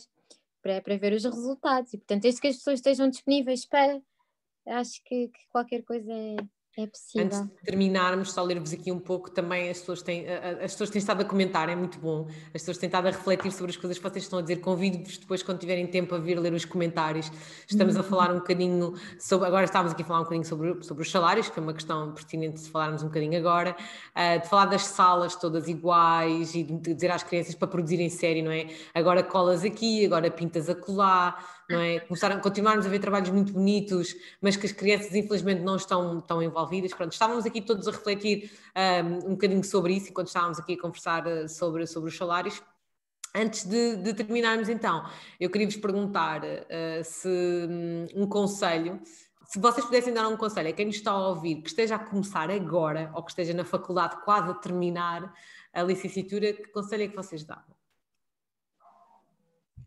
para, para ver os resultados. E, portanto, desde que as pessoas estejam disponíveis para, acho que, que qualquer coisa é, é possível. Antes de terminarmos, só ler-vos aqui um pouco, também as pessoas, têm, as pessoas têm estado a comentar, é muito bom, as pessoas têm estado a refletir sobre as coisas que vocês estão a dizer. Convido-vos depois, quando tiverem tempo, a vir ler os comentários. Estamos a uhum. falar um bocadinho sobre, agora estávamos aqui a falar um bocadinho sobre, sobre os salários, que é uma questão pertinente de falarmos um bocadinho agora, uh, de falar das salas todas iguais e de dizer às crianças para produzirem série, não é? Agora colas aqui, agora pintas acolá não é? Começaram, continuarmos a ver trabalhos muito bonitos, mas que as crianças infelizmente não estão tão envolvidas. Pronto, estávamos aqui todos a refletir um, um bocadinho sobre isso enquanto estávamos aqui a conversar uh, sobre, sobre os salários. Antes de, de terminarmos então, eu queria vos perguntar uh, se um, um conselho, se vocês pudessem dar um conselho a quem nos está a ouvir, que esteja a começar agora ou que esteja na faculdade quase a terminar a licenciatura, que conselho é que vocês davam?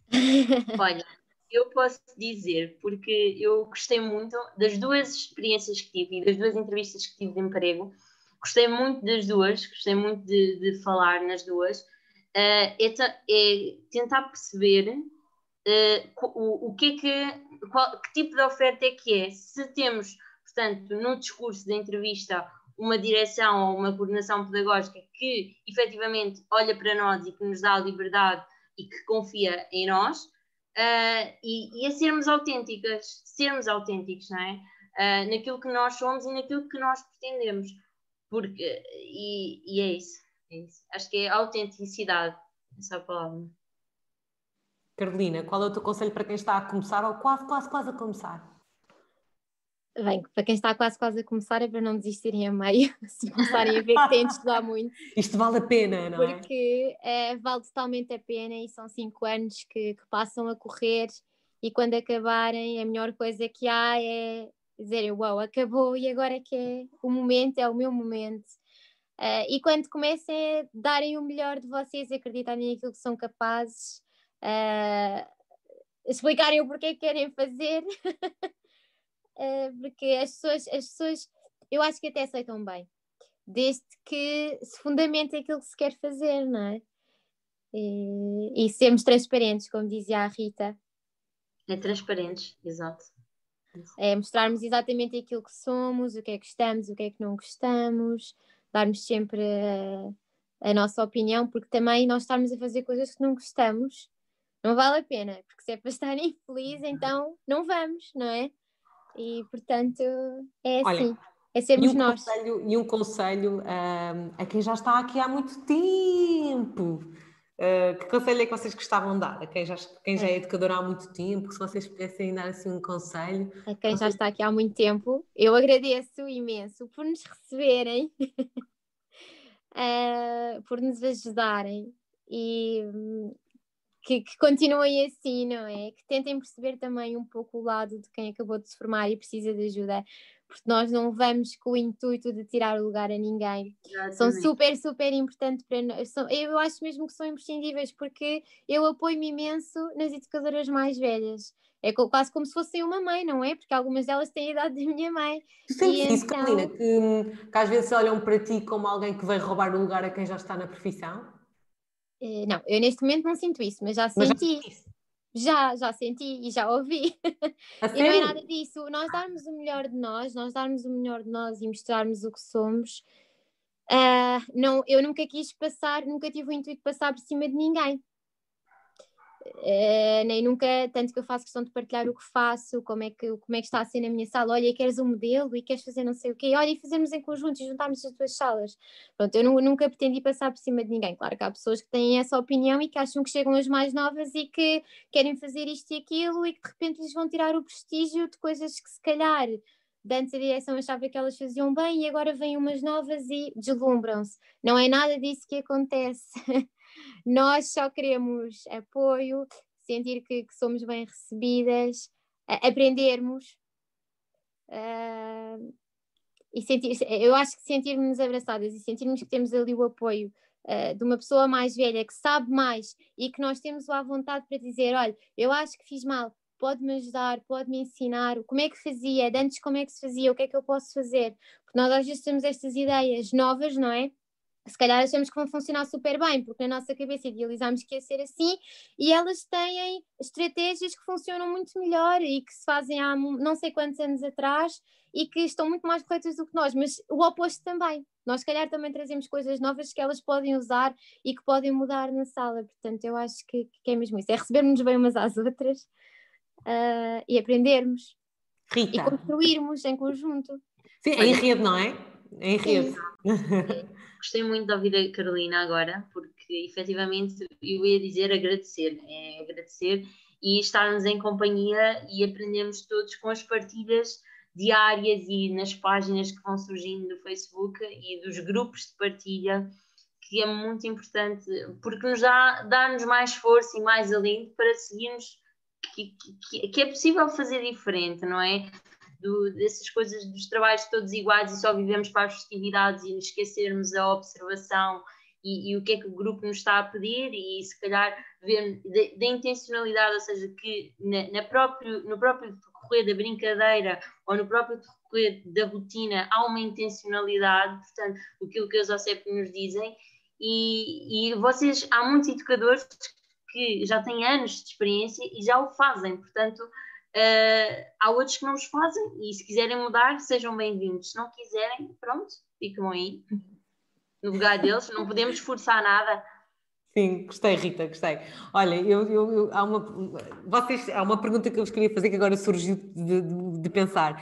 Olha, eu posso dizer, porque eu gostei muito das duas experiências que tive das duas entrevistas que tive de emprego, gostei muito das duas, gostei muito de, de falar nas duas, uh, é, é, tentar perceber uh, o, o que é que, qual, que tipo de oferta é que é, se temos, portanto, no discurso da entrevista uma direção ou uma coordenação pedagógica que efetivamente olha para nós e que nos dá liberdade e que confia em nós, uh, e, e, a sermos autênticas, sermos autênticos, não é? Uh, naquilo que nós somos e naquilo que nós pretendemos. Porque, e, e é, isso, é, isso, Acho que é autenticidade, essa palavra. Carolina, qual é o teu conselho para quem está a começar ou quase, quase, quase a começar? Bem, para quem está quase quase a começar é para não desistirem a meio, se começarem a ver que têm de estudar muito. Isto vale a pena, não é? Porque é, vale totalmente a pena e são cinco anos que, que, passam a correr e quando acabarem a melhor coisa que há é dizerem, uau, wow, acabou e agora é que é o momento, é o meu momento. Uh, e quando comecem a darem o melhor de vocês, acreditarem naquilo que são capazes, uh, explicarem o porquê que querem fazer uh, porque as pessoas, as pessoas, eu acho que até aceitam bem, desde que se fundamente aquilo que se quer fazer, não é? E, e sermos transparentes, como dizia a Rita. É transparentes, exato. É mostrarmos exatamente aquilo que somos, o que é que gostamos, o que é que não gostamos, darmos sempre a, a nossa opinião, porque também nós estamos a fazer coisas que não gostamos, não vale a pena, porque se é para estar infeliz, então não vamos, não é? E portanto é assim. Olha, é sermos e um nós. Conselho, e um conselho um, a quem já está aqui há muito tempo. Uh, que conselho é que vocês gostavam de dar? A quem já, quem já é, é educador há muito tempo, se vocês pudessem dar assim um conselho. A quem vocês... já está aqui há muito tempo, eu agradeço imenso por nos receberem, uh, por nos ajudarem e hum, que, que, continuem assim, não é? Que tentem perceber também um pouco o lado de quem acabou de se formar e precisa de ajuda, porque nós não vamos com o intuito de tirar o lugar a ninguém. Exatamente. São super, super importantes para nós. Eu acho mesmo que são imprescindíveis, porque eu apoio-me imenso nas educadoras mais velhas. É quase como se fossem uma mãe, não é? Porque algumas delas têm a idade da minha mãe. Sentes isso, então... Carolina, que, que às vezes olham para ti como alguém que vai roubar o lugar a quem já está na profissão? Uh, não, eu neste momento não sinto isso, mas já senti. Mas já, já, já, senti e já ouvi. e não é nada disso. Nós darmos o melhor de nós, nós darmos o melhor de nós e mostrarmos o que somos. Uh, não, eu nunca quis passar, nunca tive o intuito de passar por cima de ninguém. Uh, nem nunca, tanto que eu faço questão de partilhar o que faço, como é que, como é que está a ser na minha sala, olha, queres um modelo e queres fazer não sei o quê, olha, e fazermos em conjunto e juntarmos as duas salas. Pronto, eu não, nunca pretendi passar por cima de ninguém. Claro que há pessoas que têm essa opinião e que acham que chegam as mais novas e que querem fazer isto e aquilo e que de repente lhes vão tirar o prestígio de coisas que se calhar antes a direção achava que elas faziam bem e agora vêm umas novas e deslumbram-se. Não é nada disso que acontece. Nós só queremos apoio, sentir que, que somos bem recebidas, aprendermos. Uh, e sentir, eu acho que sentirmos abraçadas e sentirmos que temos ali o apoio uh, de uma pessoa mais velha que sabe mais e que nós temos a vontade para dizer: olha, eu acho que fiz mal, pode-me ajudar, pode-me ensinar, como é que fazia, antes como é que se fazia, o que é que eu posso fazer, porque nós às vezes temos estas ideias novas, não é? Se calhar achamos que vão funcionar super bem, porque na nossa cabeça idealizamos que ia ser assim, e elas têm estratégias que funcionam muito melhor e que se fazem há não sei quantos anos atrás e que estão muito mais corretas do que nós, mas o oposto também. Nós, se calhar, também trazemos coisas novas que elas podem usar e que podem mudar na sala. Portanto, eu acho que, que é mesmo isso: é recebermos bem umas às outras uh, e aprendermos Rita. e construirmos em conjunto. Sim, em rede, não é? Em rede. Gostei muito de ouvir a Carolina agora, porque efetivamente eu ia dizer agradecer, é agradecer e estarmos em companhia e aprendemos todos com as partilhas diárias e nas páginas que vão surgindo do Facebook e dos grupos de partilha, que é muito importante, porque nos dá, dá-nos mais força e mais alento para seguirmos que, que, que é possível fazer diferente, não é? Do, dessas coisas dos trabalhos todos iguais e só vivemos para as festividades e esquecermos a observação e, e, o que é que o grupo nos está a pedir e se calhar ver da intencionalidade, ou seja, que na, na, próprio, no próprio decorrer da brincadeira ou no próprio decorrer da rotina há uma intencionalidade, portanto, aquilo que os OCEP nos dizem. E, e vocês, há muitos educadores que já têm anos de experiência e já o fazem, portanto, uh, há outros que não os fazem e se quiserem mudar, sejam bem-vindos. Se não quiserem, pronto, ficam aí no lugar deles, não podemos forçar nada. Sim, gostei, Rita, gostei. Olha, eu, eu, eu, há, uma, vocês, há uma pergunta que eu vos queria fazer que agora surgiu de, de, de pensar.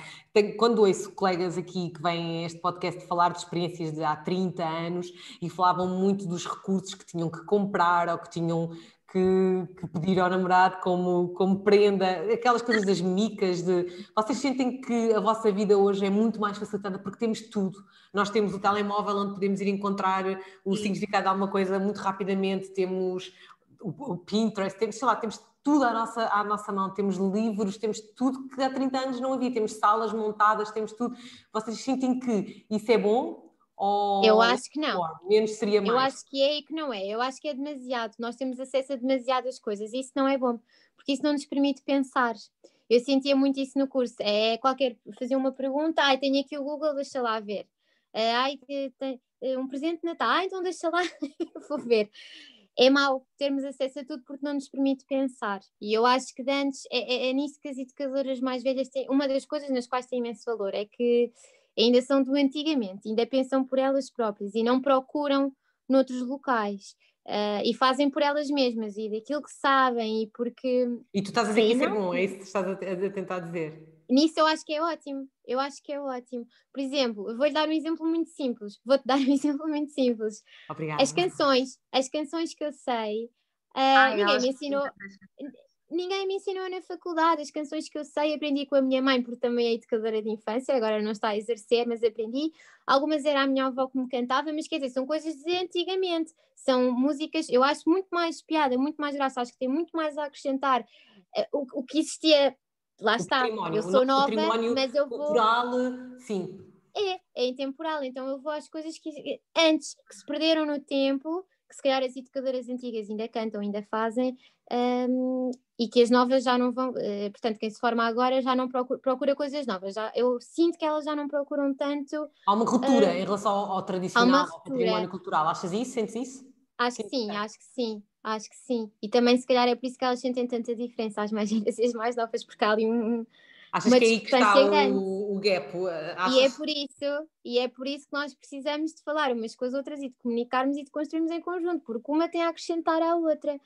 quando ouço colegas aqui que vêm a este podcast falar de experiências de há 30 anos e falavam muito dos recursos que tinham que comprar ou que tinham que, que, pedir ao namorado como, como prenda, aquelas coisas das micas de vocês sentem que a vossa vida hoje é muito mais facilitada porque temos tudo. Nós temos o telemóvel onde podemos ir encontrar o Sim. significado de alguma coisa muito rapidamente, temos o, o Pinterest, temos, sei lá, temos tudo à nossa, à nossa mão, temos livros, temos tudo que há 30 anos não havia, temos salas montadas, temos tudo. Vocês sentem que isso é bom ou eu acho que não. Menos seria mais. Eu acho que é e que não é. Eu acho que é demasiado. Nós temos acesso a demasiadas coisas e isso não é bom, porque isso não nos permite pensar. Eu sentia muito isso no curso. É qualquer fazer uma pergunta, ai, tenho aqui o Google, deixa lá ver. Eh, ai, tem eh, um presente de Natal, ai, então deixa lá, vou ver. É mau termos acesso a tudo porque não nos permite pensar. E eu acho que antes é, é, é nisso que as educadoras mais velhas têm. Uma das coisas nas quais tem imenso valor é que ainda são do antigamente, ainda pensam por elas próprias e não procuram noutros locais. Uh, e fazem por elas mesmas e daquilo que sabem e porque. E tu estás a dizer que isso é bom, é isso que estás a, a, tentar dizer? Nisso eu acho que é ótimo, eu acho que é ótimo. Por exemplo, vou-lhe dar um exemplo muito simples, vou-te dar um exemplo muito simples. Obrigada. As canções, as canções que eu sei, uh, Ai, ninguém me ensinou ninguém me ensinou na faculdade. As canções que eu sei aprendi com a minha mãe, porque também é educadora de infância, agora não está a exercer, mas aprendi. Algumas era a minha avó que me cantava, mas quer dizer, são coisas de antigamente. São músicas, eu acho muito mais piada, muito mais graça, acho que tem muito mais a acrescentar. Uh, o, o que existia, lá está, eu sou nova, mas eu vou. Cultural, sim. É, é intemporal, então eu vou às coisas que antes que se perderam no tempo que se calhar as educadoras antigas ainda cantam, ainda fazem, um, e que as novas já não vão, uh, portanto, quem se forma agora já não procura, procura, coisas novas. Já, eu sinto que elas já não procuram tanto. Há uma ruptura uh, em relação ao, ao tradicional, ao património cultural. Achas isso? Sentes isso? Acho que sim, acho que sim, acho que sim. E também, se calhar, é por isso que elas sentem tanta diferença às mais gerações mais novas, porque há ali um, Achas que é aí que está o, o, gap? Achas... E é por isso, e é por isso que nós precisamos de falar umas com as outras e de comunicarmos e de construirmos em conjunto, porque uma tem a acrescentar à outra.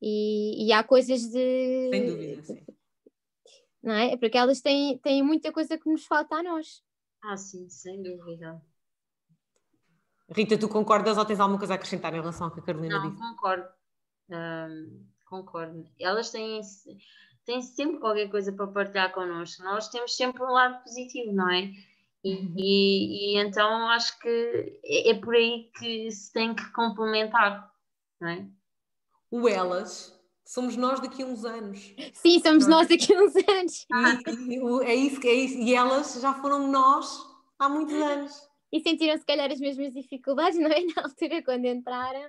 E, e há coisas de. Sem dúvida, sim. Não é? Porque elas têm, têm muita coisa que nos falta a nós. Ah, sim, sem dúvida. Rita, tu concordas ou tens alguma coisa a acrescentar em relação ao que a Carolina Não, disse? concordo. Um, concordo. Elas têm, têm sempre qualquer coisa para partilhar connosco. Nós temos sempre um lado positivo, não é? E, Uhum. e, e então acho que é, é por aí que se tem que complementar, não é? O elas somos nós daqui a uns anos. Sim, somos Não é? nós daqui a uns anos. E, e é isso que é isso. E elas já foram nós há muitos anos. E sentiram se calhar as mesmas dificuldades, não é? Na altura, quando entraram.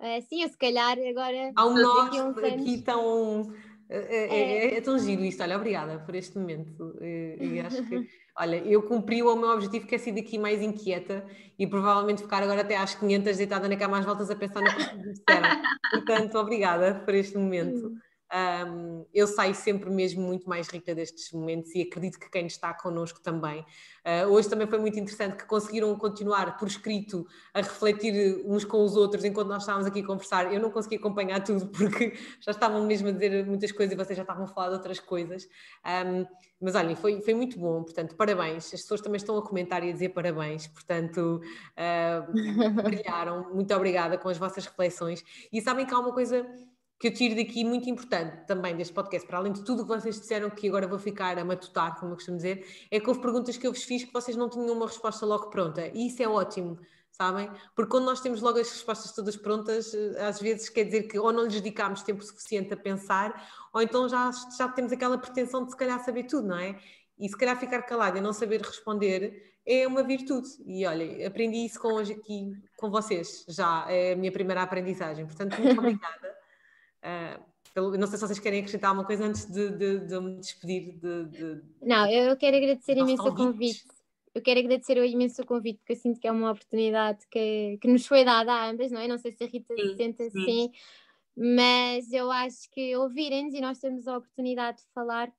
Ah, sim, eu se calhar agora. Há um nós uns anos. aqui tão. É, é- é tão giro isto, olha, obrigada por este momento. E, e acho que, olha, eu cumpri o meu objetivo que é sair daqui mais inquieta e provavelmente ficar agora até às 500 deitada na cama às voltas a pensar no que vocês disseram. Portanto, obrigada por este momento. Um, eu saio sempre mesmo muito mais rica destes momentos e acredito que quem está connosco também. Uh, hoje também foi muito interessante que conseguiram continuar por escrito a refletir uns com os outros enquanto nós estávamos aqui a conversar. Eu não consegui acompanhar tudo porque já estavam mesmo a dizer muitas coisas e vocês já estavam a falar de outras coisas. Um, mas olhem, foi, foi muito bom, portanto, parabéns. As pessoas também estão a comentar e a dizer parabéns, portanto, uh, brilharam. Muito obrigada com as vossas reflexões. E sabem que há uma coisa que eu tiro daqui muito importante também deste podcast, para além de tudo o que vocês disseram, que agora vou ficar a matutar, como eu costumo dizer, é que houve perguntas que eu vos fiz que vocês não tinham uma resposta logo pronta. E isso é ótimo, sabem? Porque quando nós temos logo as respostas todas prontas, eh, às vezes quer dizer que ou não lhes dedicámos tempo suficiente a pensar, ou então já, já temos aquela pretensão de se calhar saber tudo, não é? E se calhar ficar calado e não saber responder é uma virtude. E olha, aprendi isso com hoje aqui com vocês, já é a minha primeira aprendizagem. Portanto, muito obrigada. Uh, não sei se vocês querem acrescentar alguma coisa antes de, de, de me despedir. De, de... Não, eu quero agradecer imenso o convite. Eu quero agradecer imenso o convite, porque eu sinto que é uma oportunidade que, que nos foi dada a ambas, não é? Não sei se a Rita se Sim, sente sim. assim, mas eu acho que ouvirem-nos e nós termos a oportunidade de falar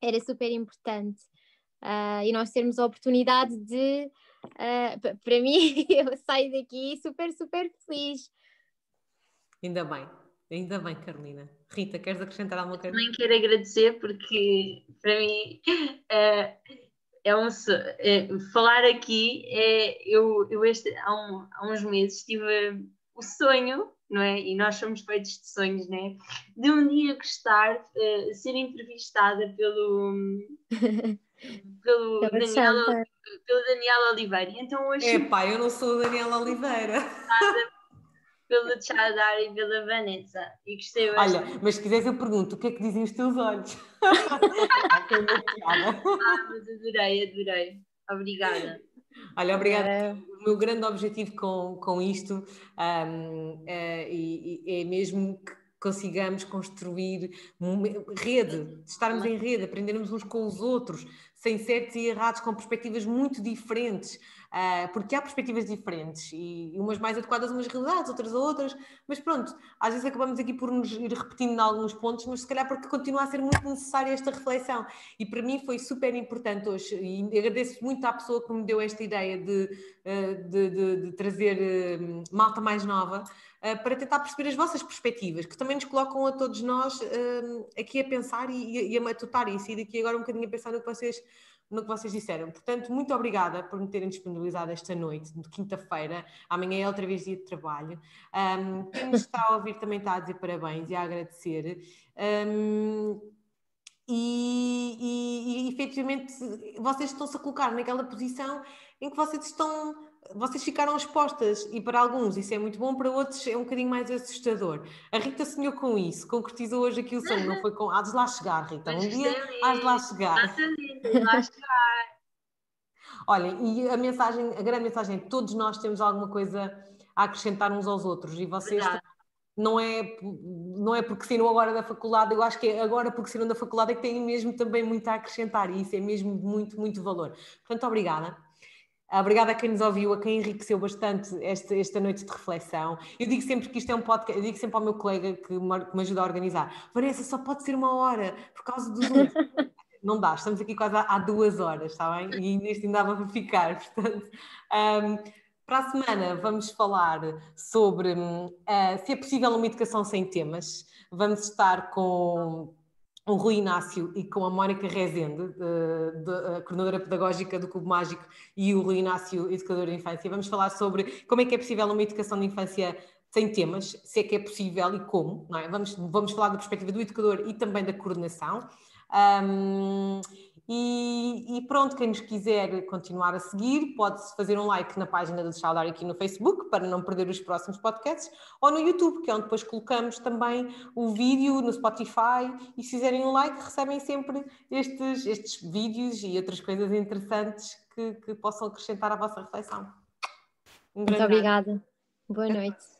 era super importante. Ah, e nós termos a oportunidade de, ah, p- para mim, eu saio daqui super, super feliz. Ainda bem, ainda bem, Carolina. Rita, queres acrescentar alguma coisa? Também quero agradecer porque para mim é, é um é, falar aqui é eu, eu este, há, um- há uns meses tive o sonho, não é? E nós somos feitos de sonhos, não é? De um dia gostar eh, ser entrevistada pelo pelo Daniel, pelo Daniel Oliveira. Então hoje Epá, eu não sou a Daniela Oliveira. pelo Chadar e pela Vanessa. E gostei bastante. Olha, mas se quiseres eu pergunto, o que é que dizem os teus olhos? Ah, mas adorei, adorei. Obrigada. Olha, obrigada. Ah, O meu grande objetivo com, com isto ahm, é, é mesmo que consigamos construir uma rede, de estarmos em rede, aprendermos uns com os outros, sem certos e errados, com perspectivas muito diferentes, ah, porque há perspectivas diferentes e umas mais adequadas a umas realidades, outras a outras, mas pronto, às vezes acabamos aqui por nos ir repetindo em alguns pontos, mas se calhar porque continua a ser muito necessária esta reflexão. E para mim foi super importante hoje e agradeço muito à pessoa que me deu esta ideia de, eh, de, de- de trazer eh, malta mais nova para tentar perceber as vossas perspectivas, que também nos colocam a todos nós eh, aqui a pensar e, a matutar e daqui agora um bocadinho a pensar no que vocês no que vocês disseram. Portanto, muito obrigada por me terem disponibilizado esta noite, de quinta-feira. Amanhã é outra vez dia de trabalho. Um, quem nos está a ouvir também está a dizer parabéns e a agradecer. Um, e, e, e efetivamente vocês estão-se a colocar naquela posição em que vocês estão, vocês ficaram expostas e para alguns isso é muito bom, para outros é um bocadinho mais assustador. A Rita sonhou com isso, concretizou hoje aqui o sonho, não foi com. Há de lá chegar, Rita. Um dia há de lá chegar. Exatamente, acho que Olhem, e a mensagem, a grande mensagem é que todos nós temos alguma coisa a acrescentar uns aos outros e vocês não é, não é porque saíram agora da faculdade, eu acho que é agora porque saíram da faculdade é que têm mesmo também muito a acrescentar e isso é mesmo muito, muito valor. Portanto, obrigada. Obrigada a quem nos ouviu, a quem enriqueceu bastante esta, esta noite de reflexão. Eu digo sempre que isto é um podcast, eu digo sempre ao meu colega que me, ajuda a organizar: Vanessa, só pode ser uma hora por causa dos. Não dá, estamos aqui quase há, há duas horas, está bem? E neste ainda dava para ficar, portanto. um, Para a semana vamos falar sobre uh, se é possível uma educação sem temas. Vamos estar com o Rui Inácio e com a Mónica Rezende, de, de, a coordenadora pedagógica do Clube Mágico, e o Rui Inácio, educador de infância. Vamos falar sobre como é que é possível uma educação de infância sem temas, se é que é possível e como. É? Vamos, vamos falar da perspectiva do educador e também da coordenação. Um, e, e, pronto, quem nos quiser continuar a seguir, pode fazer um like na página do Saudar aqui no Facebook para não perder os próximos podcasts, ou no YouTube, que é onde depois colocamos também o vídeo no Spotify. E se fizerem um like, recebem sempre estes, estes vídeos e outras coisas interessantes que, que possam acrescentar à vossa reflexão. Um Muito obrigada. Boa noite.